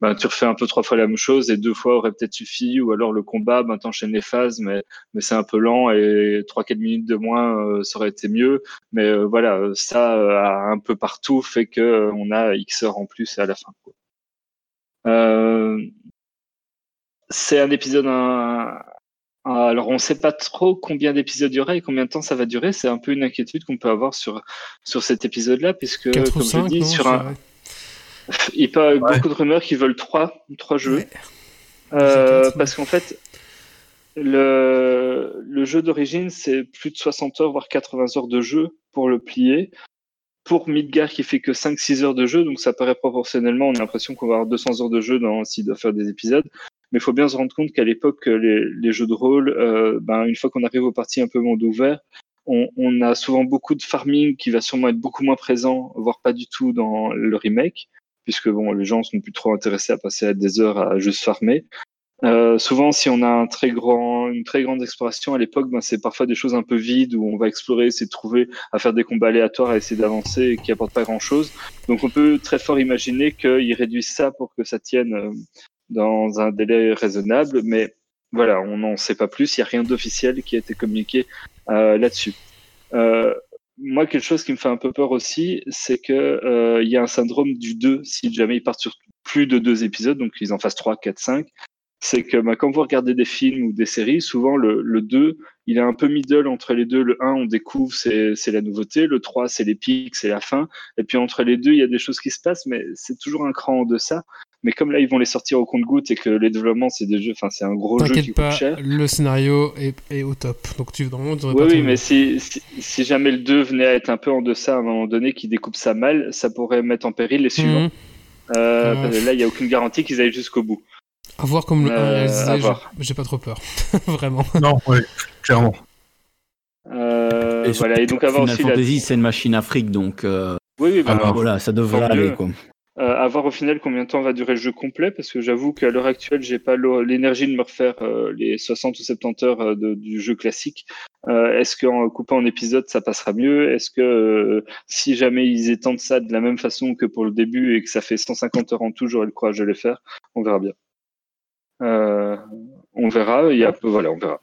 ben, tu refais un peu trois fois la même chose et deux fois aurait peut-être suffi. Ou alors le combat, ben, t'enchaînes les phases, mais, mais c'est un peu lent et 3-4 minutes de moins, euh, ça aurait été mieux. Mais euh, voilà, ça un peu partout fait que on a X heures en plus à la fin. C'est un épisode. Un... Alors, on ne sait pas trop combien d'épisodes il y aura et combien de temps ça va durer. C'est un peu une inquiétude qu'on peut avoir sur, sur cet épisode-là, puisque, 4 ou comme 5, je dis, non sur un. Il y a pas beaucoup de rumeurs qui veulent trois, trois jeux. Ouais. Euh, parce qu'en fait, le, le jeu d'origine, c'est plus de 60 heures, voire 80 heures de jeu pour le plier. Pour Midgar qui fait que 5-6 heures de jeu, donc ça paraît proportionnellement, on a l'impression qu'on va avoir 200 heures de jeu dans, s'il doit faire des épisodes. Mais il faut bien se rendre compte qu'à l'époque, les, les jeux de rôle, euh, ben, une fois qu'on arrive aux parties un peu monde ouvert, on, on a souvent beaucoup de farming qui va sûrement être beaucoup moins présent, voire pas du tout dans le remake, puisque bon, les gens sont plus trop intéressés à passer des heures à juste farmer. Euh, souvent, si on a un très grand, une très grande exploration à l'époque, ben, c'est parfois des choses un peu vides où on va explorer, essayer de trouver, à faire des combats aléatoires, à essayer d'avancer et qui apportent pas grand chose. Donc, on peut très fort imaginer qu'ils réduisent ça pour que ça tienne euh, dans un délai raisonnable, mais voilà, on n'en sait pas plus. Il n'y a rien d'officiel qui a été communiqué euh, là-dessus. Euh, moi, quelque chose qui me fait un peu peur aussi, c'est que euh, il y a un syndrome du 2 si jamais ils partent sur plus de deux épisodes, donc ils en fassent 3, 4, 5 c'est que bah, quand vous regardez des films ou des séries, souvent le, le 2, il est un peu middle entre les deux. Le 1, on découvre, c'est la nouveauté. Le 3, c'est les pics, c'est la fin. Et puis entre les deux, il y a des choses qui se passent, mais c'est toujours un cran en deçà. Mais comme là, ils vont les sortir au compte-goutte et que les développements, c'est des jeux, enfin, c'est un gros jeu qui coûte pas, cher. le scénario est, est au top. Donc tu vraiment, tu Oui, oui, mais si, si, si jamais le 2 venait à être un peu en deçà à un moment donné, qui découpe ça mal, ça pourrait mettre en péril les suivants. Mhm. Euh, Ah. parce que là, il n'y a aucune garantie qu'ils aillent jusqu'au bout. À voir comme le 1 Euh, à j'ai- pas trop peur. Vraiment. Non, oui, clairement. Euh, Et voilà, et donc avoir Final aussi la... Fantasy, c'est une machine Afrique, donc euh, Oui, oui, bah, Alors, voilà, ça devrait aller. Quoi. Euh, à voir au final combien de temps va durer le jeu complet, parce que j'avoue qu'à l'heure actuelle, j'ai pas l'énergie de me refaire euh, les 60 ou 70 heures euh, du jeu classique. Euh, Est-ce qu'en coupant en épisodes, ça passera mieux? Est-ce que si jamais ils étendent ça de la même façon que pour le début et que ça fait 150 heures en tout, j'aurai le courage de les faire? On verra bien. On verra. Il y a, voilà, on verra.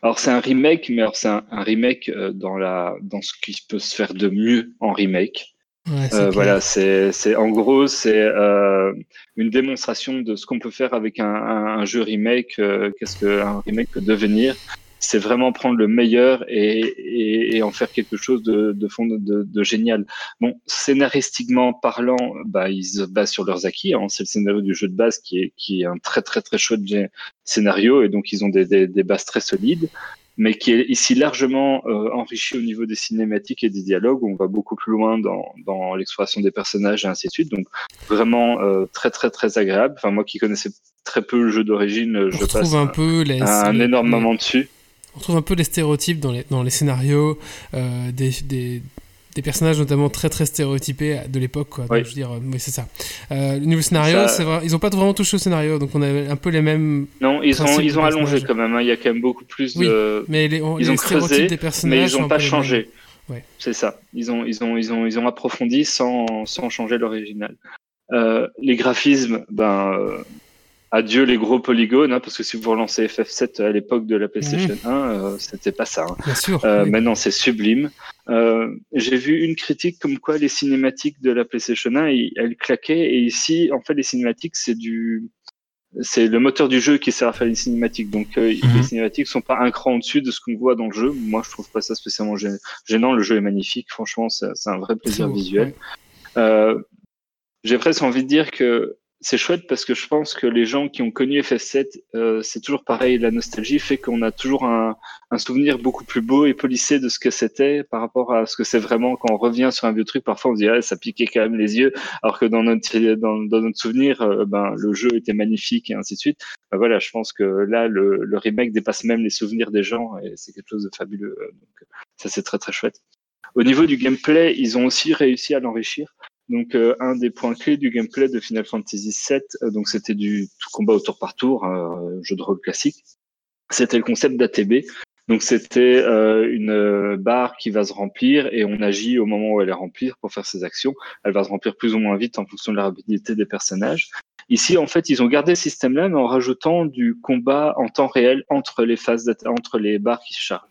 Alors c'est un remake, mais alors c'est un, un remake dans la dans ce qui peut se faire de mieux en remake. Ouais, Euh, voilà, c'est, c'est en gros, c'est euh, une démonstration de ce qu'on peut faire avec un, un, un jeu remake. euh, qu'est-ce qu'un remake peut devenir C'est vraiment prendre le meilleur et, et, et en faire quelque chose de, de fond de, de génial. Bon, scénaristiquement parlant, bah, ils se basent sur leurs acquis. Hein. C'est le scénario du jeu de base qui est, qui est un très très très chouette gé- scénario et donc ils ont des, des, des bases très solides mais qui est ici largement euh, enrichi au niveau des cinématiques et des dialogues. où On va beaucoup plus loin dans, dans l'exploration des personnages et ainsi de suite. Donc vraiment euh, très très très agréable. Enfin moi qui connaissais très peu le jeu d'origine, On je passe un un, peu les, un les- énorme moment dessus. On retrouve un peu les stéréotypes dans les, dans les scénarios, euh, des, des, des personnages notamment très très stéréotypés de l'époque. quoi. Donc, Oui. Je veux dire, euh, oui, c'est ça. Euh, le niveau scénario, Ça- c'est vrai, ils ont pas vraiment touché au scénario, donc on a un peu les mêmes. Non, ils ont ils ont allongé quand même. hein. Il y a quand même beaucoup plus Oui, de Mais les, on- Ils les ont creusé, des personnages. mais ils n'ont pas changé. Ouais. C'est ça. Ils ont, ils ont, ils ont, ils ont approfondi sans, sans changer l'original. Euh, les graphismes, ben, euh, adieu les gros polygones, hein, parce que si vous relancez FF7 à l'époque de la PlayStation 1, euh, c'était pas ça. hein. Bien sûr. Euh, oui. Maintenant, c'est sublime. Euh, J'ai vu une critique comme quoi les cinématiques de la PlayStation 1, ils- elles claquaient. Et ici, en fait, les cinématiques, c'est du, c'est le moteur du jeu qui sert à faire les cinématiques. Donc, euh, Mhm. les cinématiques sont pas un cran au-dessus de ce qu'on voit dans le jeu. Moi, je trouve pas ça spécialement gê- gênant. Le jeu est magnifique. Franchement, c'est un vrai plaisir visuel. Euh, J'ai presque envie de dire que c'est chouette parce que je pense que les gens qui ont connu FF7, euh, c'est toujours pareil, la nostalgie fait qu'on a toujours un, un souvenir beaucoup plus beau et polissé de ce que c'était par rapport à ce que c'est vraiment quand on revient sur un vieux truc. Parfois, on se dit ah, ça piquait quand même les yeux, alors que dans notre dans, notre souvenir, euh, ben le jeu était magnifique et ainsi de suite. Ben voilà, je pense que là, le, le remake dépasse même les souvenirs des gens et c'est quelque chose de fabuleux. Donc ça, c'est très très chouette. Au niveau du gameplay, ils ont aussi réussi à l'enrichir. Donc euh, un des points clés du gameplay de Final Fantasy VII, euh, donc c'était du combat au tour par tour, euh, jeu de rôle classique. C'était le concept d'ATB. Donc c'était euh, une barre qui va se remplir et on agit au moment où elle est remplie pour faire ses actions. Elle va se remplir plus ou moins vite en fonction de la rapidité des personnages. Ici, en fait, ils ont gardé ce système-là, mais en rajoutant du combat en temps réel entre les phases, entre les barres qui se chargent.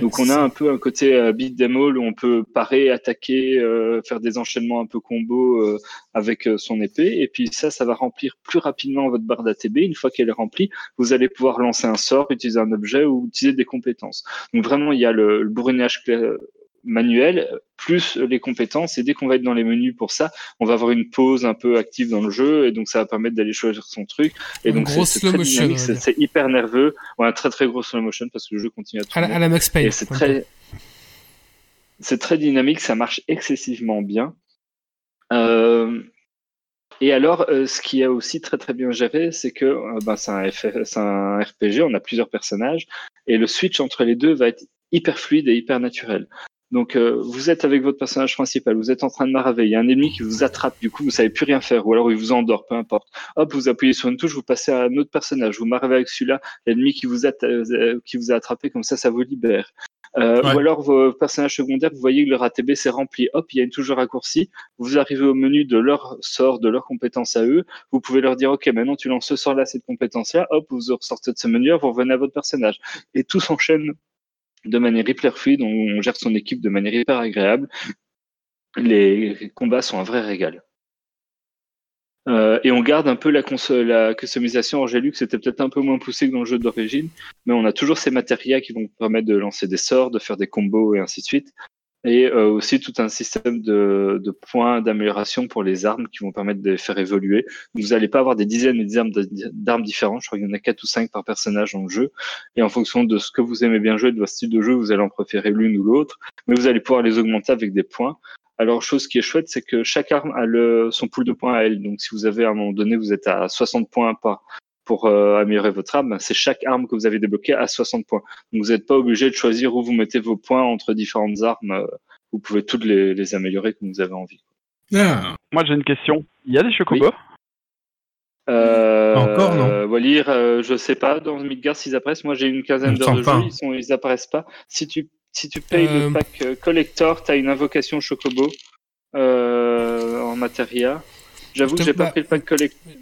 Donc on a un peu un côté euh, beat them all où on peut parer, attaquer, euh, faire des enchaînements un peu combo euh, avec euh, son épée. Et puis ça, ça va remplir plus rapidement votre barre d'ATB. Une fois qu'elle est remplie, vous allez pouvoir lancer un sort, utiliser un objet ou utiliser des compétences. Donc vraiment, il y a le, le bourrinage manuel, plus les compétences. Et dès qu'on va être dans les menus pour ça, on va avoir une pause un peu active dans le jeu, et donc ça va permettre d'aller choisir son truc. Et donc c'est- c'est très dynamique, on hyper nerveux. Ouais, un très très gros slow motion parce que le jeu continue à À la, tourner. à la Max Payne. C'est très, c'est très dynamique, ça marche excessivement bien. Euh, et alors, euh, ce qui est aussi très très bien géré, c'est que euh, ben, c'est un, un RPG, on a plusieurs personnages, et le switch entre les deux va être hyper fluide et hyper naturel. Donc, euh, vous êtes avec votre personnage principal, vous êtes en train de maraver, il y a un ennemi qui vous attrape, du coup, vous savez plus rien faire, ou alors il vous endort, peu importe. Hop, vous appuyez sur une touche, vous passez à un autre personnage, vous maravez avec celui-là, l'ennemi qui vous, atta- euh, qui vous a attrapé, comme ça, ça vous libère. Euh, Ouais. Ou alors vos personnages secondaires, vous voyez que leur ATB s'est rempli. Hop, il y a une touche de raccourci. Vous arrivez au menu de leur sort, de leurs compétences à eux. Vous pouvez leur dire, OK, maintenant tu lances ce sort-là, cette compétence-là. Hop, vous ressortez de ce menu, vous revenez à votre personnage. Et tout s'enchaîne de manière hyper fluide. On, on gère son équipe de manière hyper agréable. Les combats sont un vrai régal. Euh, et on garde un peu la, customisation Angelux, c'était peut-être un peu moins poussé que dans le jeu d'origine, mais on a toujours ces matérias qui vont permettre de lancer des sorts, de faire des combos et ainsi de suite. Et euh, aussi tout un système de, de points d'amélioration pour les armes qui vont permettre de les faire évoluer. Vous n'allez pas avoir des dizaines et des dizaines de- d'armes différentes, je crois qu'il y en a quatre ou cinq par personnage dans le jeu. Et en fonction de ce que vous aimez bien jouer, de votre style de jeu, vous allez en préférer l'une ou l'autre, mais vous allez pouvoir les augmenter avec des points. Alors, chose qui est chouette, c'est que chaque arme a le, son pool de points à elle. Donc, si vous avez à un moment donné, vous êtes à 60 points par, pour euh, améliorer votre arme, c'est chaque arme que vous avez débloquée à 60 points. Donc, vous n'êtes pas obligé de choisir où vous mettez vos points entre différentes armes. euh, Vous pouvez toutes les, les améliorer comme vous avez envie. Ah, Moi j'ai une question. Il y a des chocobos? Euh, Encore, non Wallir, euh, je sais pas, dans Midgard, s'ils apparaissent. Moi, j'ai une quinzaine d'heures de pas. jeu, ils, sont, ils apparaissent pas. Si tu, si tu payes Euh, le pack collector, tu as une invocation Chocobo euh, en matéria. J'avoue que j'ai pas bah, pris le pack collector.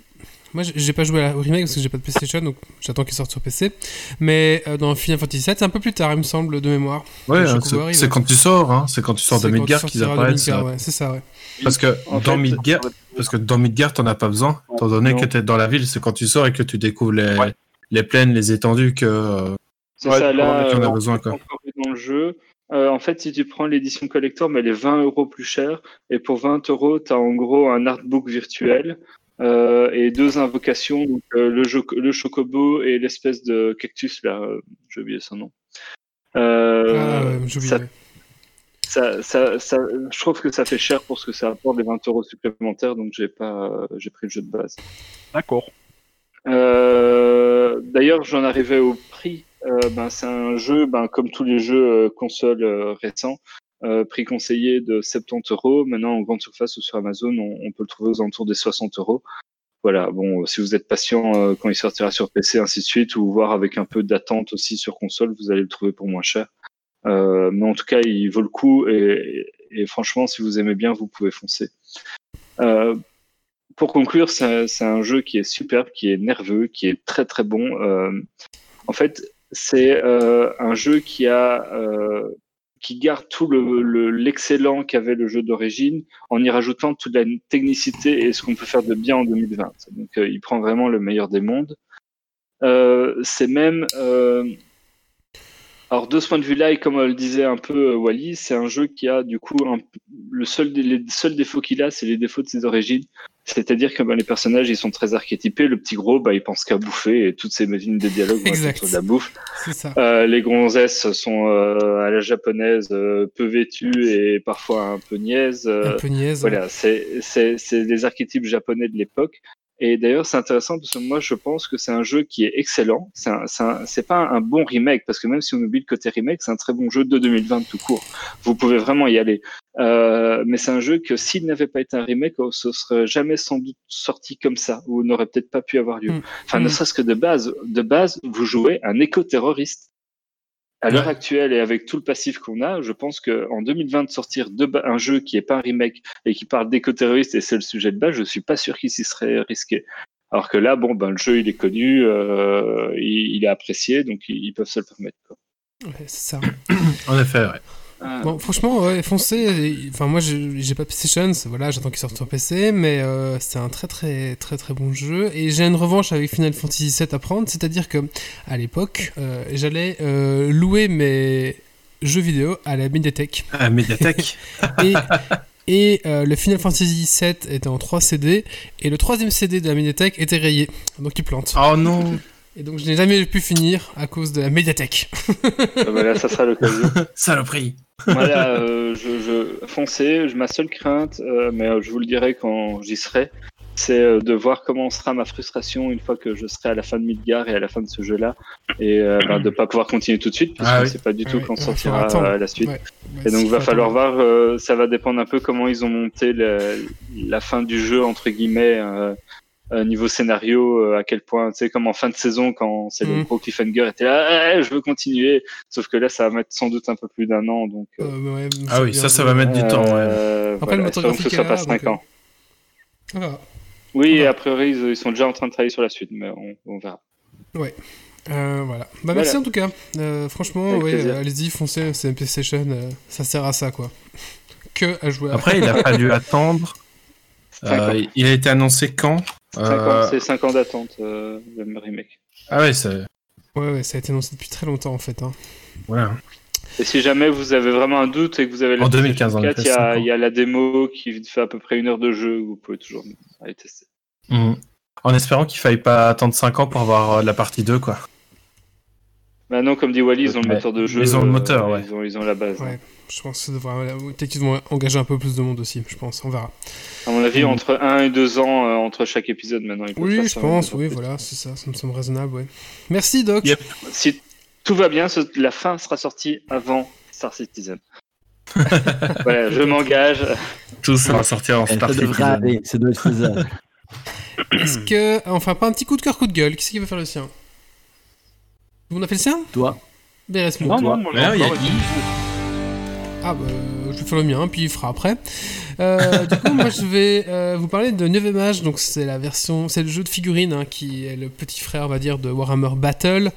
Moi, j'ai- pas joué à la- au remake parce que j'ai pas de PlayStation, donc j'attends qu'il sorte sur PC. Mais euh, dans Final Fantasy VII, c'est un peu plus tard, il me semble, de mémoire. Ouais, hein, c'est quand tu sors, hein, c'est quand tu sors de Midgard qu'ils apparaissent. Euh, ouais, c'est ça, ouais. Parce que En dans fait, Midgard, parce que dans Midgard, t'en as pas besoin, étant donné Non. que t'es dans la ville, c'est quand tu sors et que tu découvres les, Ouais. les plaines, les étendues que. euh, C'est Ouais, ça, tu là, euh, besoin, quoi. dans le jeu. Euh, en fait, si tu prends l'édition collector, mais elle est 20 euros plus chère. Et pour 20 euros, tu as en gros un artbook virtuel euh, et deux invocations, donc, euh, le, jo- le chocobo et l'espèce de cactus, là, euh, j'ai oublié son nom. Euh, Ah, ça, ça, ça, ça- je trouve que ça fait cher pour ce que ça apporte, les 20 euros supplémentaires, donc j'ai pas, euh, j'ai pris le jeu de base. D'accord. Euh, D'ailleurs, j'en arrivais au prix. Euh, ben, c'est un jeu, ben, comme tous les jeux euh, consoles euh, récents, euh, prix conseillé de 70 euros. Maintenant, en grande surface ou sur Amazon, on, peut le trouver aux alentours des 60 euros. Voilà, bon, si vous êtes patient euh, quand il sortira sur PC, ainsi de suite, ou voir avec un peu d'attente aussi sur console, vous allez le trouver pour moins cher. Euh, mais en tout cas, il vaut le coup et, et franchement, si vous aimez bien, vous pouvez foncer. Euh, pour conclure, c'est un- c'est un jeu qui est superbe, qui est nerveux, qui est très très bon. Euh, en fait, c'est euh, un jeu qui a euh, qui garde tout le- le- l'excellent qu'avait le jeu d'origine en y rajoutant toute la technicité et ce qu'on peut faire de bien en 2020. Donc, euh, il prend vraiment le meilleur des mondes. Euh, c'est même euh, alors de ce point de vue-là, et comme euh, le disait un peu euh, Wally, c'est un jeu qui a du coup un- le seul les seuls défauts qu'il a, c'est les défauts de ses origines. C'est-à-dire que ben, les personnages ils sont très archétypés. Le petit gros, bah, il pense qu'à bouffer et toutes ses lignes de dialogue vont être Exact. autour de la bouffe. Ça. Euh, les gonzesses sont euh, à la japonaise, euh, peu vêtues et parfois un peu niaises. euh, Un peu niaise. voilà, c'est c'est c'est les archétypes japonais de l'époque. Et d'ailleurs, c'est intéressant parce que moi, je pense que c'est un jeu qui est excellent. C'est pas un bon remake parce que même si on oublie le côté remake, c'est un très bon jeu de 2020 tout court. Vous pouvez vraiment y aller. Euh, mais c'est un jeu que s'il n'avait pas été un remake, oh, ce serait jamais sans doute sorti comme ça ou n'aurait peut-être pas pu avoir lieu. Mm. Enfin, ne Mm. serait-ce que de base, de base, vous jouez un éco-terroriste. À l'heure Ouais. actuelle et avec tout le passif qu'on a, je pense qu'en 2020, de sortir de ba- un jeu qui est pas un remake et qui parle d'éco-terroristes et c'est le sujet de base, je suis pas sûr qu'il s'y serait risqué. Alors que là, bon, ben, le jeu, il est connu, euh, il, il est apprécié, donc ils, ils peuvent se le permettre. quoi. Ouais, c'est ça. En effet, ouais. Ah, Bon, franchement, ouais, foncez. Enfin, moi, j'ai pas PlayStation, voilà, j'attends qu'il sorte sur PC, mais euh, c'est un très très très très bon jeu. Et j'ai une revanche avec Final Fantasy VII à prendre, c'est-à-dire que à l'époque, euh, j'allais euh, louer mes jeux vidéo à la médiathèque. À la médiathèque. et et euh, le Final Fantasy VII était en 3 CD et le troisième CD de la médiathèque était rayé. Donc il plante. Oh non Et donc je n'ai jamais pu finir à cause de la médiathèque. Ah bah là, ça sera l'occasion. Saloperie voilà, euh, je, je foncez. Ma seule crainte, euh, mais euh, je vous le dirai quand j'y serai, c'est euh, de voir comment sera ma frustration une fois que je serai à la fin de Midgar et à la fin de ce jeu-là, et euh, ben, de pas pouvoir continuer tout de suite, puisque Ah oui. c'est pas du tout Ouais, quand ouais, sortira euh, la suite. Ouais. Et donc, S'il va falloir attendre. voir. euh, ça va dépendre un peu comment ils ont monté le- la fin du jeu entre guillemets. Euh, niveau scénario, euh, à quel point, tu sais, comme en fin de saison, quand c'est le Mhm. gros cliffhanger, était là, Ah, je veux continuer. Sauf que là, ça va mettre sans doute un peu plus d'un an, donc. euh, Euh, ouais, Ah oui, bien, ça, ça ouais. va mettre du temps, ouais. euh, Après, le voilà, espérons que ce soit pas là, 5 donc, ans. Ah. Oui, a priori, ils, ils sont déjà en train de travailler sur la suite, mais on, on verra. Euh, voilà. Bah, merci Voilà. en tout cas. Euh, franchement, ouais, allez-y, foncez, c'est MP Station, euh, ça sert à ça quoi. Que à jouer à. Après, il a fallu attendre. Euh, il a été annoncé quand 5 Euh, ans, c'est 5 ans d'attente, euh, le remake. Ah ouais, c'est... Ouais, ouais, ça a été annoncé depuis très longtemps en fait. Hein. Voilà. Et si jamais vous avez vraiment un doute et que vous avez la En 2015, on PlayStation a 4, fait il y, a- il y a la démo qui fait à peu près une heure de jeu, vous pouvez toujours aller tester. Mhm. En espérant qu'il faille pas attendre 5 ans pour avoir la partie 2, quoi. Maintenant, comme dit Wally, ils ont le moteur de jeu. Ils ont le euh, moteur, ouais. Ils ont, ils ont la base. Ouais. hein. Je pense que ça devrait- peut-être qu'ils vont engager un peu plus de monde aussi, je pense, on verra. À mon avis, Mhm. entre 1 et 2 ans euh, entre chaque épisode maintenant. Oui, faire je ça, pense, oui, voilà, c'est ça, ça me semble raisonnable, ouais. Merci Doc. Yep. Si tout va bien, ce- la fin sera sortie avant Star Citizen. voilà, je m'engage. Tout ça va sortir en Ça Star Citizen. aller, ça doit être faisable. Est-ce que. Enfin, pas un petit coup de cœur, coup de gueule, qui c'est qui va faire le sien? Vous en a fait le sien? Toi Beresmo. Non, non, Ah bah, je faire le mien, puis il fera après. Euh, du coup, moi je vais euh, vous parler de 9 Age, donc c'est la version, c'est le jeu de figurines hein, qui est le petit frère, on va dire, de Warhammer Battle.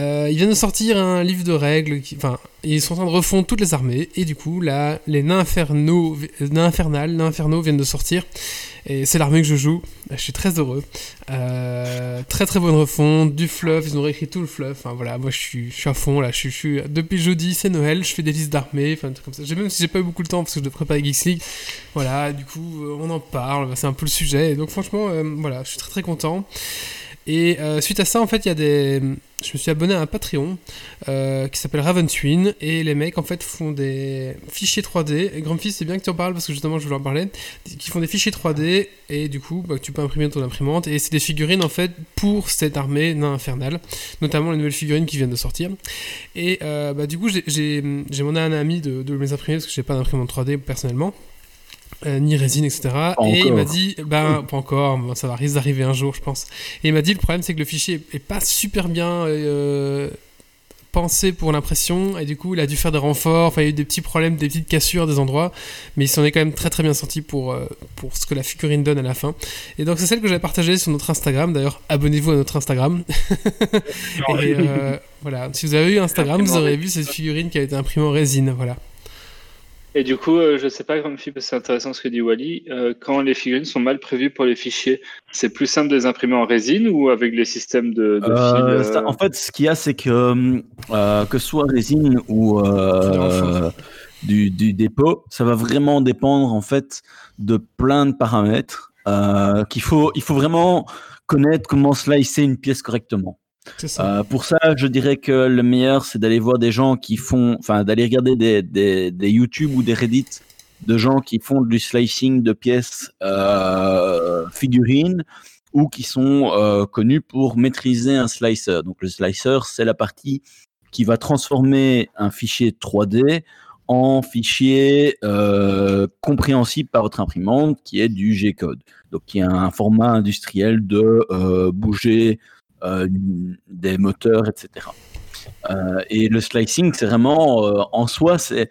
Euh, ils viennent de sortir un livre de règles, qui- enfin, ils sont en train de refondre toutes les armées, et du coup, là, les nains infernaux, nains infernaux viennent de sortir, et c'est l'armée que je joue. Je suis très heureux. Euh, très très bonne refonte, du fluff, ils ont réécrit tout le fluff. Enfin voilà, moi je suis, je suis à fond là. Je suis, depuis jeudi, c'est Noël, je fais des listes d'armées, enfin comme ça. Même si j'ai pas eu beaucoup de temps parce que je dois préparer Geeks League. Voilà, du coup, euh, on en parle, c'est un peu le sujet. Et donc franchement, voilà, je suis très très content. Et euh, suite à ça, en fait, il y a des. Je me suis abonné à un Patreon euh, qui s'appelle Ravenswin et les mecs en fait font des fichiers 3D. Et c'est bien que tu en parles parce que justement je voulais en parler. Qui font des fichiers 3D et du coup bah, tu peux imprimer ton imprimante et c'est des figurines en fait pour cette armée nain infernale, notamment les nouvelles figurines qui viennent de sortir. Et euh, bah, du coup j'ai- demandé à un ami de, de les imprimer parce que j'ai pas d'imprimante 3D personnellement. Euh, ni résine, etc. Pas et il m'a dit, ben, pas encore, ça va risque d'arriver un jour, je pense. Et il m'a dit, le problème, c'est que le fichier est pas super bien euh, pensé pour l'impression, et du coup, il a dû faire des renforts, enfin, il y a eu des petits problèmes, des petites cassures des endroits, mais il s'en est quand même très très bien sorti pour, euh, pour ce que la figurine donne à la fin. Et donc, c'est celle que j'avais partagée sur notre Instagram, d'ailleurs, abonnez-vous à notre Instagram. et voilà, si vous avez eu Instagram, vous aurez vu cette figurine qui a été imprimée en résine, voilà. Et du coup, euh, je sais pas, Grumpy, parce que c'est intéressant ce que dit Wally. euh, quand les figurines sont mal prévues pour les fichiers, c'est plus simple de les imprimer en résine ou avec les systèmes de, de fil Euh, euh, ça- en fait, ce qu'il y a, c'est que euh, que ce soit résine ou euh, Fil du, du dépôt, ça va vraiment dépendre en fait de plein de paramètres euh, qu'il faut il faut vraiment connaître comment slicer une pièce correctement. Euh, pour ça, je dirais que le meilleur, c'est d'aller voir des gens qui font, enfin, d'aller regarder des, des, des YouTube ou des Reddit de gens qui font du slicing de pièces euh, figurines ou qui sont euh, connus pour maîtriser un slicer. Donc, le slicer, c'est la partie qui va transformer un fichier 3D en fichier compréhensible par votre imprimante, qui est du G-code. Donc, qui est un format industriel de bouger des moteurs, etc. Euh, et le slicing, c'est vraiment euh, en soi, c'est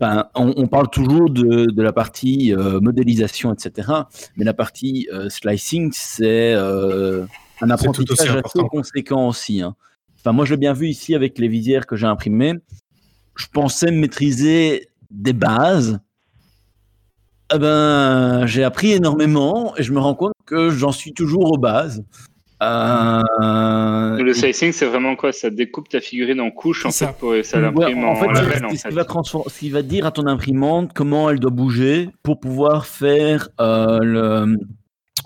enfin, on, on parle toujours de, de la partie euh, modélisation, etc. Mais la partie euh, slicing, c'est euh, un apprentissage assez important. conséquent aussi. hein. Enfin, moi, je l'ai bien vu ici avec les visières que j'ai imprimées. Je pensais maîtriser des bases. Eh ben, j'ai appris énormément et je me rends compte que j'en suis toujours aux bases. Euh, Le slicing, c'est vraiment quoi? Ça découpe ta figurine en couches, en fait, pour, ça Ouais, en, en fait, c'est- label, en c'est ce fait. qui va transfor- ce qui va dire à ton imprimante comment elle doit bouger pour pouvoir faire euh, le,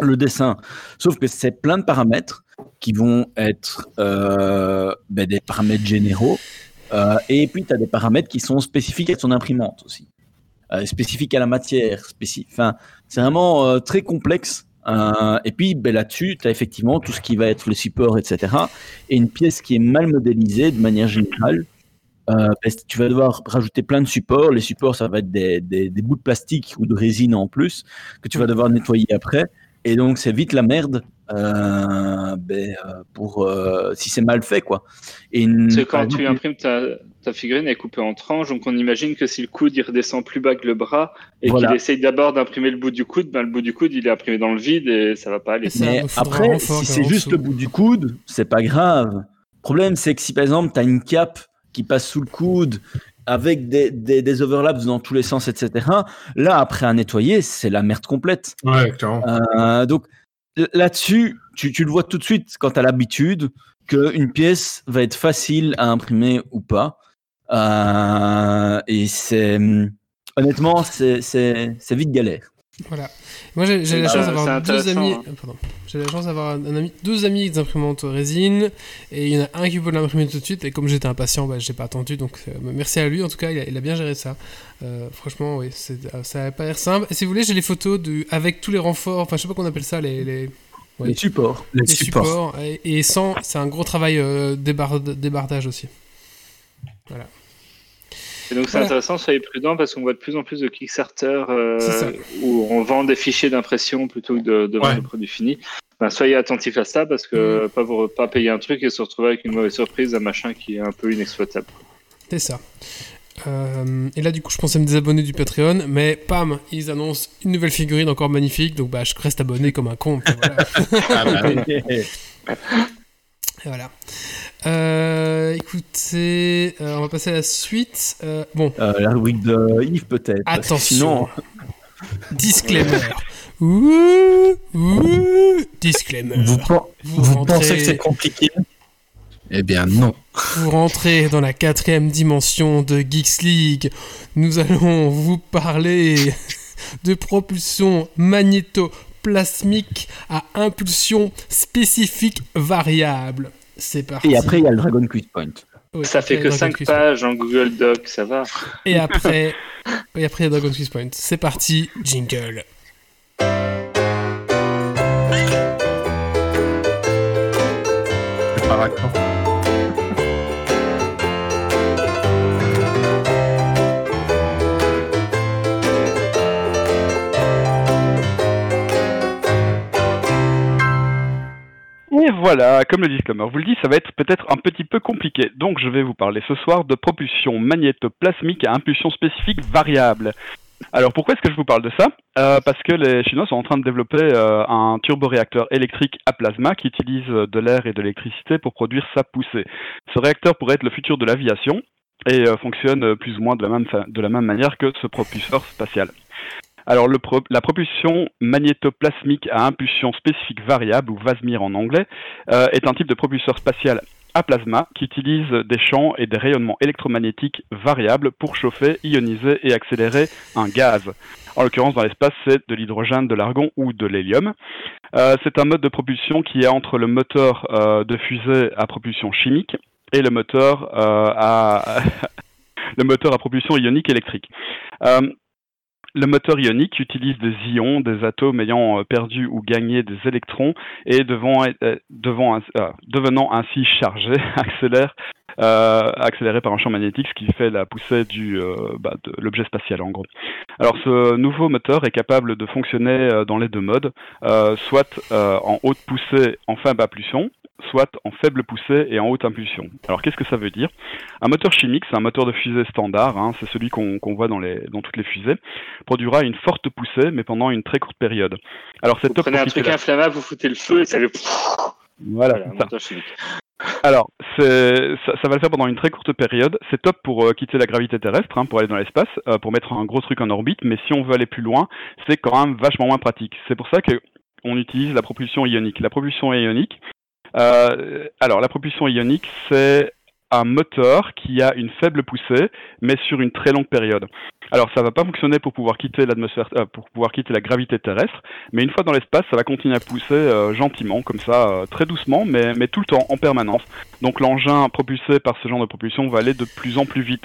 le dessin. Sauf que c'est plein de paramètres qui vont être euh, ben, des paramètres généraux. Euh, et puis, tu as des paramètres qui sont spécifiques à ton imprimante aussi. Euh, spécifiques à la matière. spécif- Enfin, c'est vraiment euh, très complexe. Euh, et puis ben, là-dessus, tu as effectivement tout ce qui va être le support, etc. Et une pièce qui est mal modélisée de manière générale, euh, que tu vas devoir rajouter plein de supports. Les supports, ça va être des, des- des bouts de plastique ou de résine en plus que tu vas devoir nettoyer après. Et donc, c'est vite la merde euh, ben, pour, si c'est mal fait. Quoi. Par quand tu imprimes ta, ta figurine, est coupée en tranches, donc on imagine que si le coude il redescend plus bas que le bras et Voilà. qu'il essaye d'abord d'imprimer le bout du coude, ben, le bout du coude il est imprimé dans le vide et ça va pas aller. Mais après, si c'est juste le bout du coude, c'est pas grave. Le problème, c'est que si par exemple, tu as une cape qui passe sous le coude avec des, des, des overlaps dans tous les sens, etc., là, après à nettoyer, c'est la merde complète. Ouais, clairement. Euh, donc là-dessus, tu, tu le vois tout de suite quand tu as l'habitude qu'une pièce va être facile à imprimer ou pas. Euh, et c'est. Honnêtement, c'est vite galère. Voilà. Moi, j'ai j'ai la Bah, chance d'avoir deux amis. hein. euh, Pardon. J'ai la chance d'avoir un ami, deux amis résine, et il y en a un qui peut l'imprimer tout de suite. Et comme j'étais impatient, bah, j'ai pas attendu. Donc, euh, merci à lui. En tout cas, il a, il a bien géré ça. Euh, franchement, oui, euh, ça a pas l'air simple. Et si vous voulez, j'ai les photos du, avec tous les renforts. Enfin, je sais pas qu'on appelle ça, les, les, supports. Les, les supports. Et, et sans, c'est un gros travail euh, débar- débardage aussi. Et donc c'est Voilà. intéressant, soyez prudents parce qu'on voit de plus en plus de Kickstarter euh, où on vend des fichiers d'impression plutôt que de, de vendre Ouais. des produits finis. Ben, soyez attentifs à ça parce que Mm. pas, vous, pas payer un truc et se retrouver avec une mauvaise surprise, un machin qui est un peu inexploitable. C'est ça. Euh, et là, du coup, je pensais me désabonner du Patreon, mais pam, ils annoncent une nouvelle figurine encore magnifique, donc bah, je reste abonné comme un con. voilà. Ah, bah, voilà. Euh, écoutez, euh, on va passer à la suite. Euh, bon, Euh, la rubrique de Yves, peut-être. Attention. Sinon, disclaimer. Ouh, ouh, disclaimer. Vous, pen- Vous vous rentrez- pensez que c'est compliqué? Eh bien, non. Vous rentrez dans la quatrième dimension de Geeks League. Nous allons vous parler de propulsion magnétoplasmique à impulsion spécifique variable. C'est parti. Et après, il y a le Dragon Quiz Point. Oui, ça fait que Dragon 5 Quiz pages en Google Doc, ça va. Et après, et après, il y a Dragon Quiz Point. C'est parti, jingle. C'est Et voilà, comme le disclaimer vous le dit, ça va être peut-être un petit peu compliqué. Donc je vais vous parler ce soir de propulsion magnétoplasmique à impulsion spécifique variable. Alors pourquoi est-ce que je vous parle de ça? Euh, Parce que les Chinois sont en train de développer euh, un turboréacteur électrique à plasma qui utilise euh, de l'air et de l'électricité pour produire sa poussée. Ce réacteur pourrait être le futur de l'aviation et fonctionne plus ou moins de la même manière que ce propulseur spatial. Alors, le pro- la propulsion magnétoplasmique à impulsion spécifique variable, ou VASMIR en anglais, euh, est un type de propulseur spatial à plasma qui utilise des champs et des rayonnements électromagnétiques variables pour chauffer, ioniser et accélérer un gaz. En l'occurrence, dans l'espace, c'est de l'hydrogène, de l'argon ou de l'hélium. Euh, c'est un mode de propulsion qui est entre le moteur euh, de fusée à propulsion chimique et le moteur à le moteur à propulsion ionique électrique. Le moteur ionique utilise des ions, des atomes ayant euh, perdu ou gagné des électrons et devant, euh, euh, devenant ainsi chargés, accélère, accéléré par un champ magnétique, ce qui fait la poussée bah, de l'objet spatial en gros. Alors ce nouveau moteur est capable de fonctionner dans les deux modes, soit en haute poussée en faible impulsion, soit en faible poussée et en haute impulsion. Alors qu'est-ce que ça veut dire? Un moteur chimique, c'est un moteur de fusée standard, hein, c'est celui qu'on voit dans, les, dans toutes les fusées, produira une forte poussée, mais pendant une très courte période. Alors c'est Vous prenez un truc la- inflammable, vous foutez le feu et ça le. Voilà, Voilà, c'est un ça. moteur chimique. Alors, ça va le faire pendant une très courte période. C'est top pour euh, quitter la gravité terrestre, hein, pour aller dans l'espace, euh, pour mettre un gros truc en orbite. Mais si on veut aller plus loin, c'est quand même vachement moins pratique. C'est pour ça que on utilise la propulsion ionique. La propulsion ionique, Euh, alors, la propulsion ionique, c'est un moteur qui a une faible poussée, mais sur une très longue période. Alors, ça va pas fonctionner pour pouvoir quitter l'atmosphère, euh, pour pouvoir quitter la gravité terrestre, mais une fois dans l'espace, ça va continuer à pousser euh, gentiment, comme ça, très doucement, mais, mais tout le temps, en permanence. Donc, l'engin propulsé par ce genre de propulsion va aller de plus en plus vite.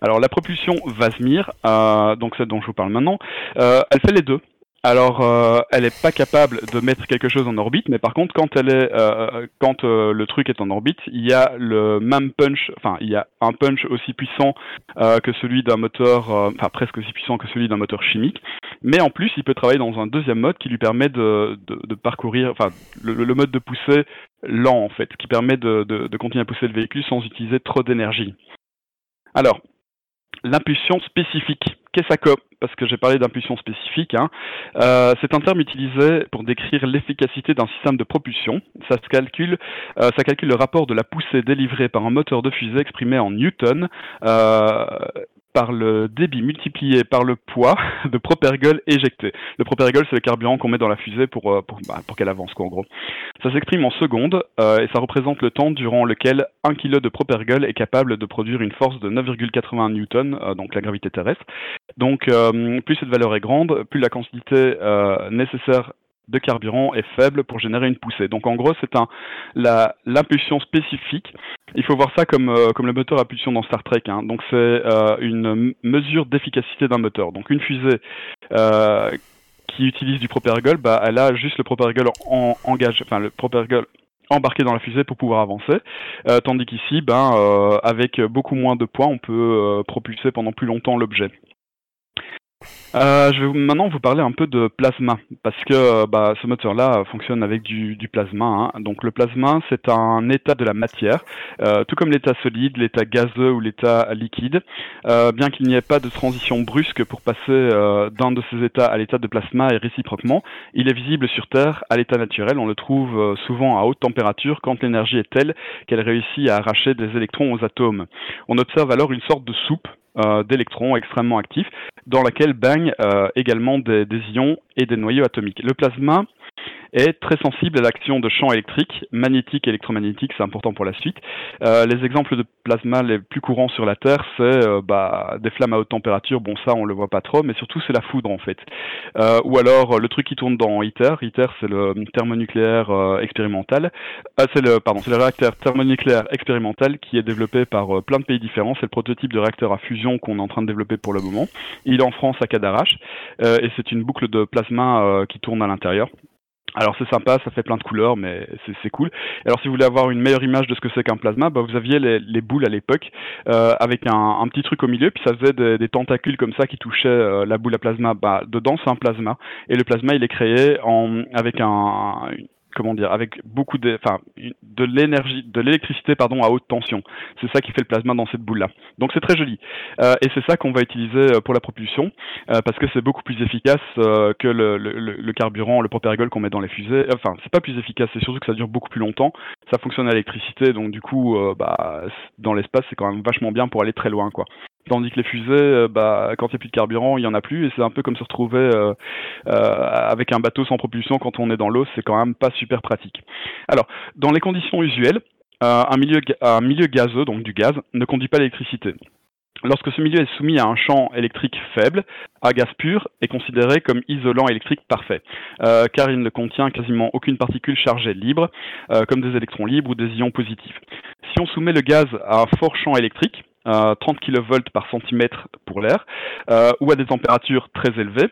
Alors, la propulsion Vasmir, donc celle dont je vous parle maintenant, elle fait les deux. Alors, euh, elle n'est pas capable de mettre quelque chose en orbite, mais par contre, quand elle est, euh, quand euh, le truc est en orbite, il y a le même punch, enfin, il y a un punch aussi puissant euh, que celui d'un moteur, enfin presque aussi puissant que celui d'un moteur chimique. Mais en plus, il peut travailler dans un deuxième mode qui lui permet de, de, parcourir, enfin, le, mode de poussée lent en fait, qui permet de, de, de continuer à pousser le véhicule sans utiliser trop d'énergie. Alors, l'impulsion spécifique. Qu'est-ce que parce que j'ai parlé d'impulsion spécifique, hein. euh, c'est un terme utilisé pour décrire l'efficacité d'un système de propulsion. Ça, se calcule, euh, ça calcule le rapport de la poussée délivrée par un moteur de fusée exprimé en newton euh, par le débit multiplié par le poids de propergol éjecté. Le propergol, c'est le carburant qu'on met dans la fusée pour, euh, bah, qu'elle avance, quoi, en gros. Ça s'exprime en secondes euh, et ça représente le temps durant lequel un kilo de propergol est capable de produire une force de 9,81 newtons, euh, donc la gravité terrestre. Donc, plus cette valeur est grande, plus la quantité nécessaire de carburant est faible pour générer une poussée. Donc en gros, c'est un l'impulsion spécifique. Il faut voir ça comme euh, comme le moteur à pulsion dans Star Trek. hein. Donc c'est euh, une mesure d'efficacité d'un moteur. Donc une fusée euh, qui utilise du propergol, bah elle a juste le propergol en engage, enfin le embarqué dans la fusée pour pouvoir avancer, tandis qu'ici, ben, avec beaucoup moins de poids, on peut propulser pendant plus longtemps l'objet. Euh, je vais maintenant vous parler un peu de plasma, parce que euh, bah, ce moteur-là fonctionne avec du, plasma. hein. Donc le plasma, c'est un état de la matière, euh, tout comme l'état solide, l'état gazeux ou l'état liquide. Bien qu'il n'y ait pas de transition brusque pour passer d'un de ces états à l'état de plasma et réciproquement, il est visible sur Terre à l'état naturel. On le trouve souvent à haute température quand l'énergie est telle qu'elle réussit à arracher des électrons aux atomes. On observe alors une sorte de soupe d'électrons extrêmement actifs dans laquelle baignent euh, également des, des ions et des noyaux atomiques. Le plasma est très sensible à l'action de champs électriques, magnétiques et électromagnétiques, c'est important pour la suite. Euh, les exemples de plasma les plus courants sur la Terre, c'est euh, bah, des flammes à haute température, bon ça on le voit pas trop, mais surtout c'est la foudre en fait. Euh, ou alors le truc qui tourne dans ITER, ITER c'est le thermonucléaire euh, expérimental, euh, c'est le pardon, c'est le réacteur thermonucléaire expérimental qui est développé par plein de pays différents, c'est le prototype de réacteur à fusion qu'on est en train de développer pour le moment. Il est en France à Cadarache et c'est une boucle de plasma qui tourne à l'intérieur. Alors c'est sympa, ça fait plein de couleurs, mais c'est cool. Alors si vous voulez avoir une meilleure image de ce que c'est qu'un plasma, bah, vous aviez les, les boules à l'époque euh, avec un, petit truc au milieu, puis ça faisait des, des tentacules comme ça qui touchaient euh, la boule à plasma. Bah, dedans c'est un plasma, et le plasma il est créé en avec un comment dire, avec beaucoup de, enfin, de l'énergie, de l'électricité, pardon, à haute tension. C'est ça qui fait le plasma dans cette boule-là. Donc c'est très joli. Euh, et c'est ça qu'on va utiliser euh, pour la propulsion, euh, parce que c'est beaucoup plus efficace euh, que le, le, le- carburant, le propergol qu'on met dans les fusées. Enfin, c'est pas plus efficace, c'est surtout que ça dure beaucoup plus longtemps. Ça fonctionne à l'électricité, donc du coup, euh, bah, dans l'espace, c'est quand même vachement bien pour aller très loin, quoi. Tandis que les fusées, euh, bah, quand il n'y a plus de carburant, il y en a plus, et c'est un peu comme se retrouver euh, euh, avec un bateau sans propulsion quand on est dans l'eau, c'est quand même pas super pratique. Alors, dans les conditions usuelles, un, milieu, gazeux, donc du gaz, ne conduit pas l'électricité. Lorsque ce milieu est soumis à un champ électrique faible, un gaz pur est considéré comme isolant électrique parfait, car il ne contient quasiment aucune particule chargée libre, comme des électrons libres ou des ions positifs. Si on soumet le gaz à un fort champ électrique, euh, 30 kV par centimètre pour l'air, euh, ou à des températures très élevées,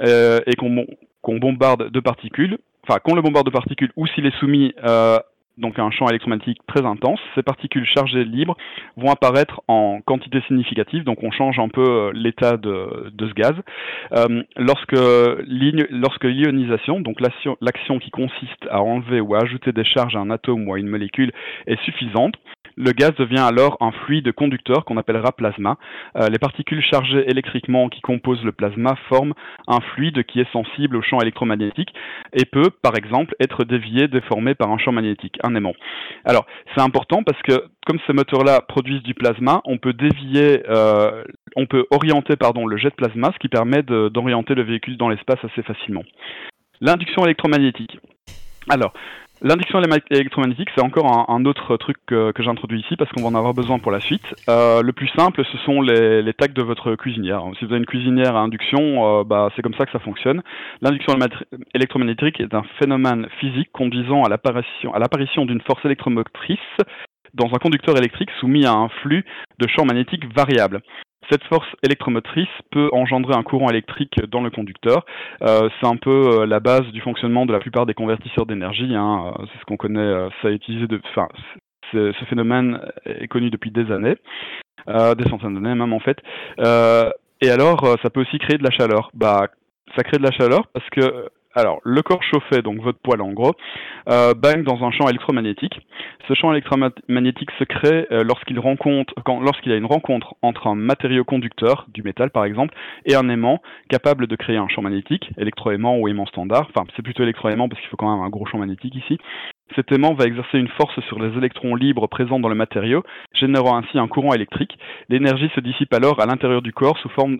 euh, et qu'on bombarde de particules, enfin qu'on le bombarde de particules, ou s'il est soumis euh, donc à un champ électromagnétique très intense, ces particules chargées libres vont apparaître en quantité significative, donc on change un peu l'état de, de ce gaz. Lorsque l'ionisation, donc l'action qui consiste à enlever ou à ajouter des charges à un atome ou à une molécule est suffisante, le gaz devient alors un fluide conducteur qu'on appellera plasma. Euh, les particules chargées électriquement qui composent le plasma forment un fluide qui est sensible au champ électromagnétique et peut, par exemple, être dévié, déformé par un champ magnétique, un aimant. Alors, c'est important parce que comme ces moteurs-là produisent du plasma, on peut dévier, euh, on peut orienter pardon, le jet de plasma, ce qui permet d'orienter le véhicule dans l'espace assez facilement. L'induction électromagnétique. Alors, L'induction éle- électromagnétique, c'est encore un, autre truc que, j'introduis ici parce qu'on va en avoir besoin pour la suite. Euh, le plus simple, ce sont les, les tacs de votre cuisinière. Si vous avez une cuisinière à induction, euh, bah, c'est comme ça que ça fonctionne. L'induction électromagnétique est un phénomène physique conduisant à l'apparition d'une force électromotrice dans un conducteur électrique soumis à un flux de champ magnétique variable. Cette force électromotrice peut engendrer un courant électrique dans le conducteur. Euh, c'est un peu euh, la base du fonctionnement de la plupart des convertisseurs d'énergie. hein. Euh, C'est ce qu'on connaît, ça utilisé ce phénomène est connu depuis des années, des centaines d'années même en fait. Et alors, ça peut aussi créer de la chaleur. Bah, ça crée de la chaleur parce que, alors, le corps chauffé, donc votre poêle en gros, euh, dans un champ électromagnétique. Ce champ électromagnétique se crée euh, lorsqu'il lorsqu'il y a une rencontre entre un matériau conducteur, du métal par exemple, et un aimant capable de créer un champ magnétique, électroaimant ou aimant standard. Enfin, c'est plutôt électroaimant parce qu'il faut quand même un gros champ magnétique ici. Cet aimant va exercer une force sur les électrons libres présents dans le matériau, générant ainsi un courant électrique. L'énergie se dissipe alors à l'intérieur du corps sous forme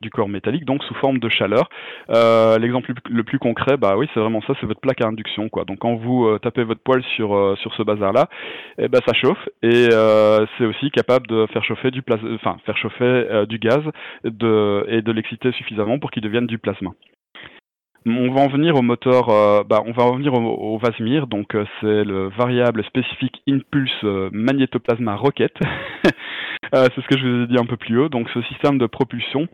du corps métallique, donc sous forme de chaleur. Euh, L'exemple le plus- concret, bah oui, c'est vraiment ça, c'est votre plaque à induction, quoi. Donc quand vous euh, tapez votre poêle sur euh, sur ce bazar-là, eh ben ça chauffe et c'est aussi capable de faire chauffer du plasma, enfin faire chauffer du gaz et de l'exciter suffisamment pour qu'il devienne du plasma. On va en venir au moteur, euh, bah, on va en venir au, Vasimir, donc euh, c'est le variable spécifique impulse euh, magnétoplasma rocket. Euh, c'est ce que je vous ai dit un peu plus haut. Donc ce système de propulsion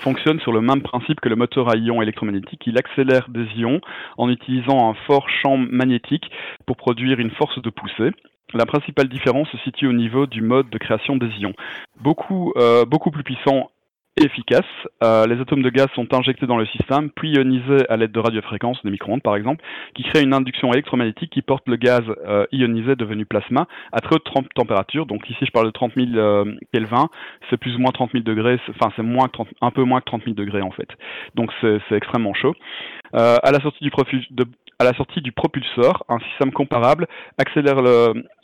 fonctionne sur le même principe que le moteur à ions électromagnétiques. Il accélère des ions en utilisant un fort champ magnétique pour produire une force de poussée. La principale différence se situe au niveau du mode de création des ions. Beaucoup, beaucoup plus puissant efficace. Euh, les atomes de gaz sont injectés dans le système, puis ionisés à l'aide de radiofréquences, de micro-ondes par exemple, qui créent une induction électromagnétique qui porte le gaz euh, ionisé devenu plasma à très haute température. Donc ici je parle de 30 000 euh, Kelvin, c'est plus ou moins 30 000 degrés, enfin c'est moins que 30 un peu moins que 30 000 degrés en fait. Donc c'est extrêmement chaud. À la sortie du profu- de- à la sortie du propulseur, un système comparable accélère le,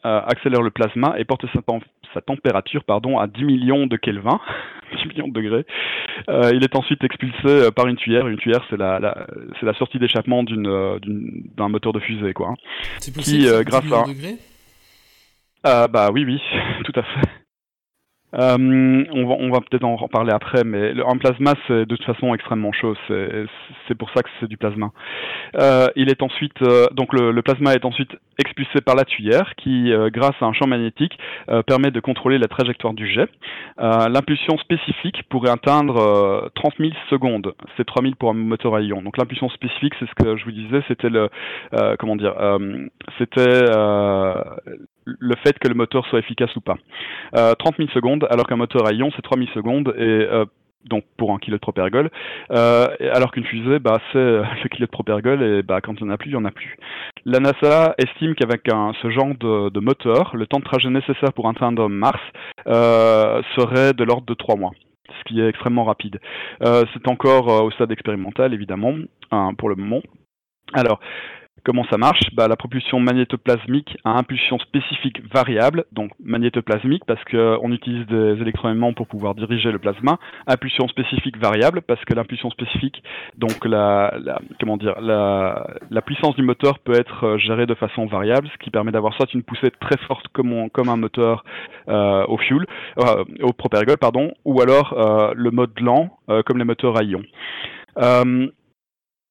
euh, accélère le plasma et porte sa, tem- sa température pardon, à 10 millions de Kelvin, 10 millions de degrés. Euh, il est ensuite expulsé euh, par une tuyère. Une tuyère, c'est la, la- c'est la sortie d'échappement d'un moteur de fusée, quoi. hein. C'est Qui, possible, 10 grâce millions à- de degrés? Ah bah oui, oui, tout à fait. Euh, on va, on va peut-être en reparler après, mais le, un plasma, c'est de toute façon extrêmement chaud. C'est, pour ça que c'est du plasma. Euh, il est ensuite, euh, donc le, le plasma est ensuite expulsé par la tuyère, qui, euh, grâce à un champ magnétique, euh, permet de contrôler la trajectoire du jet. Euh, l'impulsion spécifique pourrait atteindre euh, 30 000 secondes. C'est 3 000 pour un moteur à ion. Donc l'impulsion spécifique, c'est ce que je vous disais, c'était le, comment dire, c'était le fait que le moteur soit efficace ou pas. Euh, 30 000 secondes, alors qu'un moteur à ion, c'est 3 000 secondes, et donc pour un kilo de propergol, euh, alors qu'une fusée, bah, c'est euh, le kilo de propergol, et bah, quand il n'y en a plus, il n'y en a plus. La NASA estime qu'avec ce genre de, moteur, le temps de trajet nécessaire pour atteindre Mars euh, serait de l'ordre de 3 mois ce qui est extrêmement rapide. C'est encore au stade expérimental, évidemment, hein, pour le moment. Alors, Comment ça marche? Bah, La propulsion magnétoplasmique a impulsion spécifique variable, donc magnétoplasmique parce qu'on utilise des électroaimants pour pouvoir diriger le plasma. Impulsion spécifique variable parce que l'impulsion spécifique, donc la, la- comment dire, la, la puissance du moteur peut être euh, gérée de façon variable, ce qui permet d'avoir soit une poussée très forte comme, on- comme un moteur euh, au fuel, euh, au propergol, pardon, ou alors euh, le mode lent euh, comme les moteurs à ion. Euh,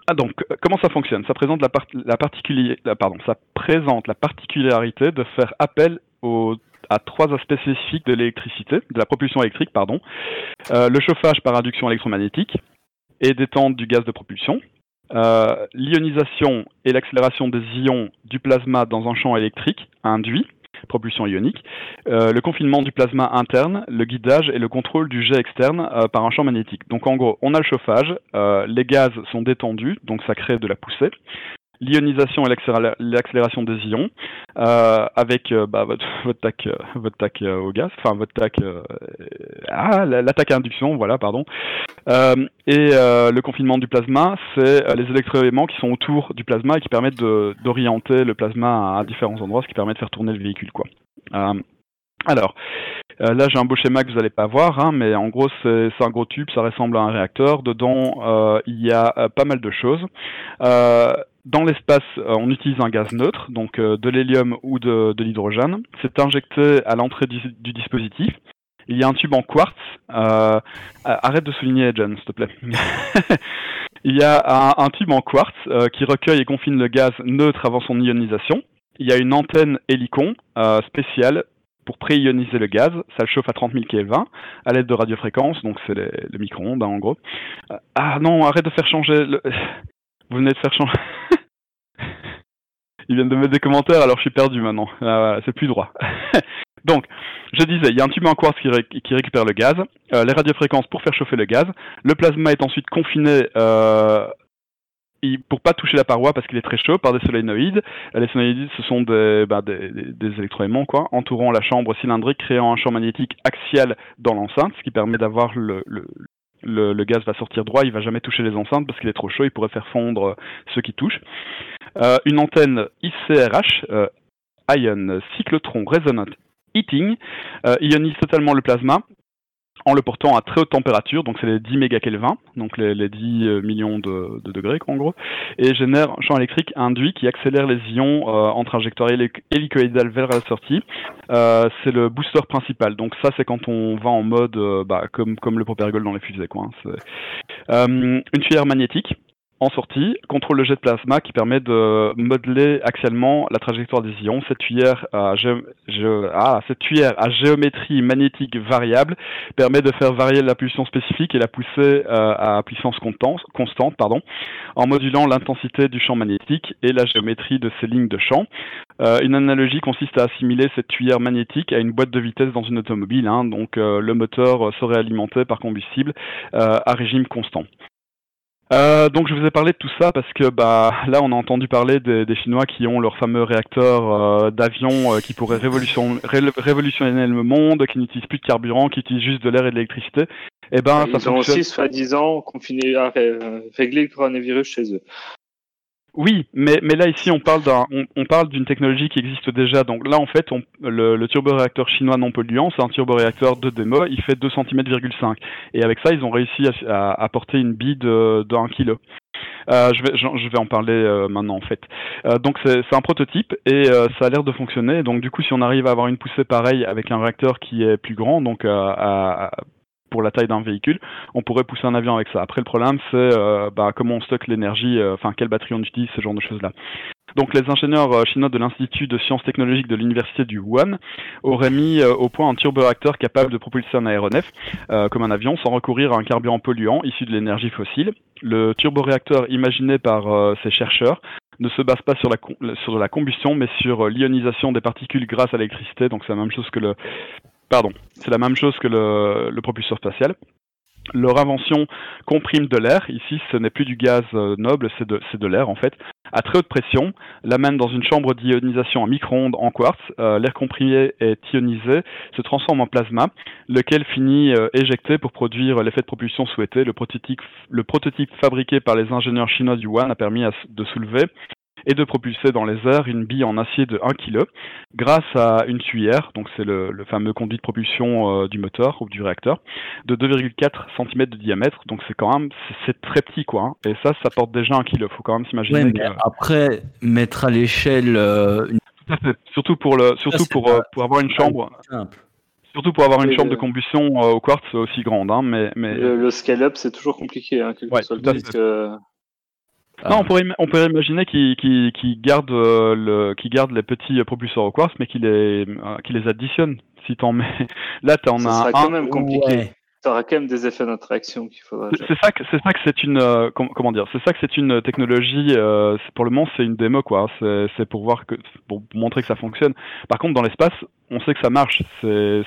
ah donc, euh, comment ça fonctionne? Ça présente la, particularité de faire appel à trois aspects spécifiques de l'électricité, de la propulsion électrique, pardon. Euh, le chauffage par induction électromagnétique et détente du gaz de propulsion. Euh, L'ionisation et l'accélération des ions du plasma dans un champ électrique induit, propulsion ionique. Euh, le confinement du plasma interne, le guidage et le contrôle du jet externe euh, par un champ magnétique. Donc en gros, on a le chauffage, euh, les gaz sont détendus, donc ça crée de la poussée. L'ionisation et l'accéléra- l'accélération des ions, euh, avec euh, bah, votre, tac, euh, votre tac au gaz, enfin votre tac, ah, la- l'attaque à induction, voilà, pardon. Et le confinement du plasma, c'est les électroaimants qui sont autour du plasma et qui permettent d'orienter le plasma à, différents endroits, ce qui permet de faire tourner le véhicule, quoi. Alors, là j'ai un beau schéma que vous n'allez pas voir, hein, mais en gros c'est un gros tube, ça ressemble à un réacteur. Dedans il y a pas mal de choses. Dans l'espace, euh, on utilise un gaz neutre, donc euh, de l'hélium ou de, l'hydrogène. C'est injecté à l'entrée du, dispositif. Il y a un tube en quartz. euh, arrête de souligner, John, s'il te plaît. Il y a un, tube en quartz qui recueille et confine le gaz neutre avant son ionisation. Il y a une antenne hélicon spéciale pour pré-ioniser le gaz. Ça le chauffe à 30 000 Kelvin à l'aide de radiofréquences, donc c'est les micro-ondes hein, en gros. Ah non, arrête de faire changer. Le... Vous venez de faire changer. Ils viennent de mettre des commentaires, alors je suis perdu maintenant. Ah, c'est plus droit. Donc, je disais, il y a un tube en quartz qui, ré- qui récupère le gaz, euh, les radiofréquences pour faire chauffer le gaz. Le plasma est ensuite confiné euh, pour pas toucher la paroi parce qu'il est très chaud par des solénoïdes. Euh, Les solénoïdes, ce sont des, bah, des, électroaimants quoi, entourant la chambre cylindrique, créant un champ magnétique axial dans l'enceinte, ce qui permet d'avoir le, le, gaz va sortir droit, il va jamais toucher les enceintes parce qu'il est trop chaud, il pourrait faire fondre euh, ceux qui touchent. Euh, une antenne ICRH, euh, Ion Cyclotron Resonant Heating, ionise totalement le plasma en le portant à très haute température, donc c'est les 10 mégakelvin, donc les, les 10 euh, millions de, de degrés quoi, en gros, et génère un champ électrique induit qui accélère les ions euh, en trajectoire hélic- hélicoïdale vers la sortie. Euh, c'est le booster principal, donc ça c'est quand on va en mode euh, bah, comme, comme le propergol dans les fusées. Quoi, hein, une tuyère magnétique en sortie contrôle le jet de plasma qui permet de modeler axialement la trajectoire des ions. Cette tuyère à, ah, géométrie magnétique variable permet de faire varier la pulsion spécifique et la pousser euh, à puissance constante, en modulant l'intensité du champ magnétique et la géométrie de ces lignes de champ. Euh, une analogie consiste à assimiler cette tuyère magnétique à une boîte de vitesse dans une automobile. hein. donc euh, le moteur serait alimenté par combustible à régime constant. Euh, donc je vous ai parlé de tout ça parce que bah là on a entendu parler des, des Chinois qui ont leur fameux réacteur euh, d'avion euh, qui pourrait révolution- ré- révolutionner le monde, qui n'utilise plus de carburant, qui utilise juste de l'air et de l'électricité. Et ben ça Ils ont fonctionne. aussi, soi-disant, confiné, ré- euh, réglé le coronavirus chez eux. Oui, mais, mais là ici on parle d'un on, on parle d'une technologie qui existe déjà. Donc là en fait on, le, le turboréacteur chinois non polluant, c'est un turboréacteur de démo, il fait 2 cm,5 et avec ça ils ont réussi à, à, à porter une bille de, de 1 kg. Euh, je, vais, je, vais en parler euh, maintenant en fait. Euh, donc c'est c'est un prototype et euh, ça a l'air de fonctionner. Donc du coup si on arrive à avoir une poussée pareille avec un réacteur qui est plus grand, donc euh, à- pour la taille d'un véhicule, on pourrait pousser un avion avec ça. Après le problème c'est euh, bah, comment on stocke l'énergie, euh, enfin quelle batterie on utilise, ce genre de choses là. Donc les ingénieurs euh, chinois de l'Institut de sciences technologiques de l'Université du Wuhan auraient mis au point un turboréacteur capable de propulser un aéronef comme un avion sans recourir à un carburant polluant issu de l'énergie fossile. Le turboréacteur imaginé par ces chercheurs ne se base pas sur la, sur la combustion mais sur l'ionisation des particules grâce à l'électricité, donc c'est la même chose que le pardon, c'est la même chose que le, propulseur spatial. Leur invention comprime de l'air. Ici, ce n'est plus du gaz euh, noble, c'est de, l'air en fait. À très haute pression, l'amène dans une chambre d'ionisation en micro-ondes en quartz. Euh, l'air comprimé est ionisé, se transforme en plasma, lequel finit euh, éjecté pour produire l'effet de propulsion souhaité. Le prototype, fabriqué par les ingénieurs chinois du Wuhan a permis à de soulever et de propulser dans les airs une bille en acier de 1 kg grâce à une tuyère, donc c'est le, le fameux conduit de propulsion euh, du moteur ou du réacteur, de 2,4 cm de diamètre. Donc c'est quand même c'est- c'est très petit quoi. hein. Et ça, ça porte déjà un kilo. Faut quand même s'imaginer. Ouais, que- mais après, mettre à l'échelle euh, une Tout à fait. Surtout pour le, surtout pour, pas- euh, pour avoir une chambre, simple. surtout pour avoir une Et chambre de combustion euh, au quartz aussi grande, hein, mais, mais... Le, le scale-up, c'est toujours compliqué, hein, quel que Ouais, soit le tout à disque. fait. euh, Non, on pourrait, on pourrait imaginer qu'ils- qu'ils gardent, euh, le, qu'ils gardent les petits euh, propulseurs au quartz, mais qu'ils les, euh, les additionnent. Si t'en mets, là t'en Ça as un. quand même compliqué. Ouais. Ça aura quand même des effets d'interaction qu'il faudra. C'est ça que c'est ça que c'est une euh, com- comment dire c'est ça que c'est une technologie euh, pour le moment c'est une démo quoi. C'est c'est pour voir que pour montrer que ça fonctionne. Par contre dans l'espace on sait que ça marche. C'est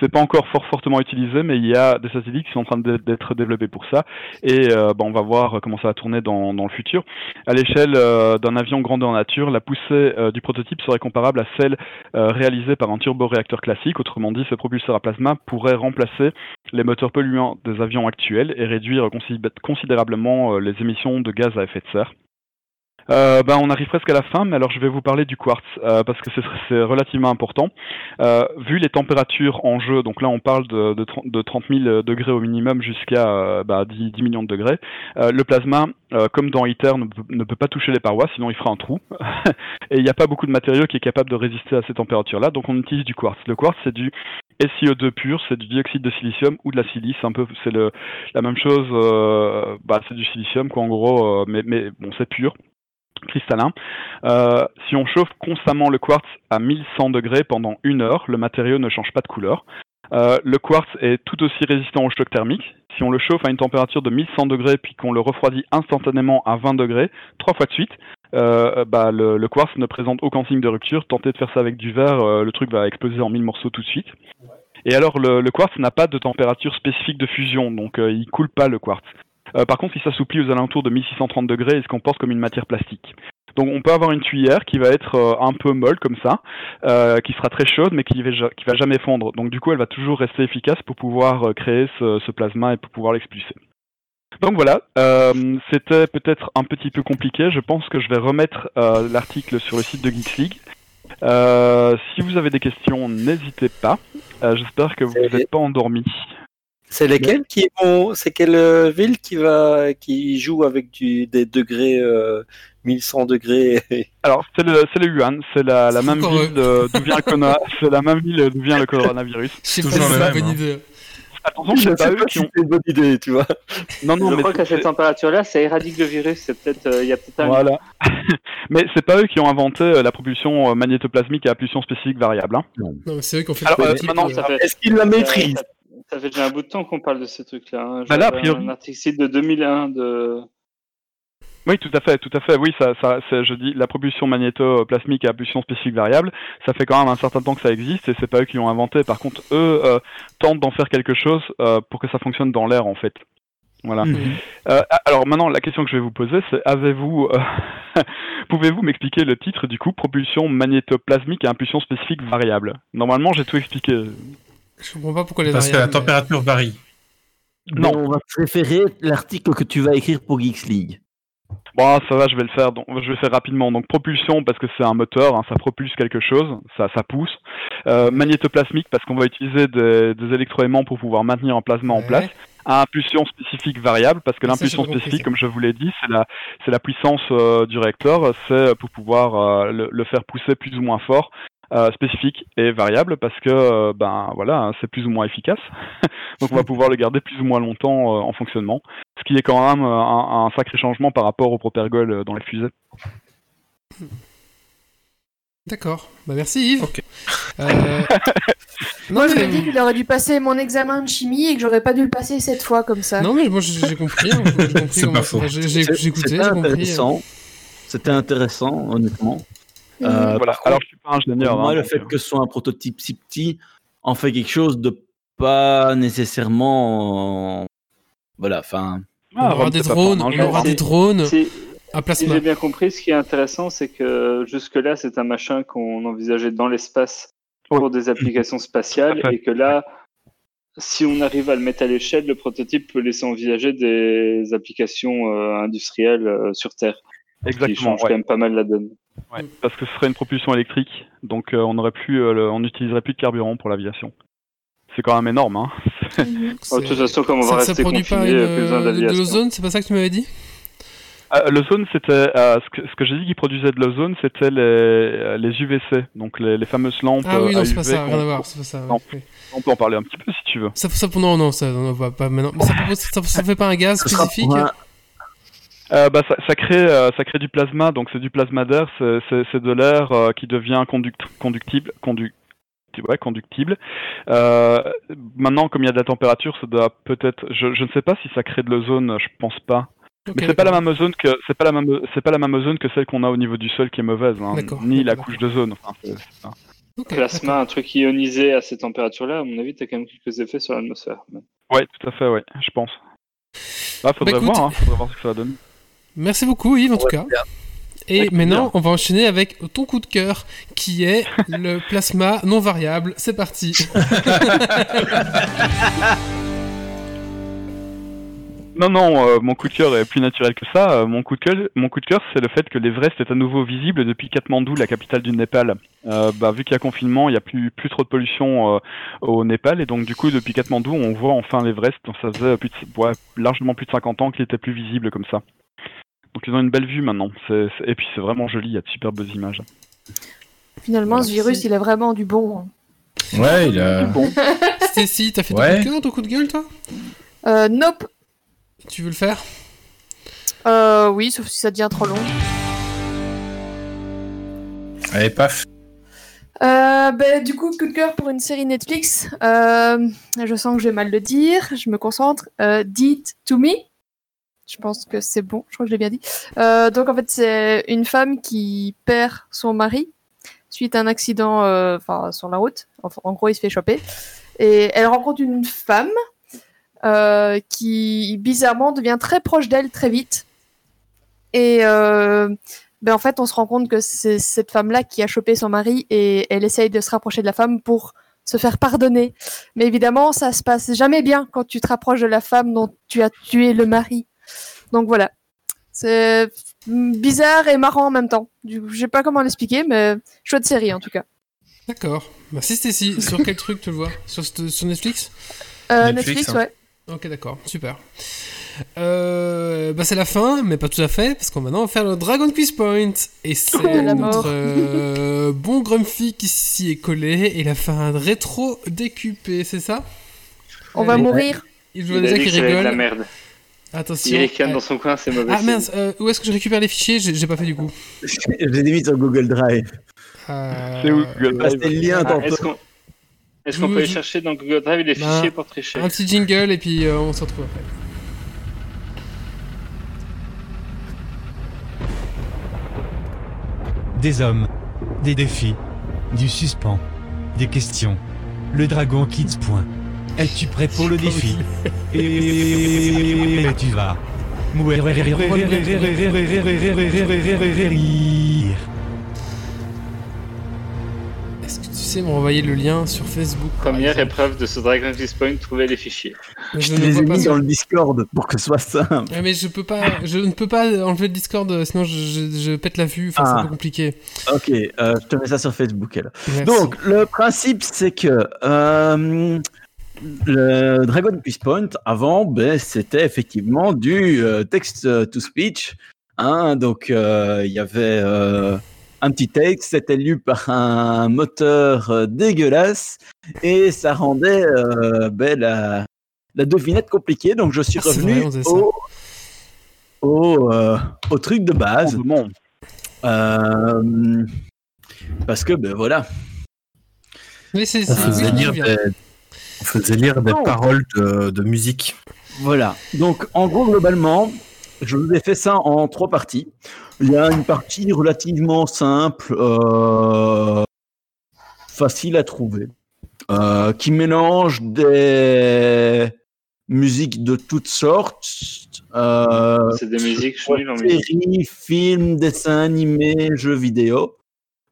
c'est- pas encore fort fortement utilisé mais il y a des satellites qui sont en train d'être développés pour ça. Et euh, bah, on va voir comment ça va tourner dans, dans le futur. À l'échelle euh, d'un avion grandeur nature la poussée euh, du prototype serait comparable à celle euh, réalisée par un turboréacteur classique. Autrement dit ce propulseur à plasma pourrait remplacer les moteurs polluants des avions actuels et réduire consi- considérablement euh, les émissions de gaz à effet de serre. Euh, ben, on arrive presque à la fin, mais alors je vais vous parler du quartz euh, parce que c'est- relativement important. Vu les températures en jeu, donc là on parle de, de, 30 de 30 000 degrés au minimum jusqu'à euh, bah, 10, 10 millions de degrés, le plasma, comme dans ITER, ne, ne peut pas toucher les parois, sinon il fera un trou. Et il n'y a pas beaucoup de matériaux qui est capable de résister à ces températures-là, donc on utilise du quartz. Le quartz c'est du SiO2 pur, c'est du dioxyde de silicium ou de la silice, un peu, c'est la même chose, euh, bah, c'est du silicium quoi en gros, euh, mais, bon c'est pur cristallin. Euh, si on chauffe constamment le quartz à 1100 degrés pendant une heure, le matériau ne change pas de couleur. Le quartz est tout aussi résistant au choc thermique. Si on le chauffe à une température de 1100 degrés puis qu'on le refroidit instantanément à 20 degrés, trois fois de suite, euh, bah, le, quartz ne présente aucun signe de rupture. Tentez de faire ça avec du verre, euh, le truc va exploser en mille morceaux tout de suite. Et alors le, quartz n'a pas de température spécifique de fusion, donc euh, il coule pas le quartz. Euh, par contre, il s'assouplit aux alentours de 1630 degrés et se comporte comme une matière plastique. Donc on peut avoir une tuyère qui va être un peu molle comme ça, qui sera très chaude mais qui qui va jamais fondre. Donc du coup elle va toujours rester efficace pour pouvoir créer ce, ce plasma et pour pouvoir l'expulser. Donc voilà, euh, c'était peut-être un petit peu compliqué. Je pense que je vais remettre euh, l'article sur le site de Geeks League. Euh, si vous avez des questions, n'hésitez pas. Euh, J'espère que vous n'êtes pas endormis. C'est lesquels qui vont, c'est quelle ville qui va, qui joue avec du, des degrés, euh, 1100 degrés Alors c'est le c'est le Wuhan, c'est la, la même ville de- d'où vient le corona- c'est la même ville d'où vient le coronavirus. Toujours c'est une même, bonne hein. idée. Attention, Je c'est sais pas eux pas qui si ont. une bonne idée, tu vois. Non non je mais crois qu'à cette température-là, ça éradique le virus. C'est peut-être, euh, il y a peut-être un. Voilà. mais c'est pas eux qui ont inventé euh, la propulsion euh, magnétoplasmique à impulsion spécifique variable. hein. Non, mais c'est vrai qu'on fait Alors, euh, prototype, maintenant, euh, ça fait- Est-ce qu'il la ça- maîtrise Ça, ça fait déjà un bout de temps qu'on parle de ces trucs-là. hein. Bah là, a priori- un article de 2001 de. Oui, tout à fait, tout à fait. Oui, ça, ça, c'est- je dis la propulsion magnétoplasmique à impulsion spécifique variable. Ça fait quand même un certain temps que ça existe et c'est pas eux qui l'ont inventé. Par contre, eux euh, tentent d'en faire quelque chose euh, pour que ça fonctionne dans l'air en fait. Voilà. Mhm. Euh, alors maintenant, la question que je vais vous poser, c'est avez-vous, euh, pouvez-vous m'expliquer le titre du coup, propulsion magnétoplasmique à impulsion spécifique variable? Normalement, j'ai tout expliqué. Je comprends pas pourquoi les Parce que la température varie. Non. On va préférer l'article que tu vas écrire pour Geeks League. Bon, ça va, je vais le faire. Donc, je vais faire rapidement. Donc, propulsion parce que c'est un moteur, hein, ça propulse quelque chose, ça, ça pousse. Euh, magnétoplasmique parce qu'on va utiliser des, des électroaimants pour pouvoir maintenir un plasma en place. Impulsion spécifique variable parce que l'impulsion spécifique, comme je vous l'ai dit, c'est la, c'est la puissance euh, du réacteur. C'est pour pouvoir euh, le, le faire pousser plus ou moins fort. euh, spécifique et variable parce que euh, ben voilà hein, c'est plus ou moins efficace donc on va pouvoir le garder plus ou moins longtemps euh, en fonctionnement ce qui est quand même euh, un, un sacré changement par rapport au propergol euh, dans les fusées D'accord. Bah merci Yves. Euh, non, Moi, je mais... me dis qu'il aurait dû passer mon examen de chimie et que j'aurais pas dû le passer cette fois comme ça. Non, mais moi j'ai compris. hein, j'ai compris C'est pas faux. J'ai écouté, C'était j'ai compris. euh. intéressant. C'était intéressant, honnêtement. Euh, voilà alors je suis pas ingénieur pour moi, hein, le fait que ce soit un prototype si petit en fait quelque chose de pas nécessairement. Voilà, enfin. On aura des drones, on aura des drones Si, j'ai bien compris, ce qui est intéressant, c'est que jusque-là, c'est un machin qu'on envisageait dans l'espace pour Ouais. des applications spatiales et que là, si on arrive à le mettre à l'échelle, le prototype peut laisser envisager des applications euh, industrielles euh, sur Terre qui exactement changent ouais, quand même pas mal la donne. ouais, parce que ce serait une propulsion électrique donc euh, on aurait plus euh, le- on n'utiliserait plus de carburant pour l'aviation c'est quand même énorme hein de toute façon, comme on va rester produit confiné, pas une, plus besoin euh, de d'aviation. l'ozone, c'est pas ça que tu m'avais dit? Euh, l'ozone, c'était euh, ce que, j'ai dit qui produisait de l'ozone, c'était les, euh, les UVC, donc les, les fameuses lampes. Ah oui, euh, non, c'est pas ça, rien à voir, c'est pas ça. Non. oui. On peut en parler un petit peu si tu veux. Ça, ça, non, non, ça, non, pas, pas maintenant. Mais ça, ça, ça fait pas un gaz sera spécifique Euh, bah, ça, ça crée, euh, ça crée du plasma, donc c'est du plasma d'air, c'est- c'est c'est de l'air euh, qui devient conduct, conductible, condu, ouais, conductible. Euh, maintenant, comme il y a de la température, ça doit peut-être, je, je ne sais pas si ça crée de l'ozone, je pense pas. Mais c'est pas la même ozone que c'est pas la même c'est pas la même ozone que celle qu'on a au niveau du sol qui est mauvaise, hein, ni la couche d'ozone. Enfin, c'est- c'est ça. Ok, Plasma, un truc ionisé à ces températures-là, à mon avis, tu as quand même quelques effets sur l'atmosphère. Ouais, tout à fait, ouais, je pense. Bah, faudrait Bah, écoute- voir, hein, faudrait voir ce que ça va donner. Merci beaucoup Yves en tout cas. Et maintenant, on va enchaîner avec ton coup de cœur, qui est le plasma non variable. C'est parti. Non, non, euh, mon coup de cœur est plus naturel que ça. Euh, mon coup de cœur, mon coup de cœur, c'est le fait que l'Everest est à nouveau visible depuis Katmandou, la capitale du Népal. Euh, bah, vu qu'il y a confinement, il n'y a plus, plus trop de pollution au Népal, et donc du coup, depuis Katmandou, on voit enfin l'Everest. Ça faisait plus de- ouais, largement plus de 50 ans qu'il était plus visible comme ça. Donc ils ont une belle vue maintenant. C'est- c'est- Et puis c'est vraiment joli, il y a de superbes images. Finalement, ce virus, il est vraiment du bon. hein. Ouais, il a. Stacy, t'as fait ton Ouais. coup de cœur, ton coup de gueule, toi? Euh, nope. Tu veux le faire? Euh, oui, sauf si ça devient trop long. Allez, paf. Euh, ben, du coup, coup de cœur pour une série Netflix. Euh, je sens que j'ai mal le dire. Je me concentre. Euh, Deed to Me. Je pense que c'est bon. Je crois que je l'ai bien dit. Euh, donc, en fait, c'est une femme qui perd son mari suite à un accident euh, enfin, sur la route. En gros, il se fait choper. Et elle rencontre une femme euh, qui, bizarrement, devient très proche d'elle très vite. Et ben, en fait, on se rend compte que c'est cette femme-là qui a chopé son mari et elle essaye de se rapprocher de la femme pour se faire pardonner. Mais évidemment, ça se passe jamais bien quand tu te rapproches de la femme dont tu as tué le mari. Donc voilà. C'est bizarre et marrant en même temps. Je sais pas comment l'expliquer, mais chouette série en tout cas. D'accord. Merci Stacy. sur quel truc tu le vois? Sur, sur Netflix? Euh, Netflix, Netflix, hein. ouais. Ok, d'accord, super. Euh, bah c'est la fin, mais pas tout à fait, parce qu'on va maintenant faire le Dragon Quiz Point. Et c'est la notre euh, bon Grumpy qui s'y est collé, et il a fait un rétro décupé, c'est ça? On va mourir. Il Il a déjà qu'il la rigole. merde. Attention. Il ricane Ah, dans son coin, c'est mauvais. Ah signe. mince, euh, où est-ce que je récupère les fichiers J'ai pas fait du coup. Je les ai mis sur Google Drive. Euh, C'est où Google Drive C'était le lien Ah, tantôt. Est-ce qu'on peut aller chercher dans Google Drive les Bah, fichiers pour tricher Un petit jingle, et puis euh, on se retrouve après. Des hommes, des défis, du suspens, des questions. Le dragon quitte point. Es-tu prêt pour le défi Et tu vas. Est-ce que tu sais m'envoyer le lien sur Facebook Première épreuve de ce Dragon Point, trouver les fichiers. Mais Je ne te les ai mis sur- dans le Discord pour que ce soit simple. Ah, mais je peux pas, je ne peux pas enlever le Discord, euh, sinon je, je- je pète la vue. Enfin, c'est Ah. un peu compliqué. Ok, euh, je te mets ça sur Facebook alors. Donc, le principe, c'est que euh, le Dragon Quiz Point, avant, ben, c'était effectivement du euh, text-to-speech. Hein, donc, euh, il y avait euh, un petit texte, c'était lu par un moteur euh, dégueulasse et ça rendait euh, ben, la, la devinette compliquée. Donc, je suis Ah, revenu vrai, au, au, euh, au truc de base. Bon, Euh, parce que, ben voilà. Mais c'est, On on faisait lire des Non. paroles de, de musique. Voilà. Donc, en gros, globalement, je vous ai fait ça en trois parties. Il y a une partie relativement simple, euh, facile à trouver, euh, qui mélange des musiques de toutes sortes. euh, C'est des musiques, je en musique. séries, films, dessins animés, jeux vidéo.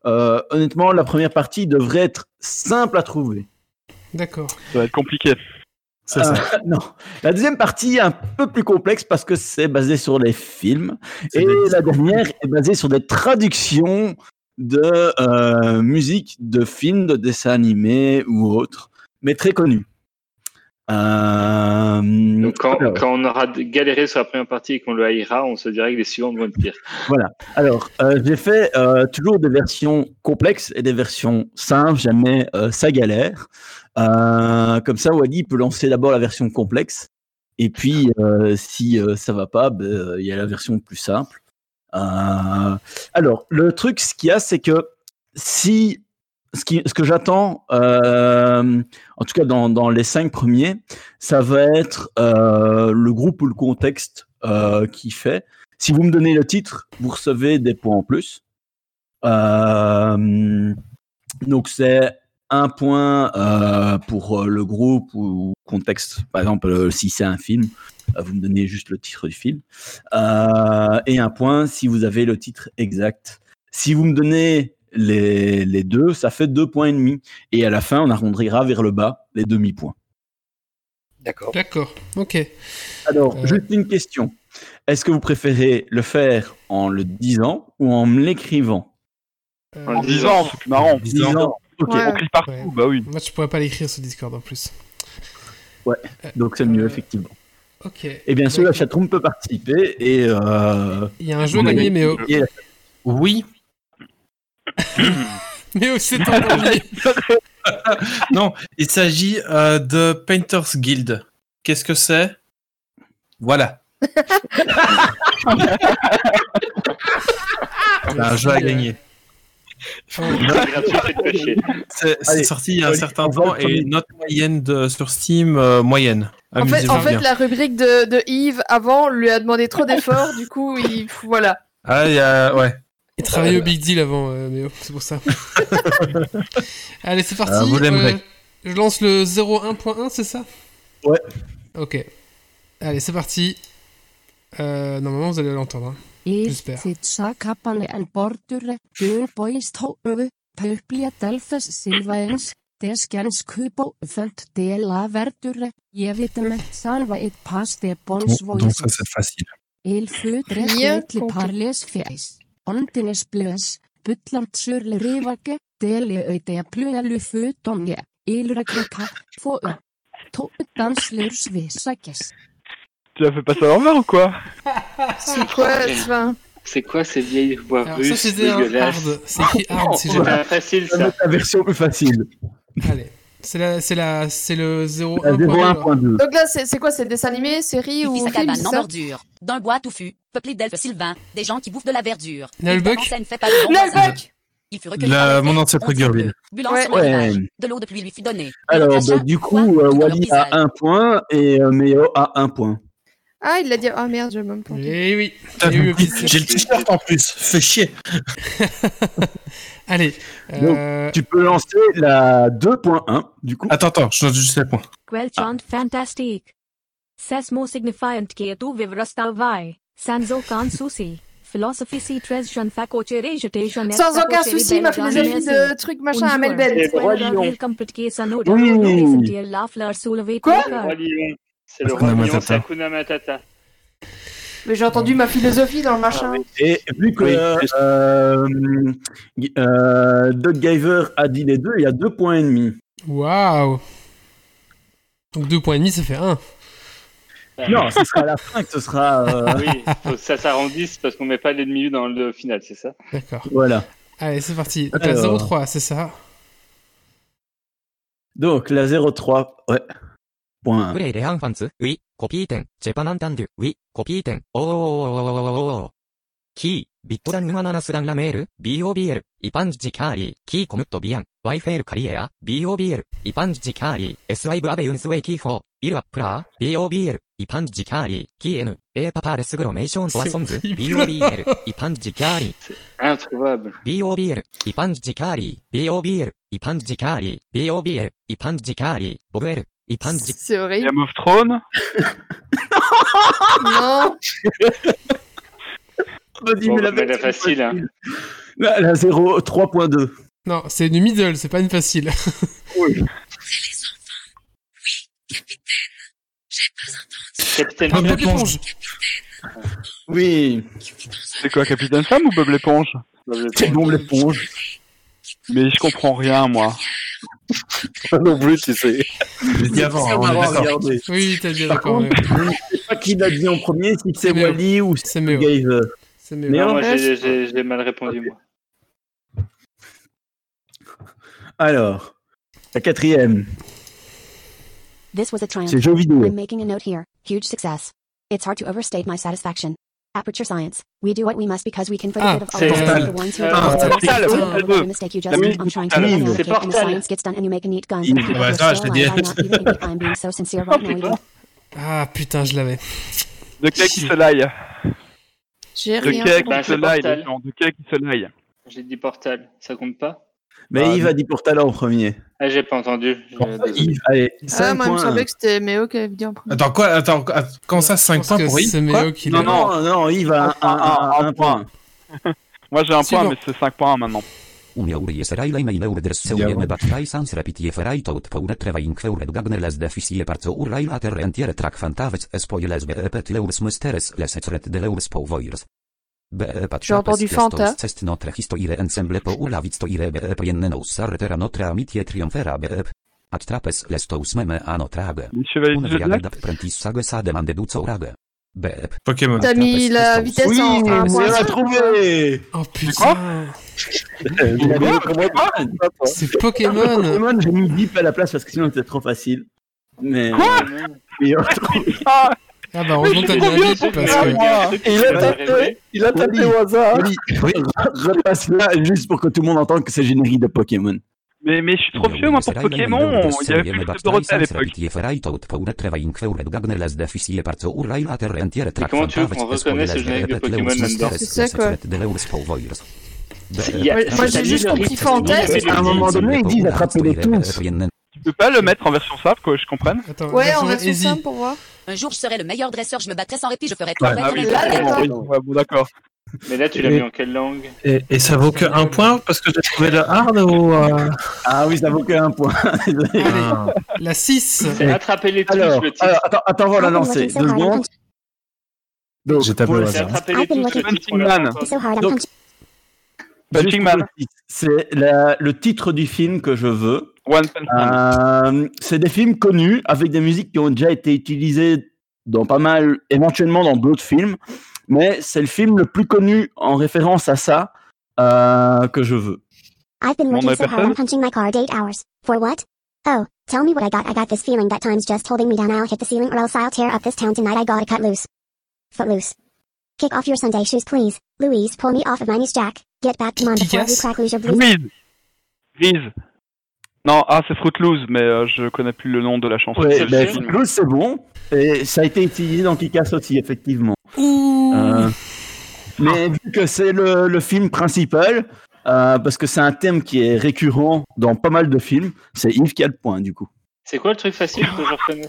Euh, honnêtement, la première partie devrait être simple à trouver. D'accord. ça va être compliqué. C'est ça. Euh, non. La deuxième partie est un peu plus complexe parce que c'est basé sur les films. Et des la dernière est basée sur des traductions de euh, musique de films, de dessins animés ou autres, mais très connus. Euh, Donc quand, alors, quand on aura galéré sur la première partie et qu'on le haïra, on se dirait que les suivantes vont être pires. alors, euh, j'ai fait euh, toujours des versions complexes et des versions simples, jamais euh, ça galère. Euh, comme ça, Wally peut lancer d'abord la version complexe. Et puis, euh, si euh, ça va pas, ben, euh, il y a la version plus simple. Euh, alors, le truc, ce qu'il y a, c'est que si ce, qui, ce que j'attends, euh, en tout cas dans, dans les cinq premiers, ça va être le groupe ou le contexte qui fait. Si vous me donnez le titre, vous recevez des points en plus. Donc c'est un point euh, pour euh, le groupe ou contexte. Par exemple, euh, si c'est un film, vous me donnez juste le titre du film. Euh, et un point si vous avez le titre exact. Si vous me donnez les, les deux, ça fait deux points et demi. Et à la fin, on arrondira vers le bas les demi-points. D'accord. D'accord, ok. Alors, Euh. juste une question. Est-ce que vous préférez le faire en le disant ou en me l'écrivant? Euh, En disant, c'est plus marrant. Disant. Ok, Ouais. On crie partout, Ouais. bah oui. Moi, je pourrais pas l'écrire sur Discord en plus. donc c'est mieux, Euh, effectivement. Ok. Et bien sûr, la chatroom peut participer et. Euh... Il y a un jeu Méo. et- Oui. Méo, c'est ton. Non, il s'agit euh, de Painters Guild. Qu'est-ce que c'est? Voilà. C'est un jeu à gagner. C'est sorti il y a un certain temps et notre moyenne de, sur Steam, euh, moyenne. En fait, en la rubrique de, de Yves avant lui a demandé trop d'efforts, du coup, il, voilà. Ah, il y a... Ouais. Il travaillait au Big Deal avant, euh, Méo, c'est pour ça. Allez, c'est parti. Vous l'aimerez. Euh, je lance le 01.1, c'est ça? Ouais. Ok. Allez, c'est parti. Euh, normalement, vous allez l'entendre. hein. Ístidsakappane en borture, dun boist hófu, pöplja delfes silvaens, deskjans kubo, fönt dela verdure, ég vita með um salva et pas de bonsvois. Il fötre hvetli parles fjæs, ondines blös, bytland surle rivake, deli auðja plölu fötomje, ilra krekka, fóa, tóð danslur svisakes. Tu as fait passer à l'envers ou quoi C'est quoi, enfin, C'est quoi ces vieilles voix Alors, ça, russes un dégueulasses hard. C'est hard si C'était jamais. un facile ça. la version plus facile. Allez. C'est la, c'est la, c'est le La 01.2. alors. 01.2. Donc là, c'est quoi C'est dessin animé, série Il ou film cabane c'est en ça bordure, d'un bois touffu, peuplé d'elfes sylvains, des gens qui bouffent de la verdure. Nalbuck ça. Nalbuck Il fut recueilli La- mon ancêtre bulant Ouais. Ouais. De l'eau de pluie lui fut donnée. Alors, bah, du coup, euh, Wally a un point et euh, Méo a un point. Ah, il l'a dit. Ah merde, je vais même planter. Eh oui. J'ai le t-shirt en plus. Fais chier. Allez. Euh, Tu peux lancer la 2.1 du coup. Attends, attends, je note juste les points. Quelchant fantastique. Sesmo signifiant que tu vivras vai. Sanzo kan susi. Philosophy si tres jeune facoche rejetation. Sans aucun souci, ma philosophie de truc machin à Melbourne. Quoi. C'est le roi Matata. c'est Hakuna Matata. Mais j'ai entendu ma philosophie dans le machin. Et vu que Oui. euh, euh, Doug Giver a dit les deux, il y a deux points et demi. Waouh. Donc 2 points et demi, ça fait 1. Non, ce sera à la fin que ce sera. euh, Oui, faut que ça s'arrondisse parce qu'on met pas l'ennemi dans le final, c'est ça? D'accord. Voilà. Allez, c'est parti. La Alors. 03, c'est ça? Donc la 03, ouais. Point. プレイレアンファンツ、ウィ、コピー店、ジェパナンタンデュ、ウィ、コピー店、おーおーおーおーおーおーキー、ビットダンヌマナナスランラメール、BOBL、イパンジキャーリー、キーコムットビアン、ワイフェールカリエア、BOBL、イパンジキャーリー、SY ブアベユンスウェイキーフォー、イルアップラー、BOBL、イパンジキャーリー、キー N、A パパーレスグロメーションソアソンズ、BOBL、イパンジキャーリー、BOBL、イパンジキャーリー、BOBL、イパンジキャーリー、BOBL、イパンジキャーリー、ボブエル、Du... C'est horrible. Game of Thrones? Non Vas-y, bon, mais la, mais la facile. Hein. La, la 0, 3.2. Non, c'est une middle, c'est pas une facile. oui. Capitaine Bob l'éponge. Oui. C'est quoi, Capitaine Femme ou Bob l'éponge Bob l'éponge? Mais je comprends rien, moi. Pas non plus, tu sais. J'ai dit avant, C'est on d'accord. regarder. Oui, t'as bien Par d'accord. contre, je ne sais pas qui l'a dit en premier, si c'est. Wally ou C'est c'est mieux. Mais moi j'ai- mal répondu, moi. Alors, la quatrième, This was a triumph. c'est jeux vidéo. I'm making a note here. Huge success. It's hard to overstate my satisfaction. Aperture Science. We do what we must because we can for the Ah, good of all the ones who Ah, are Portal. Portal, It's Portal a 2. mistake you just musique I'm trying to make C'est cake and the Portal. science gets done and you make a neat gun. Ouais, ça, je te dis. I'm being so sincere right now. you- Ah putain, je l'avais. De quai qui se laille? J'ai De rien. quai Bah, qui se laille. De quai qui se laille? J'ai dit Portal, ça compte pas? Mais Ah, Yves a dit Portal en premier. Ah, j'ai pas entendu. Désolé. Yves, allez, Ah, 5 moi, il me points. semblait que c'était Méo qui avait dit en premier. Attends, quoi Attends, att- comment ça, 5 pense points pour Yves c'est Quoi Méo qui Non, l'a. non, non, Yves a un, un, un- un point. Moi j'ai un point, mais c'est 5 points maintenant. Deficie Later Entiere Leus de Leus. Beepat J'ai entendu Fanta. Pokémon. T'as mis la vitesse Oui, en un point l'a trouvé Oh putain. C'est Pokémon. Pokémon, j'ai mis Deep à la place parce que sinon c'était trop facile. Mais. Mais on l'a trouvé. Ah bah heureusement t'as bien dit parce que... Et il a tapé, il a tapé au hasard. Oui, repasse là juste pour que tout le monde entende que c'est générique de Pokémon. Mais, mais je suis trop vieux, moi, pour Pokémon. Il y avait plus de Dorothée à l'époque. Mais comment tu veux qu'on reconnaisse le générique de Pokémon là-dedans C'est ça, quoi. Il y a- Ouais, moi, j'ai juste compris Fantasme. À un moment donné, ils disent attrapez-les tous. Tu peux pas le mettre en version simple, quoi, je comprenne Attends, Ouais, version en version easy. simple pour voir. Un jour, je serai le meilleur dresseur, je me battrai sans répit, je ferai Ouais. trois Ah oui, oui, ouais, bon, d'accord. Mais là, tu l'as mis en quelle langue? Et, et ça vaut que un point parce que j'ai trouvé le hard ou. euh, Ah oui, ça vaut qu'un point. Désolé. ah. La 6 C'est Attrapez-les tous, Alors, le titre. alors, attends, attends, on va la been lancer. Deux secondes. Donc, J'ai tapé le- C'est hasard. Attrapez-les I've been tous, le working- titre, on l'a pas Man. Donc- punching. C'est le titre du film que je veux. One Punch Man. Euh, c'est des films connus avec des musiques qui ont déjà été utilisées dans pas mal, éventuellement dans d'autres films, mais c'est le film le plus connu en référence à ça euh, que je veux. I've been working so hard on punching my card eight hours. For what? Oh, tell me what I got. I got this feeling that time's just holding me down. I'll hit the ceiling or else I'll tear up this town tonight. I gotta cut loose. Footloose. Kick off your Sunday shoes, please. Louise, pull me off of my niece Jack. Get back to mom before we Kick-Ass. crack loose your blues. Grise. Grise. Non, ah, c'est Fruitloose, mais euh, je connais plus le nom de la chanson. Ouais, le ben, film. Footloose, c'est bon. Et ça a été utilisé dans Kick-Ass aussi, effectivement. Ouh Euh, mais vu que c'est le, le film principal, euh, parce que c'est un thème qui est récurrent dans pas mal de films, c'est Yves qui a le point, du coup. C'est quoi le truc facile que je Ouais,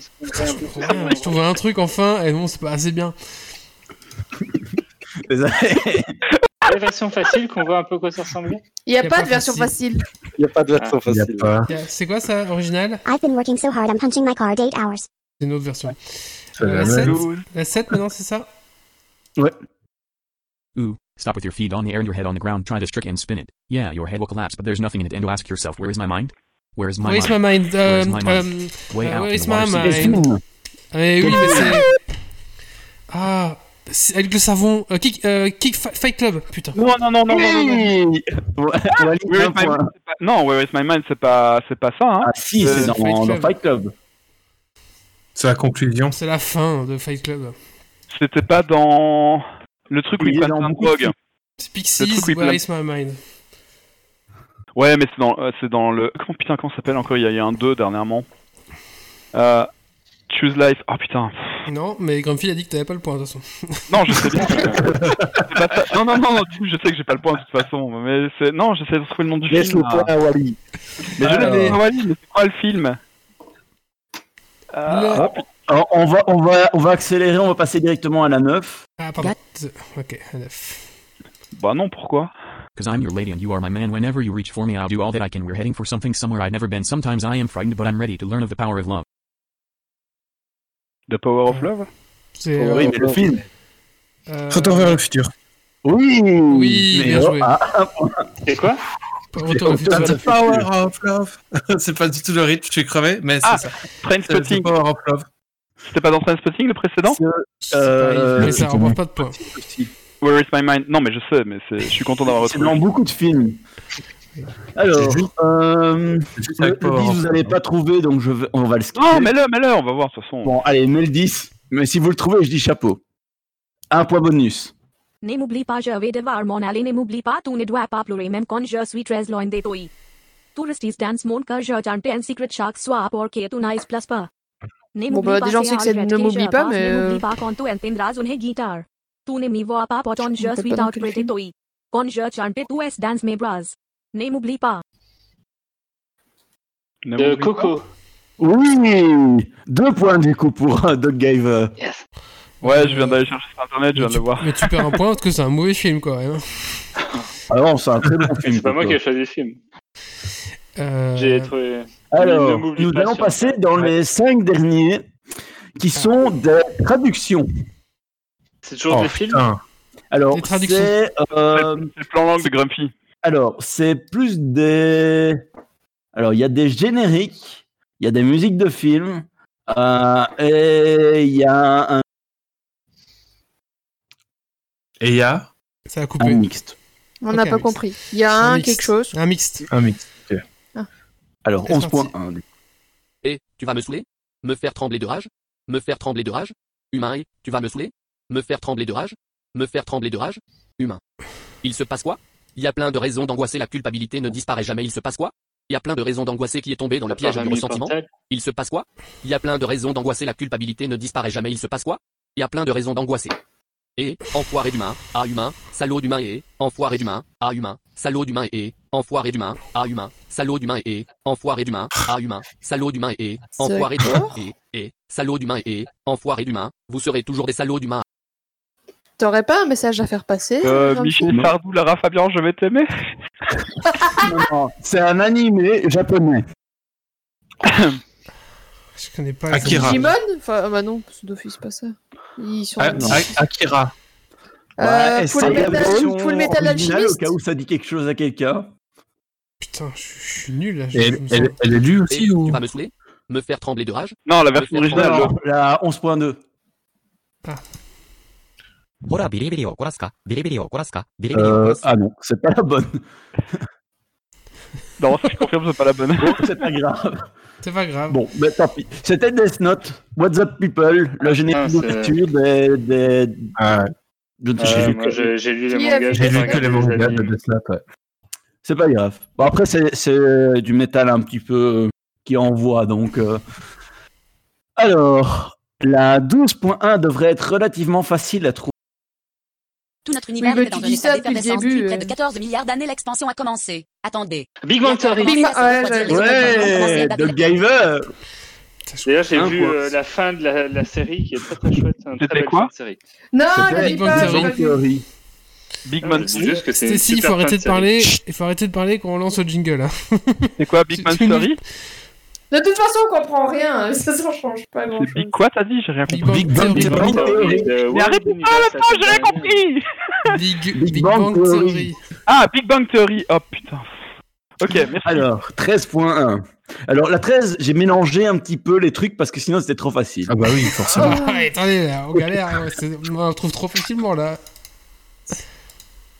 Je trouvais un truc enfin, et bon, c'est pas assez bien. Désolé. La version facile qu'on voit un peu quoi ça ressemblait Il n'y a, Y a pas de version facile. facile. Il n'y a pas de version facile. C'est quoi ça, original? I've been working so hard I'm punching my card eight hours. C'est une autre version. La la 7 même. La 7 maintenant, c'est ça? Ooh, stop with your feet on the air and your head on the ground, try to trick and spin it. Yeah, your head will collapse, but there's nothing in it, and to ask yourself, where is my mind? Where is my Where is my mind? mind Where euh, is my mind? euh, Way euh, out Where in is my mind? Eh oui, mais c'est... Ah, avec le savon. Euh, kick, euh, kick Fight Club, putain. Non, non, non, non, non, non, non. Wally, Where un is my mind, c'est pas- Non, Where is my mind, c'est pas, c'est pas ça, hein. Ah si, Euh, c'est dans, Fight Club. Fight Club. C'est la conclusion. C'est la fin de Fight Club. C'était pas dans le truc où Il beaucoup de drogue. C'est Le Pixies, truc où il Where is my mind Ouais, mais c'est dans, euh, c'est dans le. Comment putain, comment ça s'appelle encore? Il y, a- il y a un 2 dernièrement. Euh, Choose Life. Ah putain. Non, mais Grumpy a dit que t'avais pas le point, de toute façon. Non, je sais bien. C'est pas ça. Non, non, non, non, je sais que j'ai pas le point de toute façon. Mais c'est. Non, j'essaie de trouver le nom du Laisse film. le là. point à Wally. Mais je Allez. l'ai. Wally, mais c'est quoi le film? Euh, Le- ah. Alors, on, va, on, va, on va accélérer, on va passer directement à la 9. Ah, pardon. Ok, un 9. Bah non, pourquoi? Cause I'm your lady and you are my man. Whenever you reach for me, I'll do all that I can. We're heading for something somewhere I've never been. Sometimes I am frightened, but I'm ready to learn of the power of love. The Power of Love C'est. oui, euh, mais le film. euh, Retour vers le futur. Oui Oui, mais bien oh, joué. ah, C'est quoi Retour au futur. The power of love. c'est pas du tout le rythme, je suis crevé, mais c'est Ah, ça. Train C'est the Spotting. power of love. C'était pas dans Train Spotting le précédent Euh, mais ça pas de points. Where is my mind? Non, mais je sais, mais c'est- je suis content d'avoir C'est retrouvé. dans beaucoup de films. Alors, juste- euh, juste le, le power 10, of vous n'avez pas trouvé, donc je vais, on va le skipper. Non, mets-le, mets-le, on va voir de toute façon. Bon, allez, mets le 10. Mais si vous le trouvez, je dis chapeau. Un point bonus. Ne m'oublie pas, je vais devoir m'en aller. Ne m'oublie pas, tu ne dois pas pleurer même quand je suis très loin de toi. Touristis dance mon que je chante un secret chaque soir pour que tu n'ailles plus pas. Ne Bon, m'oublie bah, pas, déjà, on c'est sait que c'est Ne m'oublie pas, mais, Ne euh, m'oublie pas quand tu entendras une guitare. Tu ne m'y vois pas pourtant je suis pas non out plus le près de toi. Quand je chante, tu es dans mes bras. Ne m'oublie pas. De pas. Coco. Oui Deux points du coup pour euh, Doug Giver. Ouais, je viens d'aller chercher sur internet, je viens de le voir. mais tu perds un point parce que c'est un mauvais film, quoi. hein. Ah non, c'est un très bon film. C'est pas moi qui ai choisi le film. Euh, J'ai trouvé. Alors, nous pas allons sur- passer dans les cinq derniers qui sont des traductions. C'est toujours Oh, des films putain. Alors, c'est euh, C'est le plan langue de Grumpy. Alors c'est plus des alors il y a des génériques, il y a des musiques de films euh, et il y a un, Et il y a Ça a un mixte. On n'a pas mixte. compris. Il y a Un un mixte. quelque chose. Un mixte. un mix. Ok. Alors C'est parti. 11.1. du coup. Et, tu vas me saouler Me faire trembler de rage Me faire trembler de rage Humain et, tu vas me saouler Me faire trembler de rage Me faire trembler de rage Humain. Il se passe quoi? Il y a plein de raisons d'angoisser, la culpabilité ne disparaît jamais, il se passe quoi? Il y a plein de raisons d'angoisser qui est tombé dans le piège du Rami ressentiment. Il se passe quoi? Il y a plein de raisons d'angoisser, la culpabilité ne disparaît jamais, il se passe quoi? Il y a plein de raisons d'angoisser. Et, enfoiré d'humain, à humain, salaud d'humain et, enfoiré d'humain, à humain, salaud d'humain et, enfoiré d'humain, à humain, salaud d'humain et, enfoiré d'humain, à humain, salaud d'humain et, enfoiré d'humain et, et, salaud d'humain et, enfoiré d'humain, vous serez toujours des salauds d'humain. T'aurais pas un message à faire passer Euh, Michel Sardou, Lara Fabian, je vais t'aimer. Non, non, c'est un animé japonais. Je connais pas. Akira. Digimon Enfin, ah bah non, c'est d'office pas ça. Ils sont. Ah, non. A- Akira. Euh, Ouais, Full essaye la Metal- version Full Metal originale, Alchemist. Au cas où ça dit quelque chose à quelqu'un. Putain, je, je suis nul là. je- elle, me elle- sens- elle est lue aussi ou tu vas me saouler Me faire trembler de rage Non, la version originale. Non, la 11.2. ほらビリビリを怒らすかビリビリを怒らすかビリビリを怒 Euh, らす ah non, c'est pas la bonne. Non, ça je confirme, c'est pas la bonne. Bon, c'est pas grave. C'est pas grave. Bon, mais tant pis. C'était Death Note, What's Up People, le générique Ah, c'est- d'ouverture des, des... Ah, Je ne sais Euh, plus. moi, j'ai j'ai lu les Qui a mangas. fait J'ai ça lu que les mangas de Deathloop, ouais. C'est pas grave. Bon, après, c'est c'est du métal un petit peu euh, qui envoie, donc... euh. Alors, la 12.1 devrait être relativement facile à trouver. Tout notre univers est dans un état d'effervescence depuis près euh. de 14 milliards d'années, l'expansion a commencé. Attendez. Big Bang Theory. Big Bang- ouais, Ouais, de Giver D'ailleurs, j'ai Un vu euh, la fin de la, la série qui est très très chouette. C'était quoi série. Non, Big Bang Theory. Big Man je dis juste que c'est une Stacy, il faut arrêter de parler. Il faut arrêter de parler quand on lance le jingle. hein. C'est quoi Big Man Story De toute façon, on comprend rien. Ça, ça change pas grand C'est chose. Big quoi t'as dit? J'ai rien compris. Big Bang Theory. Mais Universe pas, attends, j'ai rien compris Big, Big Big Bang Bang Theory. Theory. Ah, Big Bang Theory Oh putain. Ok, merci. Alors, 13.1. Alors, la 13, j'ai mélangé un petit peu les trucs parce que sinon c'était trop facile. Ah bah oui, forcément. Ah, attendez, on galère. hein, On le trouve trop facilement là.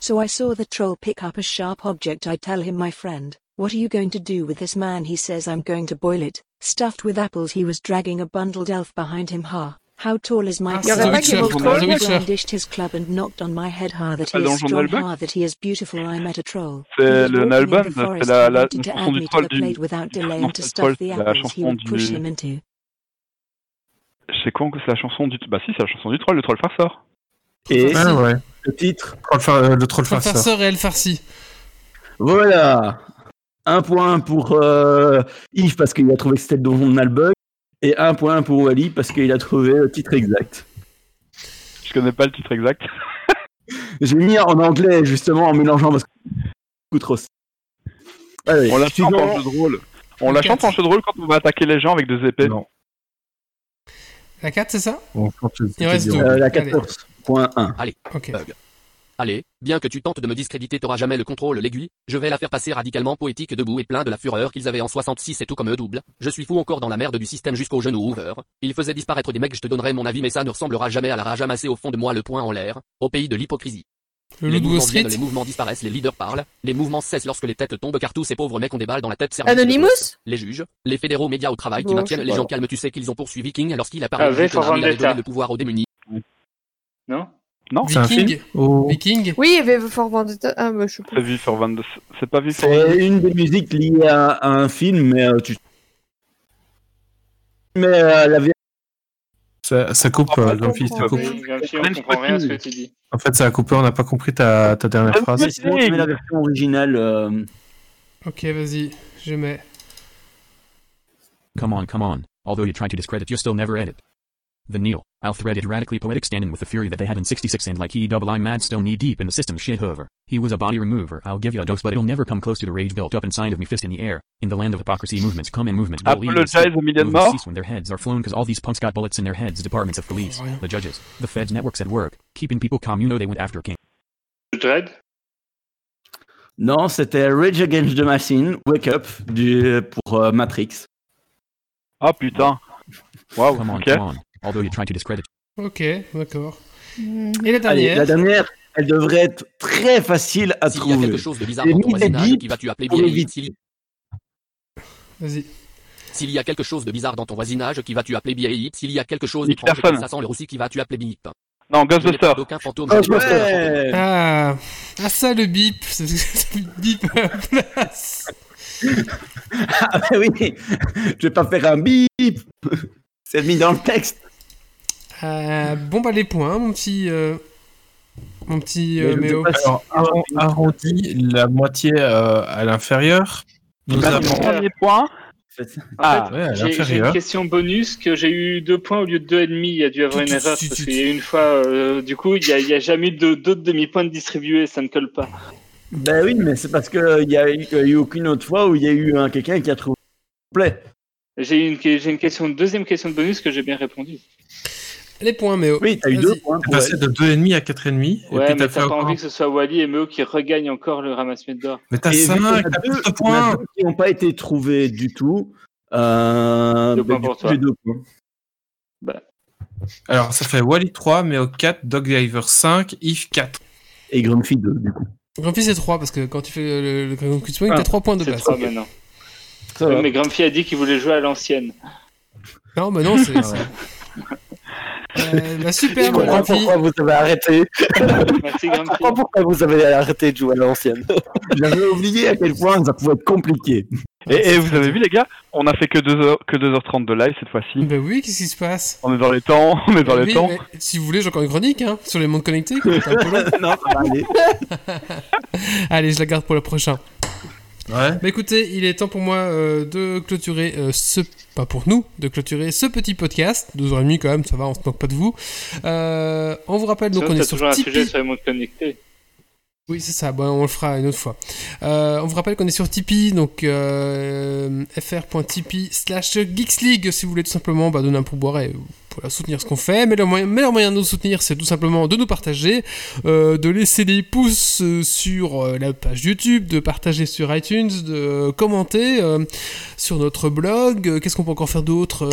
So I saw the troll pick up a sharp object. I tell him, my friend, what are you going to do with this man? He says, I'm going to boil it. Stuffed with apples, he was dragging a bundled elf behind him. Ha. How tall is my Ah, Thrones He brandished his club and knocked on my head. Ha, that he is le strong. Ha, that he is beautiful. I met a troll. C'est le the c'est la- la to chanson du troll du- without delay Non, and to le stuff the apples he chanson would push du- him into. C'est con que c'est la chanson du. Bah si, c'est la chanson du troll, le troll farceur. Et Ah ouais. le titre, Troll euh, Le troll farceur. farceur et elle farci. voilà. Un point pour euh, Yves parce qu'il a trouvé que c'était le donjon de Nalbug. Et un point pour Wally parce qu'il a trouvé le titre exact. Je connais pas le titre exact. J'ai mis en anglais justement en mélangeant parce que beaucoup trop. Allez, On la chante en jeu de rôle. On la chante en jeu de rôle quand on va attaquer les gens avec des épées. Non. La 4, c'est ça? Bon, Il reste. Euh, la Allez. 14.1. Allez, Ok. bug. Allez, bien que tu tentes de me discréditer, t'auras jamais le contrôle, l'aiguille. Je vais la faire passer radicalement poétique, debout et plein de la fureur qu'ils avaient en 66 et tout comme eux double. Je suis fou encore dans la merde du système jusqu'au genou over. Il faisait disparaître des mecs, je te donnerai mon avis, mais ça ne ressemblera jamais à la rage amassée au fond de moi, le poing en l'air, au pays de l'hypocrisie. Le les de mouvements viennent, les mouvements disparaissent, les leaders parlent, les mouvements cessent lorsque les têtes tombent car tous ces pauvres mecs ont des balles dans la tête. de Anonymous police. Les juges, les fédéraux médias au travail qui maintiennent les gens calmes, tu sais qu'ils ont poursuivi King lorsqu'il a parlé Ah, donné le pouvoir aux démunis. Non? Non, C'est un Viking. film ou- Viking. Oui, il y avait For Vendetta. Ah, bah, je sais pas. c'est vu for 22. C'est pas vu for C'est une des musiques liées à, à un film, mais euh, tu. Mais euh, la Ça, ça coupe, Ah, euh, pas Grumpy, ça comprendre. coupe. On comprend rien à ce que tu dis. En fait, ça a coupé, on n'a pas compris ta, ta dernière Ah, phrase. mets la version originale. euh, Ok, vas-y, je mets. Come on, come on. Although you try to discredit, you still never edit. The Neil, Althreaded radically poetic standing with the fury that they had in 66 and like he double I mad still knee deep in the system shit over. He was a body remover, I'll give you a dose but it'll never come close to the rage built up inside of me fist in the air. In the land of hypocrisy movements come in movements. will lead Apologize a million movements cease when their heads are flown cause all these punks got bullets in their heads. Departments of police, the judges, the feds networks at work, keeping people calm you know they went after King. Dread Non, c'était Rage Against the Machine, Wake Up du, pour euh, Matrix. Ah putain. Waouh, Come on, ok. come on. Although you try to discredit? Ok, d'accord. Hmm. Et la Allez, dernière la dernière, elle devrait être très facile à S'il y a trouver. quelque chose de bizarre dans ton voisinage qui appeler. S'il Vas-y. s'il y a quelque chose de bizarre dans ton voisinage qui va-tu appeler Bill S'il y a quelque chose Nick d'étrange et Larson. que ça sent le roussi qui va-tu appeler Bip? Non, Je n'ai Ghostbuster. pas d'aucun fantôme. Ouais. Ah, ah ça le bip, c'est c'est le bip à la place. Ah bah oui, je vais pas faire un bip. C'est mis dans le texte. Euh, bon bah les points, mon petit, euh, mon petit euh, Méo. Alors, arron- arrondi la moitié euh, à l'inférieur. Nous avons. premier point. Ah, ouais, à J'ai j'ai une question bonus que j'ai eu deux points au lieu de deux et demi. Il y a dû y avoir une erreur parce qu'il y a une fois, euh, du coup, il y a, jamais eu de- d'autres demi-points de distribués, ça ne colle pas. Ben oui, mais c'est parce qu'il n'y a, eu- il y a eu aucune autre fois où il y a eu un quelqu'un qui a trouvé complet. J'ai une, j'ai une question, une deuxième question de bonus que j'ai bien répondu. Les points Méo. Oui, t'as eu deux points. T'es pour passé de 2,5 à 4,5. Et Ouais, puis mais t'as pas encore- envie que ce soit Wally et Meo qui regagnent encore le ramasse-miettes d'or. Mais t'as Et vu qu'il y en a 5, t'as deux- plus de points. deux qui n'ont pas été trouvés du tout. Euh, Deux ben, points pour coup, toi. deux points. Bah, Alors, ça fait Wally 3, Méo 4, Dogdiver 5, Yves 4. Et Grumpy 2, du coup. Grumpy c'est 3 parce que quand tu fais le, Point, Ah, t'as 3 points de c'est trois maintenant. Mais Grumpy a dit qu'il voulait jouer à l'ancienne. Non, bah non, c'est. Euh, bah, super, Je comprends pourquoi vous avez arrêté. Merci Je comprends pourquoi vous avez arrêté de jouer à l'ancienne. J'avais oublié à quel point ça pouvait être compliqué. Et, et vous avez vu les gars, on a fait que 2 heures, que 2h30 de live cette fois-ci. Bah oui, qu'est-ce qui se passe? On est dans les temps, on est dans Bah les oui, temps. si vous voulez, j'ai encore une chronique hein, sur les mondes connectés. quoi, c'est un peu long. non, ça va aller. Allez, je la garde pour le prochain. Ouais. Bah écoutez, il est temps pour moi euh, de clôturer euh, ce, pas pour nous, de clôturer ce petit podcast. Deux heures et demie quand même, ça va, on se moque pas de vous. Euh, on vous rappelle donc on est sur toujours un Tipeee. sujet sur les mondes connectés. Oui, c'est ça. Bon, on le fera une autre fois. Euh, on vous rappelle qu'on est sur Tipeee, donc euh, fr.tipeee slash geeksleague si vous voulez tout simplement bah, donner un pourboire et soutenir ce qu'on fait. Mais le meilleur moyen de nous soutenir, c'est tout simplement de nous partager, euh, de laisser des pouces euh, sur la page YouTube, de partager sur iTunes, de commenter sur notre blog. Qu'est-ce qu'on peut encore faire d'autre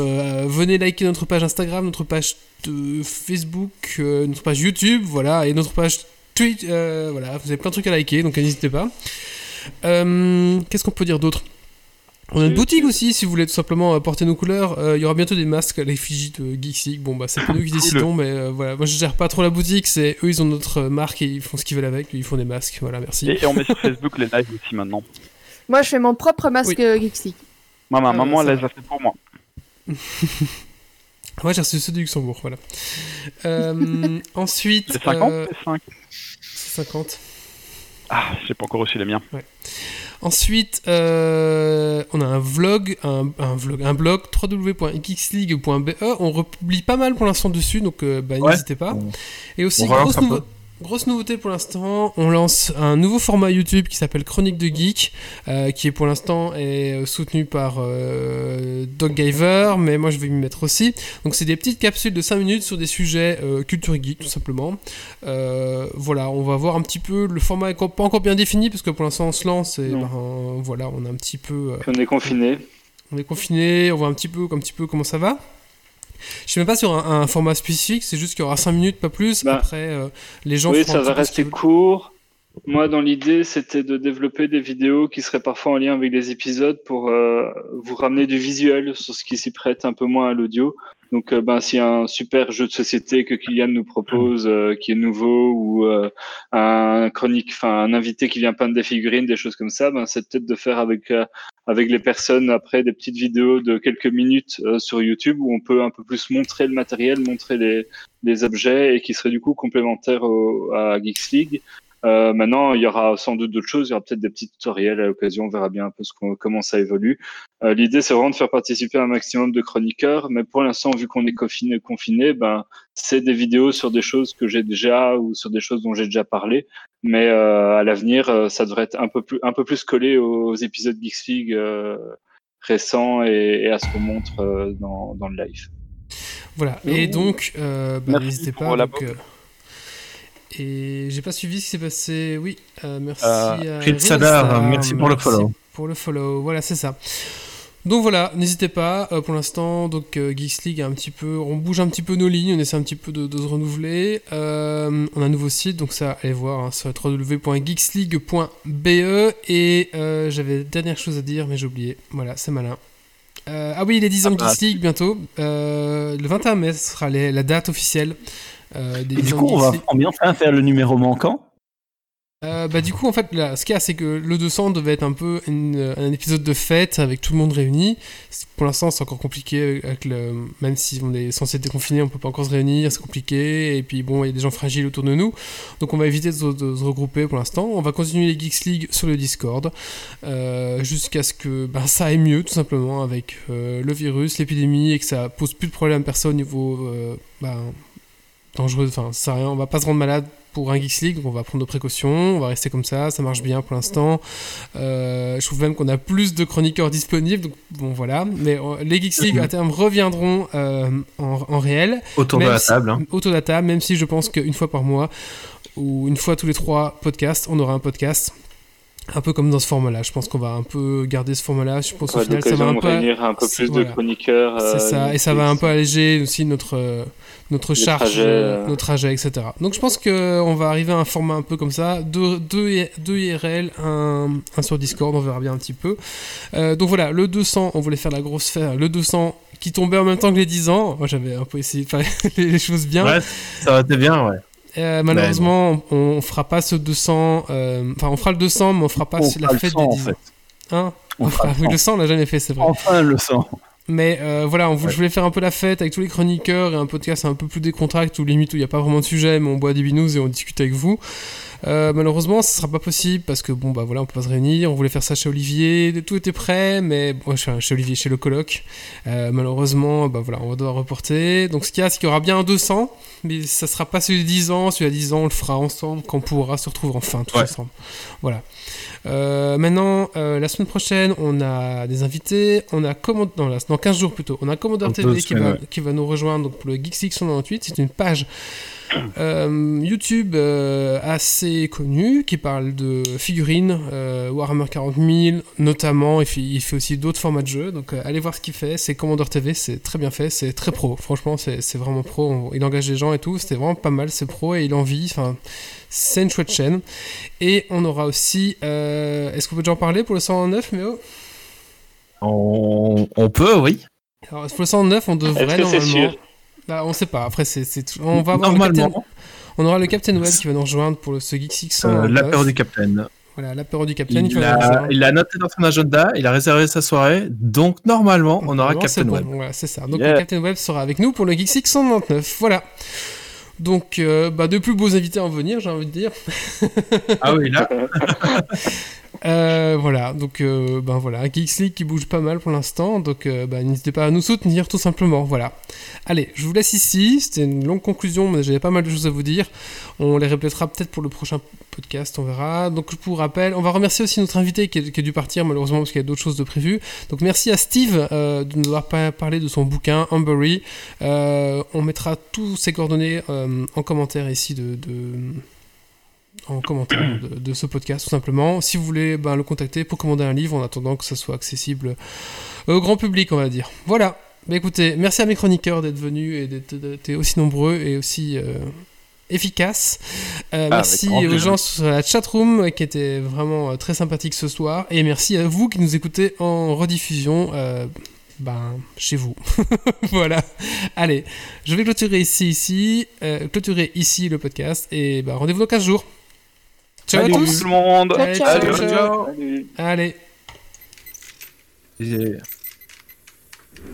Venez liker notre page Instagram, notre page de Facebook, notre page YouTube, voilà, et notre page Twitch, euh, voilà, vous avez plein de trucs à liker, donc n'hésitez pas. Euh, Qu'est-ce qu'on peut dire d'autre? On a une boutique aussi, si vous voulez tout simplement euh, porter nos couleurs. Euh, Il y aura bientôt des masques à l'effigie de Geeksy. Bon, bah, c'est pas nous qui décidons, mais euh, voilà. Moi, je gère pas trop la boutique. C'est eux, ils ont notre marque et ils font ce qu'ils veulent avec. Ils font des masques. Voilà, merci. Et, et on met sur Facebook les lives aussi maintenant. Moi, je fais mon propre masque Geeksy. Maman, Ah, maman, elle les a fait pour moi. Moi, j'ai reçu ceux du Luxembourg, voilà. Euh, ensuite. C'est 50 euh, C'est 5 c'est 50. Ah, j'ai pas encore reçu les miens. Ensuite, euh, on a un vlog, un, un vlog, un blog www.geeksleague.be. On republie pas mal pour l'instant dessus, donc euh, bah, Ouais. n'hésitez pas. Et aussi, grosse, nouveau- grosse nouveauté pour l'instant, on lance un nouveau format YouTube qui s'appelle Chronique de Geek, euh, qui est pour l'instant est euh, soutenu par euh, Doggiver, mais moi je vais m'y mettre aussi. Donc c'est des petites capsules de 5 minutes sur des sujets euh, culture geek tout simplement. Euh, voilà, on va voir un petit peu. Le format est pas encore bien défini parce que pour l'instant on se lance et ben, voilà, on a un petit peu. on est confiné. on est confiné, on voit un petit peu, un petit peu comment ça va. Je sais même pas sur un, un format spécifique, c'est juste qu'il y aura 5 minutes, pas plus. Bah, Après, euh, les gens oui, ça va rester court. Moi, dans l'idée, c'était de développer des vidéos qui seraient parfois en lien avec les épisodes pour euh, vous ramener du visuel sur ce qui s'y prête un peu moins à l'audio. Donc, euh, ben, s'il un super jeu de société que Kylian nous propose, euh, qui est nouveau, ou euh, un chronique, enfin un invité qui vient peindre des figurines, des choses comme ça, ben, c'est peut-être de faire avec euh, avec les personnes après des petites vidéos de quelques minutes sur YouTube où on peut un peu plus montrer le matériel, montrer les, objets et qui seraient du coup complémentaires au, à Geeks League. Euh, maintenant, il y aura sans doute d'autres choses. Il y aura peut-être des petits tutoriels à l'occasion. On verra bien un peu ce qu'on- comment ça évolue. Euh, L'idée, c'est vraiment de faire participer un maximum de chroniqueurs. Mais pour l'instant, vu qu'on est confiné, confiné, ben, c'est des vidéos sur des choses que j'ai déjà ou sur des choses dont j'ai déjà parlé. Mais euh, à l'avenir, ça devrait être un peu plus, un peu plus collé aux, épisodes Geeks League euh, récents et, et à ce qu'on montre euh, dans, dans le live. Voilà, et donc, euh, bah, n'hésitez pour pas. Euh, et j'ai pas suivi ce qui s'est passé. Oui, euh, merci Euh, à Pete Sadar, Rinstar, merci pour le follow. Pour le follow, voilà, c'est ça. Donc voilà, n'hésitez pas. euh, pour l'instant, donc euh, Geeks League a un petit peu, on bouge un petit peu nos lignes, on essaie un petit peu de, de se renouveler. Euh, on a un nouveau site, donc ça, allez voir hein, sur www.geeksleague.be. Et euh, j'avais dernière chose à dire, mais j'ai oublié. Voilà, c'est malin. Euh, ah oui, les 10 ans de Ah. Geeks League bientôt. Euh, le 21 mai, ce sera les- la date officielle. Euh, des Et 10 du coup, on va va enfin faire le numéro manquant. Euh, bah du coup en fait là, ce qu'il y a c'est que le 200 devait être un peu une- un épisode de fête avec tout le monde réuni. Pour l'instant c'est encore compliqué avec le même si on est censé être déconfiné on peut pas encore se réunir c'est compliqué et puis bon il y a des gens fragiles autour de nous donc on va éviter de, se- de se regrouper pour l'instant. On va continuer les Geeks League sur le Discord euh, jusqu'à ce que ben, ça aille mieux tout simplement avec euh, le virus, l'épidémie et que ça pose plus de problème à personne au niveau ben, dangereux, enfin ça sert à rien, on va pas se rendre malade pour un Geeks League, donc on va prendre nos précautions, on va rester comme ça, ça marche bien pour l'instant. Euh, je trouve même qu'on a plus de chroniqueurs disponibles, donc bon voilà. Mais euh, les Geeks League à terme reviendront euh, en, en réel. Autour de la si- table, hein. Autour de la table, même si je pense qu'une fois par mois ou une fois tous les trois podcasts, on aura un podcast. Un peu comme dans ce format-là. Je pense qu'on va un peu garder ce format-là. Je pense qu'au final, ça va un peu. réunir un peu c'est- plus de chroniqueurs, C'est euh, ça. Et ça va un peu alléger aussi notre, euh, notre Les charge, trajets, euh, euh. nos trajets, etc. Donc je pense qu'on va arriver à un format un peu comme ça. Deux, deux, I- deux IRL, un, un sur Discord, on verra bien un petit peu. Euh, donc voilà, le 200, on voulait faire la grosse fête. Le 200 qui tombait en même temps que les 10 ans. Moi j'avais un peu essayé de faire les choses bien. Ouais, ça aurait été bien, ouais. Euh, malheureusement, on, on fera pas ce 200. euh, Enfin, on fera le 200, mais on fera pas On la fête 100, des en 10 ans. fait. Hein On fera le oui, le 100. 100, on l'a jamais fait, c'est vrai. Enfin le sang. Mais euh, voilà, on, vou- je voulais faire un peu la fête avec tous les chroniqueurs et un podcast un peu plus décontracté où limite où il n'y a pas vraiment de sujet, mais on boit des binous et on discute avec vous. Euh, malheureusement, ce sera pas possible parce que bon bah voilà, on peut pas se réunir. On voulait faire ça chez Olivier, tout était prêt, mais bon, chez Olivier, chez le coloc. Euh, malheureusement, bah voilà, on va devoir reporter. Donc ce qu'il y a, c'est qu'il y aura bien un 200, mais ça sera pas celui de 10 ans. Celui à 10 ans, on le fera ensemble quand on pourra se retrouver enfin tous ensemble. Voilà. Euh, maintenant, euh, la semaine prochaine, on a des invités. On a command... non, là, dans 15 jours plutôt. On a Dans TV qui va, ouais. qui va nous rejoindre donc, pour le Geeks League 198. C'est une page euh, YouTube assez connue qui parle de figurines, Warhammer 40 000 notamment. Il fait, il fait aussi d'autres formats de jeux. Donc allez voir ce qu'il fait. C'est Commodore TV. C'est très bien fait. C'est très pro. Franchement, c'est c'est vraiment pro. On- il engage des gens et tout. C'était vraiment pas mal. C'est pro et il en vit. Enfin, c'est une chouette chaîne. Et on aura aussi. euh, Est-ce qu'on peut déjà en parler pour le 109, mais oh On, on peut, oui. Alors, pour le 109, on devrait que normalement. sûr? Bah, on sait pas. Après, c'est, on va avoir le Normalement. Captain... On aura le Captain Web qui va nous rejoindre pour le, ce Geek Six Euh, 109. L'apéro du Capitaine. Voilà, l'apéro du Captain qui Il va a, rejoindre. il a noté dans son agenda, il a réservé sa soirée, donc normalement on aura Normalement, Captain bon, Web. Voilà, c'est ça. Donc Yeah. le Captain Web sera avec nous pour le Geek Six 199. Voilà. Donc, euh, bah, de plus beaux invités à en venir, j'ai envie de dire. Ah oui, là. Euh, voilà, donc euh, ben voilà, Geeks League qui bouge pas mal pour l'instant, donc euh, bah, n'hésitez pas à nous soutenir tout simplement, voilà. Allez, je vous laisse ici, c'était une longue conclusion, mais j'avais pas mal de choses à vous dire. On les répétera peut-être pour le prochain podcast, on verra. Donc je vous rappelle, on va remercier aussi notre invité qui, est- a dû partir malheureusement parce qu'il y a d'autres choses de prévues. Donc merci à Steve euh, de nous avoir pa- parlé de son bouquin Humbury. On mettra tous ses coordonnées en commentaire ici de en commentaire de, de ce podcast tout simplement. Si vous voulez ben, le contacter pour commander un livre en attendant que ça soit accessible au grand public, on va dire. Voilà. Bah, écoutez, merci à mes chroniqueurs d'être venus et d'être aussi nombreux et aussi euh, efficaces. Euh, Ah, merci aux gens sur la chatroom euh, qui étaient vraiment euh, très sympathiques ce soir. Et merci à vous qui nous écoutez en rediffusion. euh, ben, chez vous. voilà. Allez, je vais clôturer ici, ici, euh, clôturer ici le podcast et ben, rendez-vous dans 15 jours. Ciao Salut à tous. tout le monde. Allez, Ciao, ciao, ciao. ciao. Allez. Et,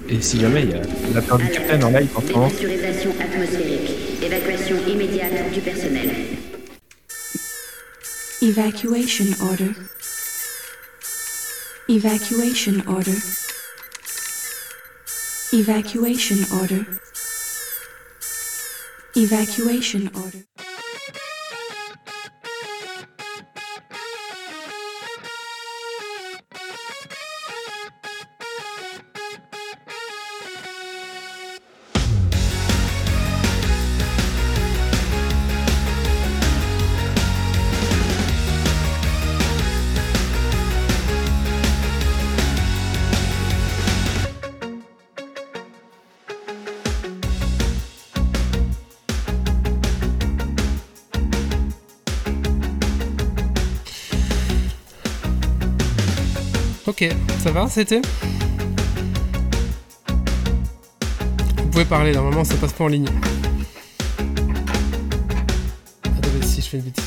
et si jamais il y a l'apéro du Capitaine en live en ce moment, Dépressurisation atmosphérique. Évacuation immédiate du personnel. Evacuation order. Evacuation order. Evacuation order. Evacuation order. Ça va, c'était Vous pouvez parler, normalement ça passe pas en ligne. Si je fais une.